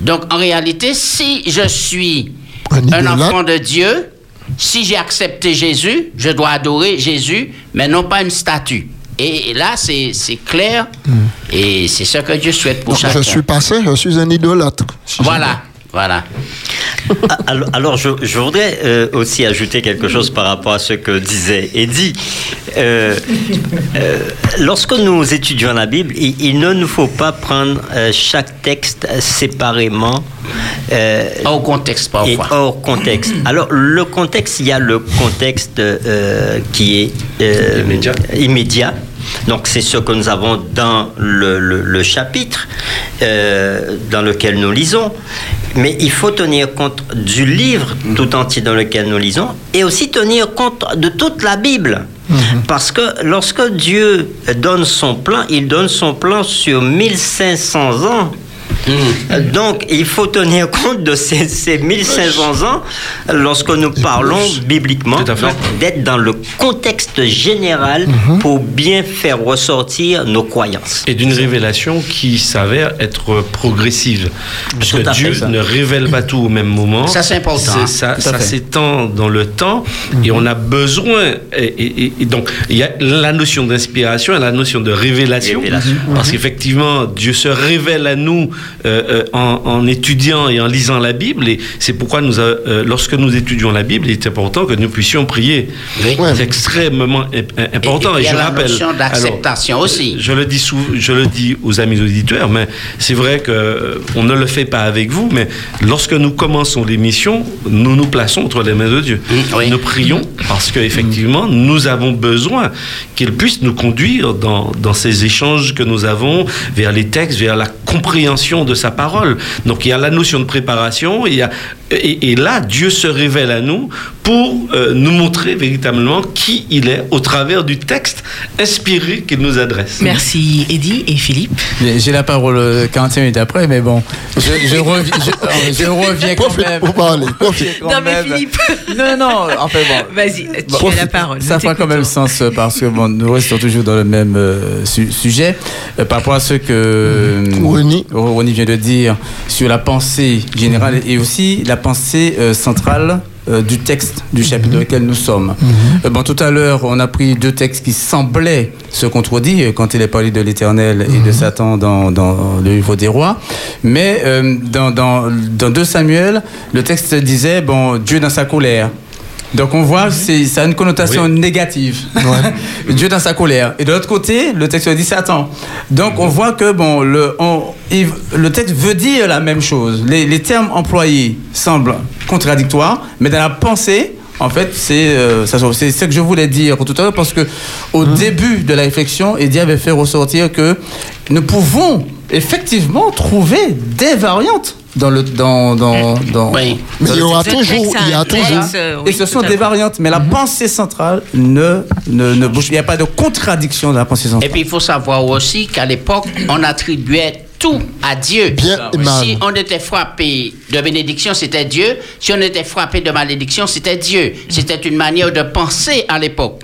Donc en réalité, si je suis Un enfant de Dieu, si j'ai accepté Jésus, je dois adorer Jésus, mais non pas une statue. Et là, c'est clair, et c'est ce que Dieu souhaite pour Donc, chacun. je suis passé, je suis un idolâtre. Si Voilà, voilà. Ah, Alors, alors, je, je voudrais euh, aussi ajouter quelque chose par rapport à ce que disait Eddie. Euh, euh, lorsque nous étudions la Bible, il, il ne nous faut pas prendre euh, chaque texte séparément. euh, Hors contexte et parfois. hors contexte. Alors, le contexte, il y a le contexte euh, qui est euh, Immédiat. immédiat. Donc, c'est ce que nous avons dans le, le- le chapitre euh, dans lequel nous lisons. Mais il faut tenir compte du livre tout entier dans lequel nous lisons et aussi tenir compte de toute la Bible. Parce que lorsque Dieu donne son plan, il donne son plan sur 1500 ans. Donc, il faut tenir compte de ces, ces 1500 ans lorsque nous parlons bibliquement, d'être dans le contexte général pour bien faire ressortir nos croyances. Et d'une révélation qui s'avère être progressive. Parce Tout que fait, Dieu ça. ne révèle pas tout au même moment. Ça, c'est important, hein. Ça, s'étend dans le temps et on a besoin. Et, et- et donc, il y a la notion d'inspiration et la notion de révélation. Révélation. Parce qu'effectivement, Dieu se révèle à nous euh, euh, en, en étudiant et en lisant la Bible. Et c'est pourquoi, nous, euh, lorsque nous étudions la Bible, il est important que nous puissions prier. Oui. C'est extrêmement imp- important. Et- et il y Et, a je la rappelle. d'acceptation aussi. Je le dis sou- je le dis aux amis auditeurs, mais c'est vrai que on ne le fait pas avec vous, mais lorsque nous commençons l'émission, nous nous plaçons entre les mains de Dieu. Mm, oui. Nous prions parce qu'effectivement, nous avons besoin qu'il puisse nous conduire dans, dans ces échanges que nous avons vers les textes, vers la compréhension de sa parole. Donc il y a la notion de préparation, il y a, et, et là, Dieu se révèle à nous pour euh, nous montrer véritablement qui il est au travers du texte inspiré qu'il nous adresse. Merci Eddie et Philippe. J'ai la parole euh, 41 minutes après, mais bon, je, je reviens, je, euh, je reviens quand même. Pour parler. Quand Non mais même. Philippe. Non, non, en fait, bon. Vas-y, tu Bon, as la parole. Ça fera quand même sens euh, parce que bon, nous restons toujours dans le même euh, su- sujet. Euh, par rapport à ce que euh, Ronnie vient de dire sur la pensée générale et aussi la pensée euh, centrale euh, du texte du chapitre dans lequel nous sommes. Euh, bon, tout à l'heure, on a pris deux textes qui semblaient se contredire quand il est parlé de l'Éternel et de Satan dans, dans le livre des rois. Mais euh, dans, dans, dans 2 Samuel, le texte disait, bon, Dieu dans sa colère. Donc on voit, c'est, ça a une connotation négative. Dieu dans sa colère. Et de l'autre côté, le texte dit Satan. Donc on voit que bon, le, on- il- le texte veut dire la même chose. Les, les termes employés semblent contradictoires, mais dans la pensée, en fait, c'est euh, ça- c'est ce que je voulais dire tout à l'heure, parce que au début de la réflexion, Eddie avait fait ressortir que nous pouvons effectivement trouver des variantes dans le dans dans, dans Mais il y aura toujours, il y a toujours. et ce sont des variantes, mais la pensée centrale ne, ne, ne bouge. Il n'y a pas de contradiction dans la pensée Et centrale. puis il faut savoir aussi qu'à l'époque, on attribuait tout à Dieu. Si on était frappé de bénédiction, c'était Dieu. Si on était frappé de malédiction, c'était Dieu. C'était une manière de penser à l'époque.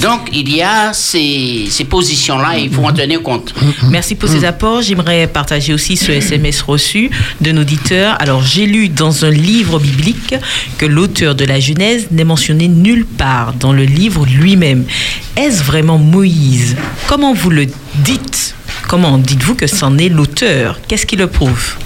Donc il y a ces, ces positions-là et il faut en tenir compte. Merci pour ces apports. J'aimerais partager aussi ce SMS reçu d'un auditeur. Alors, j'ai lu dans un livre biblique que l'auteur de la Genèse n'est mentionné nulle part dans le livre lui-même. Est-ce vraiment Moïse? Comment vous le dites? Comment dites-vous que c'en est l'auteur? Qu'est-ce qui le prouve?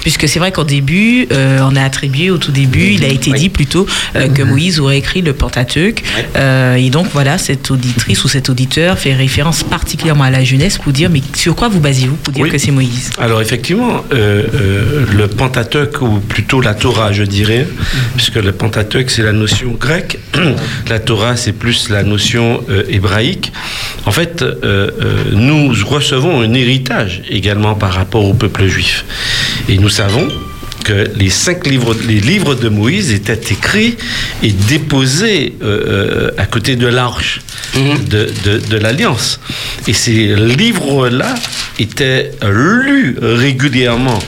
Puisque c'est vrai qu'au début, euh, on a attribué au tout début, il a été dit plutôt euh, que Moïse aurait écrit le Pentateuque. Euh, et donc voilà, cette auditrice ou cet auditeur fait référence particulièrement à la jeunesse pour dire, mais sur quoi vous basez-vous pour dire Oui. que c'est Moïse? Alors effectivement, le Pentateuque, ou plutôt la Torah, je dirais, puisque le Pentateuque, c'est la notion grecque, la Torah, c'est plus la notion hébraïque. En fait, nous recevons un héritage également par rapport au peuple juif. Et nous savons que les cinq livres, les livres de Moïse étaient écrits et déposés euh, euh, à côté de l'arche de, de- de l'Alliance. Et ces livres-là étaient lus régulièrement.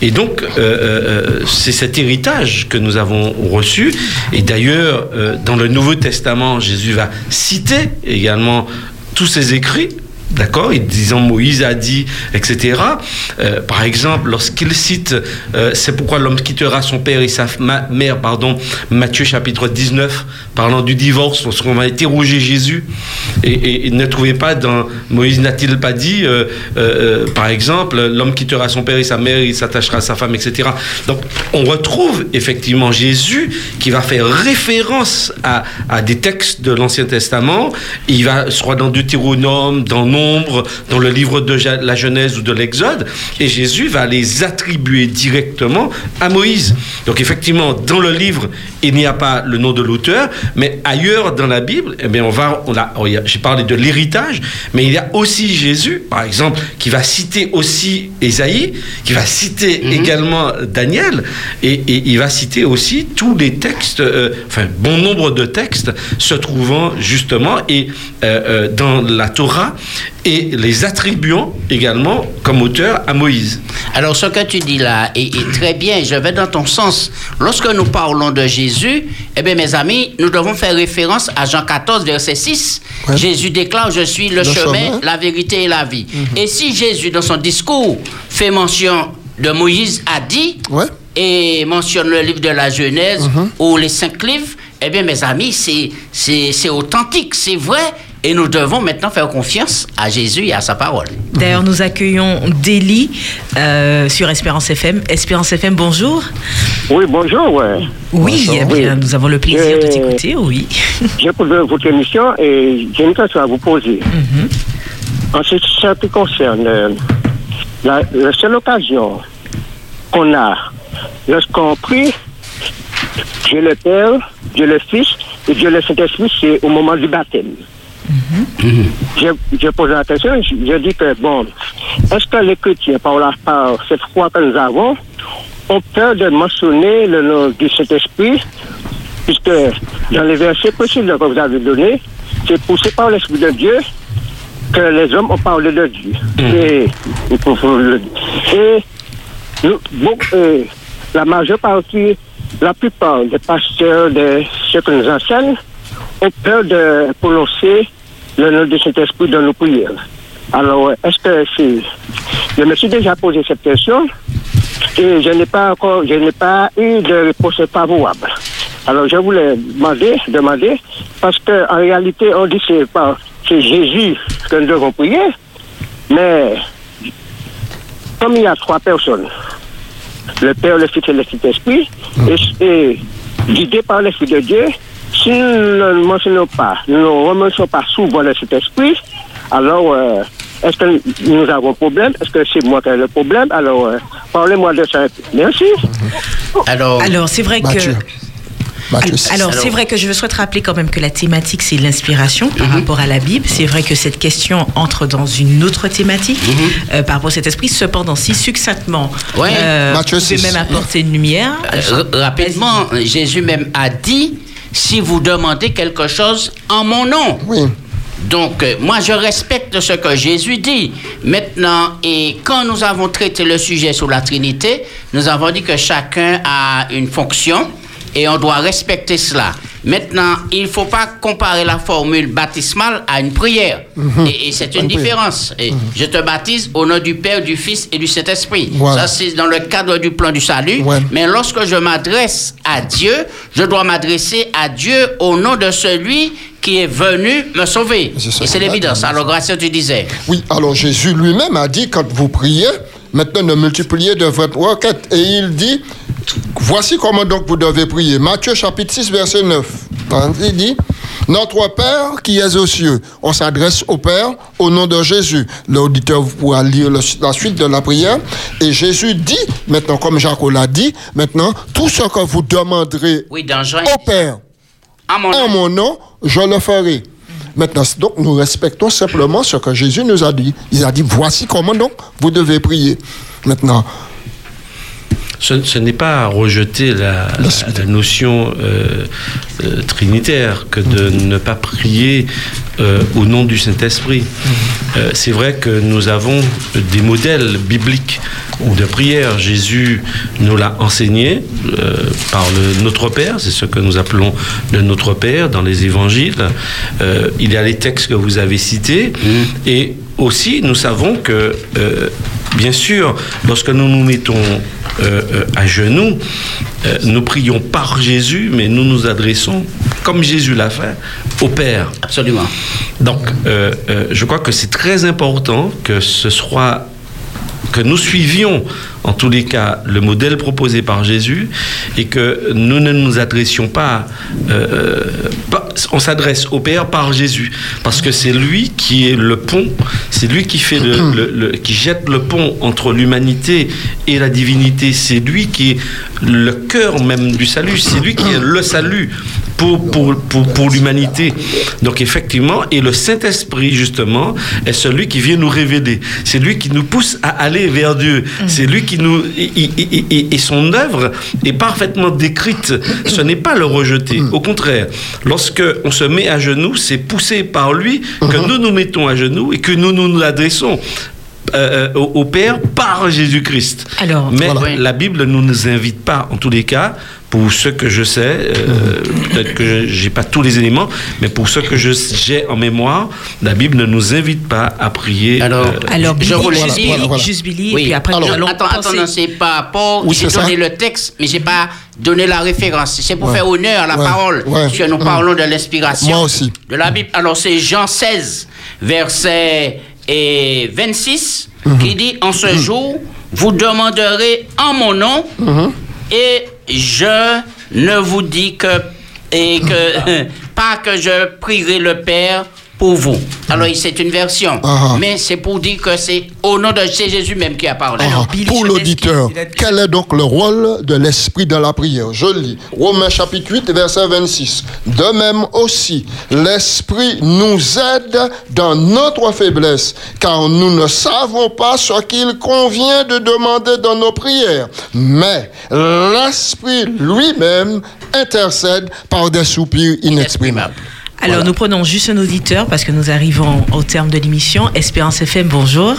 Et donc, euh, euh, c'est cet héritage que nous avons reçu. Et d'ailleurs, dans le Nouveau Testament, Jésus va citer également tous ces écrits. D'accord Et disant Moïse a dit, etc. Euh, par exemple, lorsqu'il cite, euh, c'est pourquoi l'homme quittera son père et sa mère, pardon, Matthieu chapitre 19, parlant du divorce, lorsqu'on va interroger Jésus, et, ne trouvez pas dans Moïse n'a-t-il pas dit, euh, par exemple, l'homme quittera son père et sa mère, il s'attachera à sa femme, etc. Donc, on retrouve effectivement Jésus qui va faire référence à, à des textes de l'Ancien Testament. Il va, soit dans Deutéronome, dans Dans le livre de la Genèse ou de l'Exode, et Jésus va les attribuer directement à Moïse. Donc, effectivement, dans le livre, il n'y a pas le nom de l'auteur, mais ailleurs dans la Bible, eh on va, on oh, j'ai parlé de l'héritage, mais il y a aussi Jésus, par exemple, qui va citer aussi Ésaïe, qui va citer également Daniel, et, et il va citer aussi tous les textes, euh, enfin, bon nombre de textes se trouvant justement et, euh, euh, dans la Torah et les attribuant également comme auteur à Moïse. Alors, ce que tu dis là est, est très bien. Je vais dans ton sens. Lorsque nous parlons de Jésus, eh bien, mes amis, nous devons faire référence à Jean 14, verset 6. Jésus déclare Je suis le, Le chemin, chemin. la vérité et la vie. Et si Jésus, dans son discours, fait mention de Moïse, a dit, et mentionne le livre de la Genèse ou les cinq livres, eh bien, mes amis, c'est- c'est c'est authentique, c'est vrai. Et nous devons maintenant faire confiance à Jésus et à sa parole. D'ailleurs, nous accueillons Déli euh, sur Espérance FM. Espérance FM, bonjour. Oui, bonjour. Ouais. Oui, eh bien, nous avons le plaisir de Je- t'écouter, oui. J'écoute votre émission et j'ai une question à vous poser. En ce ce qui concerne euh, la, la seule occasion qu'on a lorsqu'on prie, Dieu le Père, Dieu le Fils et Dieu le Saint-Esprit, c'est au moment du baptême. J'ai j'ai posé la question, je, je dis que, bon, est-ce que les chrétiens, par, la, par cette foi que nous avons, ont peur de mentionner le nom du Saint-Esprit puisque dans les versets précédents que vous avez donnés, c'est poussé par l'Esprit de Dieu que les hommes ont parlé de Dieu. Et, et nous- bon, euh, la majeure partie, la plupart des pasteurs, de ceux que nous enseignent, ont peur de prononcer le nom de cet esprit dans nos prières. Alors, est-ce que c'est... Je me suis déjà posé cette question et je n'ai pas encore, je n'ai pas eu de réponse favorable. Alors, je voulais demander, demander, parce qu'en réalité, on dit que c'est pas, c'est Jésus que nous devons prier, mais comme il y a trois personnes, le Père, le Fils et le Saint-Esprit, et, et guidés par l'Esprit de Dieu, si nous ne mentionnons pas, nous ne remercions pas souvent le Saint-Esprit, alors euh, est-ce que nous avons un problème? Est-ce que c'est moi qui ai le problème? Alors, euh, parlez-moi de ça. Merci. Alors, Alors, c'est vrai Mathieu. que. Alors, c'est vrai que je souhaite rappeler quand même que la thématique, c'est l'inspiration par rapport à la Bible. C'est vrai que cette question entre dans une autre thématique euh, par rapport à cet esprit. Cependant, si succinctement, Ouais. euh, Matthieu vous pouvez même apporter une lumière. Euh, rapidement, Jésus même a dit si vous demandez quelque chose en mon nom. Donc, euh, moi, je respecte ce que Jésus dit. Maintenant, et quand nous avons traité le sujet sur la Trinité, nous avons dit que chacun a une fonction et on doit respecter cela. Maintenant, il ne faut pas comparer la formule baptismale à une prière. Mhm. Et, et c'est Une différence. Et Je te baptise au nom du Père, du Fils et du Saint-Esprit. Voilà. Ça, c'est dans le cadre du plan du salut. Mais lorsque je m'adresse à Dieu, je dois m'adresser à Dieu au nom de celui qui est venu me sauver. Et c'est l'évidence. Alors, grâce tu disais. Oui, alors Jésus lui-même a dit, quand vous priez, maintenant ne multipliez de votre requête. Et il dit, voici comment donc vous devez prier. Matthieu chapitre 6, verset 9. Hein, Il dit, notre Père qui es aux cieux, on s'adresse au Père au nom de Jésus. L'auditeur pourra lire la suite de la prière. Et Jésus dit, maintenant comme Jacques l'a dit, maintenant, tout ce que vous demanderez Oui, dans Jean. au Père en mon nom, je le ferai. Maintenant, donc, nous respectons simplement ce que Jésus nous a dit. Il a dit, voici comment donc vous devez prier. Maintenant, Ce, ce n'est pas rejeter la, la- la notion euh, euh, trinitaire que de ne pas prier euh, au nom du Saint-Esprit. Euh, c'est vrai que nous avons des modèles bibliques de prière. Jésus nous l'a enseigné par le Notre Père, c'est ce que nous appelons le Notre Père dans les évangiles. Il y a les textes que vous avez cités et aussi nous savons que, bien sûr, lorsque nous nous mettons à genoux, euh, nous prions par Jésus, mais nous nous adressons, comme Jésus l'a fait, au Père. Absolument. Donc, euh, euh, je crois que c'est très important que ce soit que nous suivions en tous les cas le modèle proposé par Jésus et que nous ne nous adressions pas, euh, pas- on s'adresse au Père par Jésus parce que c'est lui qui est le pont, c'est lui qui fait le, le- le- qui jette le pont entre l'humanité et la divinité, c'est lui qui est le cœur même du salut, c'est lui qui est le salut pour, pour, pour, pour l'humanité. Donc effectivement, et le Saint-Esprit justement est celui qui vient nous révéler. C'est lui qui nous pousse à aller vers Dieu. C'est lui qui nous... Et, et- et- et son œuvre est parfaitement décrite. Ce n'est pas le rejeter. Au contraire, lorsque on se met à genoux, c'est poussé par lui que nous nous mettons à genoux et que nous nous adressons. Euh, au, au Père par Jésus-Christ. Alors, Mais la Bible ne nous invite pas, en tous les cas, pour ce que je sais, euh, peut-être que j'ai pas tous les éléments, mais pour ce que je- j'ai en mémoire, la Bible ne nous invite pas à prier. Alors, euh, Alors, je Billy, voulais juste dire- Billy, juste Billy, Oui. et puis après, Alors, nous allons attends, penser- attends, non, c'est par rapport. Oui, j'ai donné ça. le texte, mais j'ai pas donné la référence. C'est pour Ouais. faire honneur à la Ouais. parole. Ouais. Puisque nous Mm. parlons de l'inspiration. Moi aussi. De la Bible. Alors, c'est Jean 16, verset et 26, Mhm. qui dit En ce jour, vous demanderez en mon nom, et je ne vous dis que. Et que. pas que je prierai le Père pour vous. Alors, c'est une version. Mais c'est pour dire que c'est au nom de Jésus même qui a parlé. Ah, pour l'auditeur, quel est donc le rôle de l'esprit dans la prière? Je lis Romains chapitre 8, verset 26. De même aussi, l'esprit nous aide dans notre faiblesse, car nous ne savons pas ce qu'il convient de demander dans nos prières. Mais l'esprit lui-même intercède par des soupirs inexprimables. Alors, nous prenons juste un auditeur parce que nous arrivons au terme de l'émission. Espérance FM, bonjour.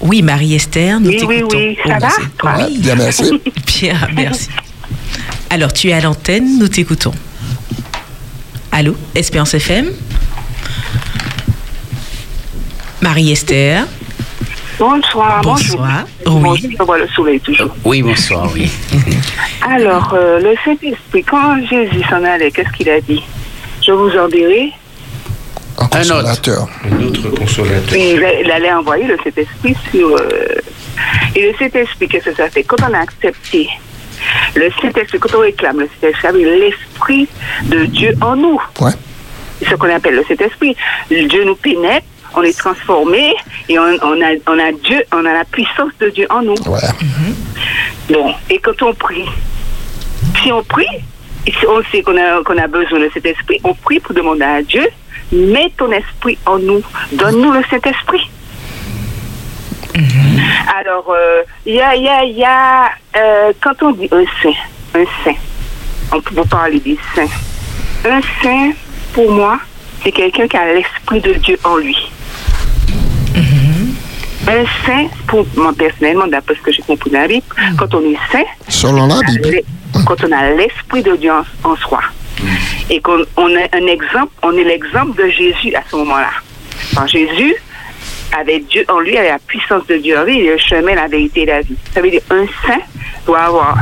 Oui, Marie-Esther, nous Oui, oui, t'écoutons. oui, ça Oh, va Oui. Bien, merci. Bien, merci. Alors, tu es à l'antenne, nous t'écoutons. Allô, Espérance FM Marie-Esther Bonsoir, bonjour. Bonsoir. Bonjour, je vois le soleil toujours. Oui, bonsoir, oui. Alors, euh, le Saint-Esprit, quand Jésus s'en allait, qu'est-ce qu'il a dit? Je vous enverrai. Un consolateur. Un autre consolateur. Puis il allait envoyer le Saint-Esprit sur. euh, et le Saint-Esprit, qu'est-ce que ça fait? Quand on a accepté? Le Saint-Esprit, quand on réclame le Saint-Esprit, ça veut dire l'Esprit de Dieu en nous. Ouais. C'est ce qu'on appelle le Saint-Esprit. Dieu nous pénètre, on est transformé et on, on a, on a Dieu, on a la puissance de Dieu en nous. Bon, et quand on prie, si on prie, on sait qu'on a, qu'on a besoin de cet esprit, on prie pour demander à Dieu, mets ton esprit en nous, donne-nous le Saint-Esprit. Alors, euh, il y a, il y a, il y a euh, quand on dit un saint, un saint, on peut vous parler des saints. Un saint, pour moi, c'est quelqu'un qui a l'esprit de Dieu en lui. Un saint, pour moi personnellement, d'après ce que j'ai compris dans la Bible, quand on est saint, Selon la Bible. Quand on a l'esprit de Dieu en, en soi, et qu'on on a un exemple, on est l'exemple de Jésus à ce moment-là. Quand Jésus avait Dieu en lui, avait la puissance de Dieu en lui, il est le chemin, la vérité et la vie. Ça veut dire un saint doit avoir,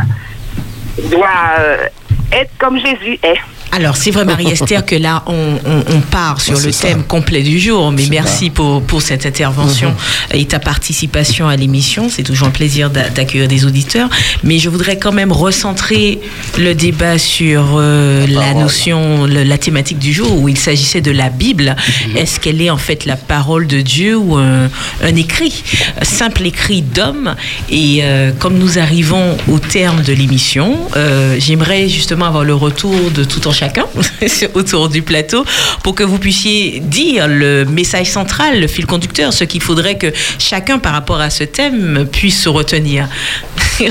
doit euh, être comme Jésus est. Alors, c'est vrai, Marie-Esther, que là, on, on- on part sur le thème complet du jour. Mais merci pour, pour cette intervention et ta participation à l'émission. C'est toujours un plaisir d'a- d'accueillir des auditeurs. Mais je voudrais quand même recentrer le débat sur euh, la notion, le- la thématique du jour où il s'agissait de la Bible. Est-ce qu'elle est en fait la parole de Dieu ou un, un écrit, un simple écrit d'homme? Et euh, comme nous arrivons au terme de l'émission, euh, j'aimerais justement avoir le retour de tout en chacun autour du plateau pour que vous puissiez dire le message central, le fil conducteur, ce qu'il faudrait que chacun par rapport à ce thème puisse se retenir.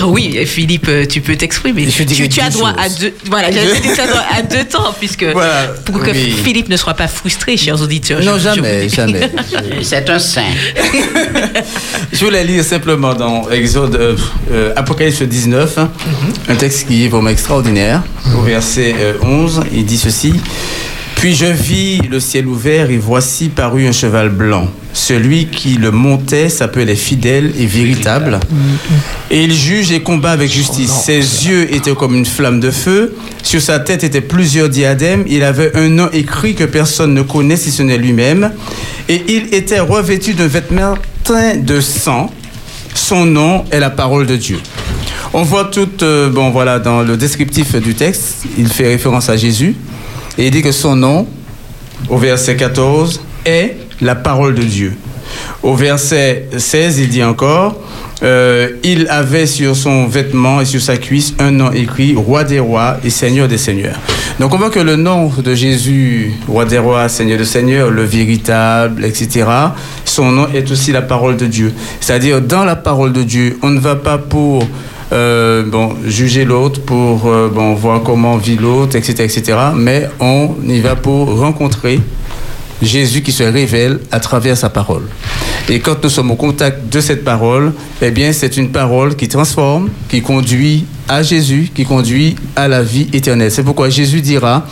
Oui, Philippe, tu peux t'exprimer. Tu, tu as droit à deux, voilà, à deux temps puisque Voilà, pour que oui. Philippe ne soit pas frustré, chers auditeurs. Non, je- jamais, jamais. C'est un saint. Je voulais lire simplement dans Exode, euh, euh, Apocalypse 19, hein, un texte qui est vraiment extraordinaire. Au verset euh, 11, il dit ceci. Puis je vis le ciel ouvert et voici parut un cheval blanc. Celui qui le montait s'appelait fidèle et véritable. Et il juge et combat avec justice. Ses yeux étaient comme une flamme de feu. Sur sa tête étaient plusieurs diadèmes. Il avait un nom écrit que personne ne connaît si ce n'est lui-même. Et il était revêtu d'un vêtement teint de sang. Son nom est la parole de Dieu. On voit tout, euh, bon voilà, dans le descriptif du texte, il fait référence à Jésus. Et il dit que son nom, au verset 14, est la parole de Dieu. Au verset 16, il dit encore, euh, il avait sur son vêtement et sur sa cuisse un nom écrit Roi des rois et Seigneur des seigneurs. Donc on voit que le nom de Jésus, Roi des rois, Seigneur des seigneurs, le véritable, etc., son nom est aussi la parole de Dieu. C'est-à-dire dans la parole de Dieu, on ne va pas pour euh, bon, juger l'autre, pour euh, bon, voir comment vit l'autre, etc., etc., mais on y va pour rencontrer Jésus qui se révèle à travers sa parole. Et quand nous sommes au contact de cette parole, eh bien, c'est une parole qui transforme, qui conduit à Jésus, qui conduit à la vie éternelle. C'est pourquoi Jésus dira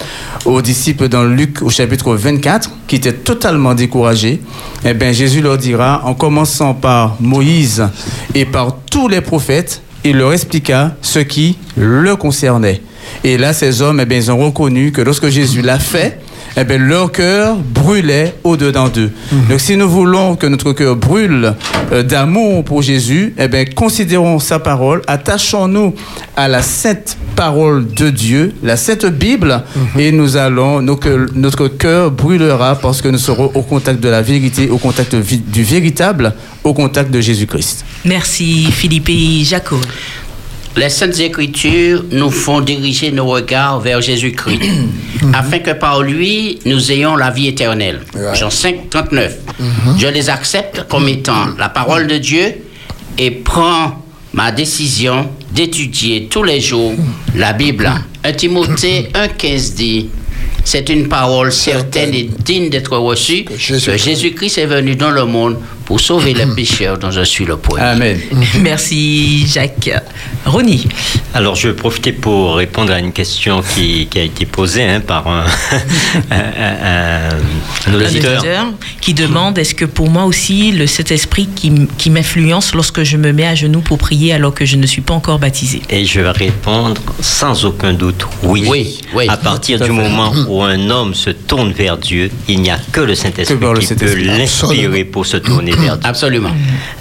aux disciples dans Luc au chapitre 24, qui étaient totalement découragés, eh bien, Jésus leur dira, en commençant par Moïse et par tous les prophètes, il leur expliqua ce qui le concernait. Et là, ces hommes, eh bien, ils ont reconnu que lorsque Jésus l'a fait, eh bien, leur cœur brûlait au-dedans d'eux. Donc, si nous voulons que notre cœur brûle euh, d'amour pour Jésus, eh bien, considérons sa parole, attachons-nous à la sainte parole de Dieu, la sainte Bible, et nous allons, nos notre cœur brûlera parce que nous serons au contact de la vérité, au contact du véritable, au contact de Jésus-Christ. Merci Philippe et Jaco. Les Saintes Écritures nous font diriger nos regards vers Jésus-Christ, afin que par lui, nous ayons la vie éternelle. Jean 5, 39. Je les accepte comme étant la parole de Dieu et prends ma décision d'étudier tous les jours la Bible. 1 Timothée 1, 15 dit c'est une parole certaine et digne d'être reçue que Jésus-Christ est venu dans le monde pour sauver les pécheurs dont je suis le premier. Amen. Merci Jacques. Ronnie. Alors, je vais profiter pour répondre à une question qui, qui a été posée hein, par un, un- un- un Un auditeur. auditeur qui demande est-ce que pour moi aussi le Saint-Esprit qui, qui m'influence lorsque je me mets à genoux pour prier alors que je ne suis pas encore baptisé? Et je vais répondre sans aucun doute oui. À partir du moment où un homme se tourne vers Dieu, il n'y a que le Saint-Esprit le qui peut l'inspirer pour se tourner vers Dieu. Absolument.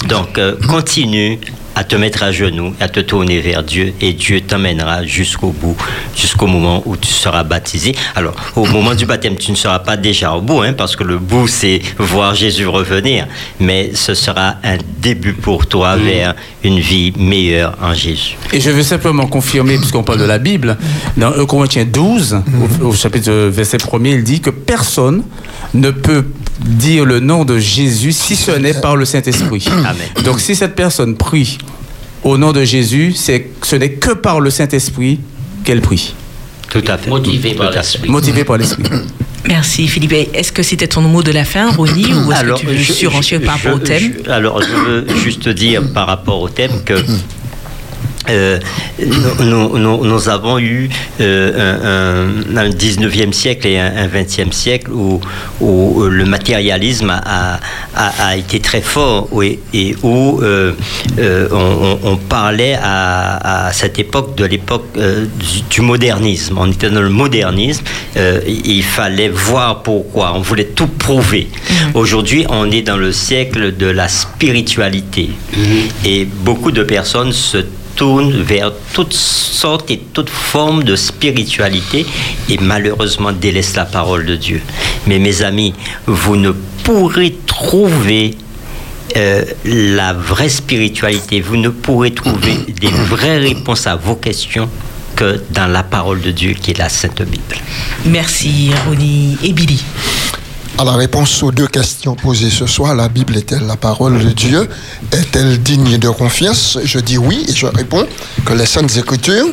Donc, euh, continue à te mettre à genoux, à te tourner vers Dieu, et Dieu t'emmènera jusqu'au bout, jusqu'au moment où tu seras baptisé. Alors, au moment du baptême, tu ne seras pas déjà au bout, hein, parce que le bout, c'est voir Jésus revenir, mais ce sera un début pour toi vers une vie meilleure en Jésus. Et je veux simplement confirmer, puisqu'on parle de la Bible, dans 1 Corinthiens 12, au, au chapitre verset 1er, il dit que personne ne peut dire le nom de Jésus si ce n'est par le Saint-Esprit. Donc si cette personne prie au nom de Jésus, c'est, ce n'est que par le Saint-Esprit qu'elle prie. Tout à fait. Motivé par l'Esprit. Motivé par l'Esprit. Merci Philippe. Est-ce que c'était ton mot de la fin, Ronnie, ou est-ce que tu veux je- surenchérir je- par rapport au thème je- Alors, je veux juste dire par rapport au thème que. euh, nous, nous- nous- nous avons eu euh, un, un- un 19e siècle et un, un 20e siècle où, où, euh, le matérialisme a, a- a été très fort et où euh, on, parlait à, à cette époque de l'époque du, du modernisme. On était dans le modernisme, il fallait voir pourquoi, on voulait tout prouver. Aujourd'hui, on est dans le siècle de la spiritualité et beaucoup de personnes se vers toutes sortes et toutes formes de spiritualité et malheureusement délaissent la parole de Dieu. Mais mes amis, vous ne pourrez trouver euh, la vraie spiritualité, vous ne pourrez trouver des vraies réponses à vos questions que dans la parole de Dieu qui est la Sainte Bible. Merci Ronnie et Billy. À la réponse aux deux questions posées ce soir, la Bible est-elle la parole de Dieu? Est-elle digne de confiance? Je dis oui et je réponds que les Saintes Écritures,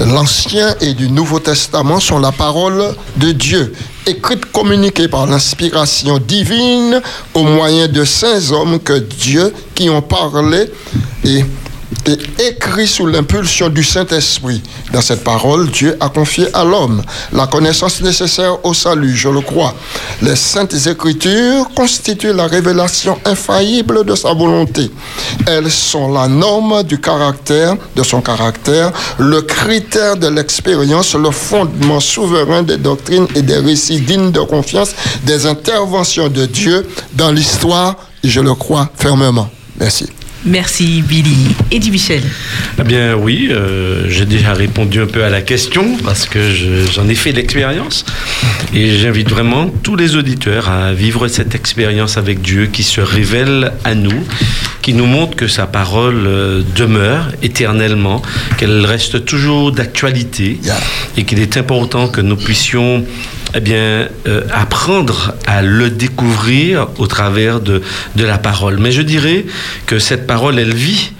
l'Ancien et du Nouveau Testament sont la parole de Dieu, écrite, communiquée par l'inspiration divine au moyen de saints hommes que Dieu qui ont parlé et et écrit sous l'impulsion du Saint-Esprit. Dans cette parole, Dieu a confié à l'homme la connaissance nécessaire au salut, je le crois. Les saintes écritures constituent la révélation infaillible de sa volonté. Elles sont la norme du caractère, de son caractère, le critère de l'expérience, le fondement souverain des doctrines et des récits dignes de confiance des interventions de Dieu dans l'histoire, je le crois fermement. Merci. Merci Billy. Eddie Michel. Eh bien oui, euh, j'ai déjà répondu un peu à la question parce que je- j'en ai fait l'expérience et j'invite vraiment tous les auditeurs à vivre cette expérience avec Dieu qui se révèle à nous, qui nous montre que sa parole euh, demeure éternellement, qu'elle reste toujours d'actualité et qu'il est important que nous puissions eh bien, euh, apprendre à le découvrir au travers de, de la parole. Mais je dirais que cette parole, elle vit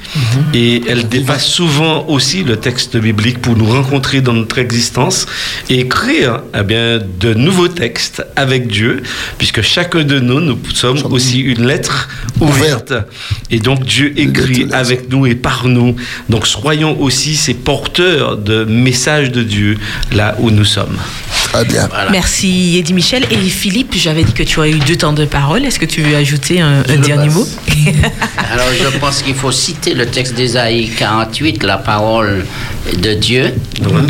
et elle dépasse souvent aussi le texte biblique pour nous rencontrer dans notre existence et écrire eh bien, de nouveaux textes avec Dieu, puisque chacun de nous, nous sommes aussi une lettre ouverte. Et donc Dieu écrit avec nous et par nous. Donc soyons aussi ces porteurs de messages de Dieu là où nous sommes. Très bien. Merci Eddie Michel. Et Philippe, j'avais dit que tu as eu deux temps de parole. Est-ce que tu veux ajouter un, un dernier mot Alors je pense qu'il faut citer le texte d'Ésaïe 48, la parole de Dieu,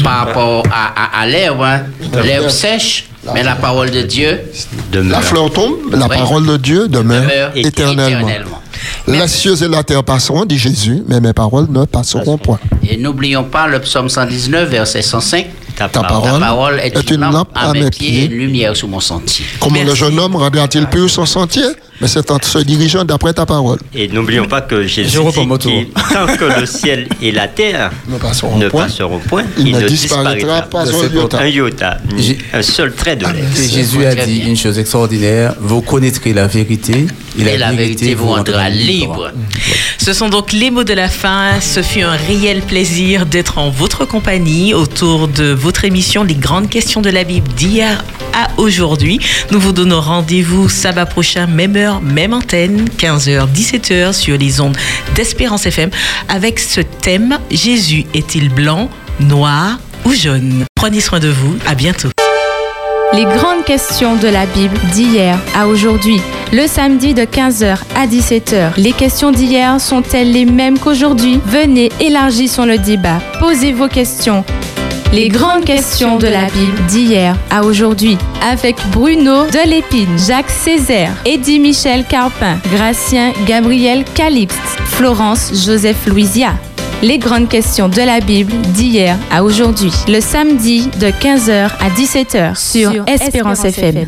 par rapport à, à, à l'herbe. hein. L'herbe sèche Mais la parole de Dieu La fleur tombe, la Oui. parole de Dieu demeure demeure éternellement. éternellement. Les cieux et la terre passeront, dit Jésus, mais mes paroles ne passeront point. Et n'oublions pas le psaume 119, verset 105. Ta parole est, une lampe à mes pieds, lumière sur mon sentier. Comment le jeune homme rendra-t-il pur son sentier? Mais c'est en se dirigeant d'après ta parole. Et n'oublions pas que Jésus dit tant que le ciel et la terre ne passeront ne point, passeront point, il il, ne ne disparaîtra disparaîtra pas un un iota. iota, ni un seul trait de Et l'air. Jésus a dit une chose extraordinaire, vous connaîtrez la vérité Et la vérité vous rendra libre. Ce sont donc les mots de la fin. Ce fut un réel plaisir d'être en votre compagnie autour de votre émission Les grandes questions de la Bible d'hier à aujourd'hui. Nous vous donnons rendez-vous sabbat prochain, même heure, même antenne, 15h, 17h sur les ondes d'Espérance FM avec ce thème Jésus est-il blanc, noir ou jaune? Prenez soin de vous. À bientôt. Les grandes questions de la Bible d'hier à aujourd'hui. Le samedi de 15h à 17h. Les questions d'hier sont-elles les mêmes qu'aujourd'hui? Venez, élargissons le débat. Posez vos questions. Les grandes questions de la Bible d'hier à aujourd'hui. Avec Bruno Delépine, Jacques Césaire, Eddie Michel Carpin, Gracien Gabriel Calixte, Florence Joseph Louisia. Les grandes questions de la Bible d'hier à aujourd'hui. Le samedi de 15h à 17h sur Espérance FM.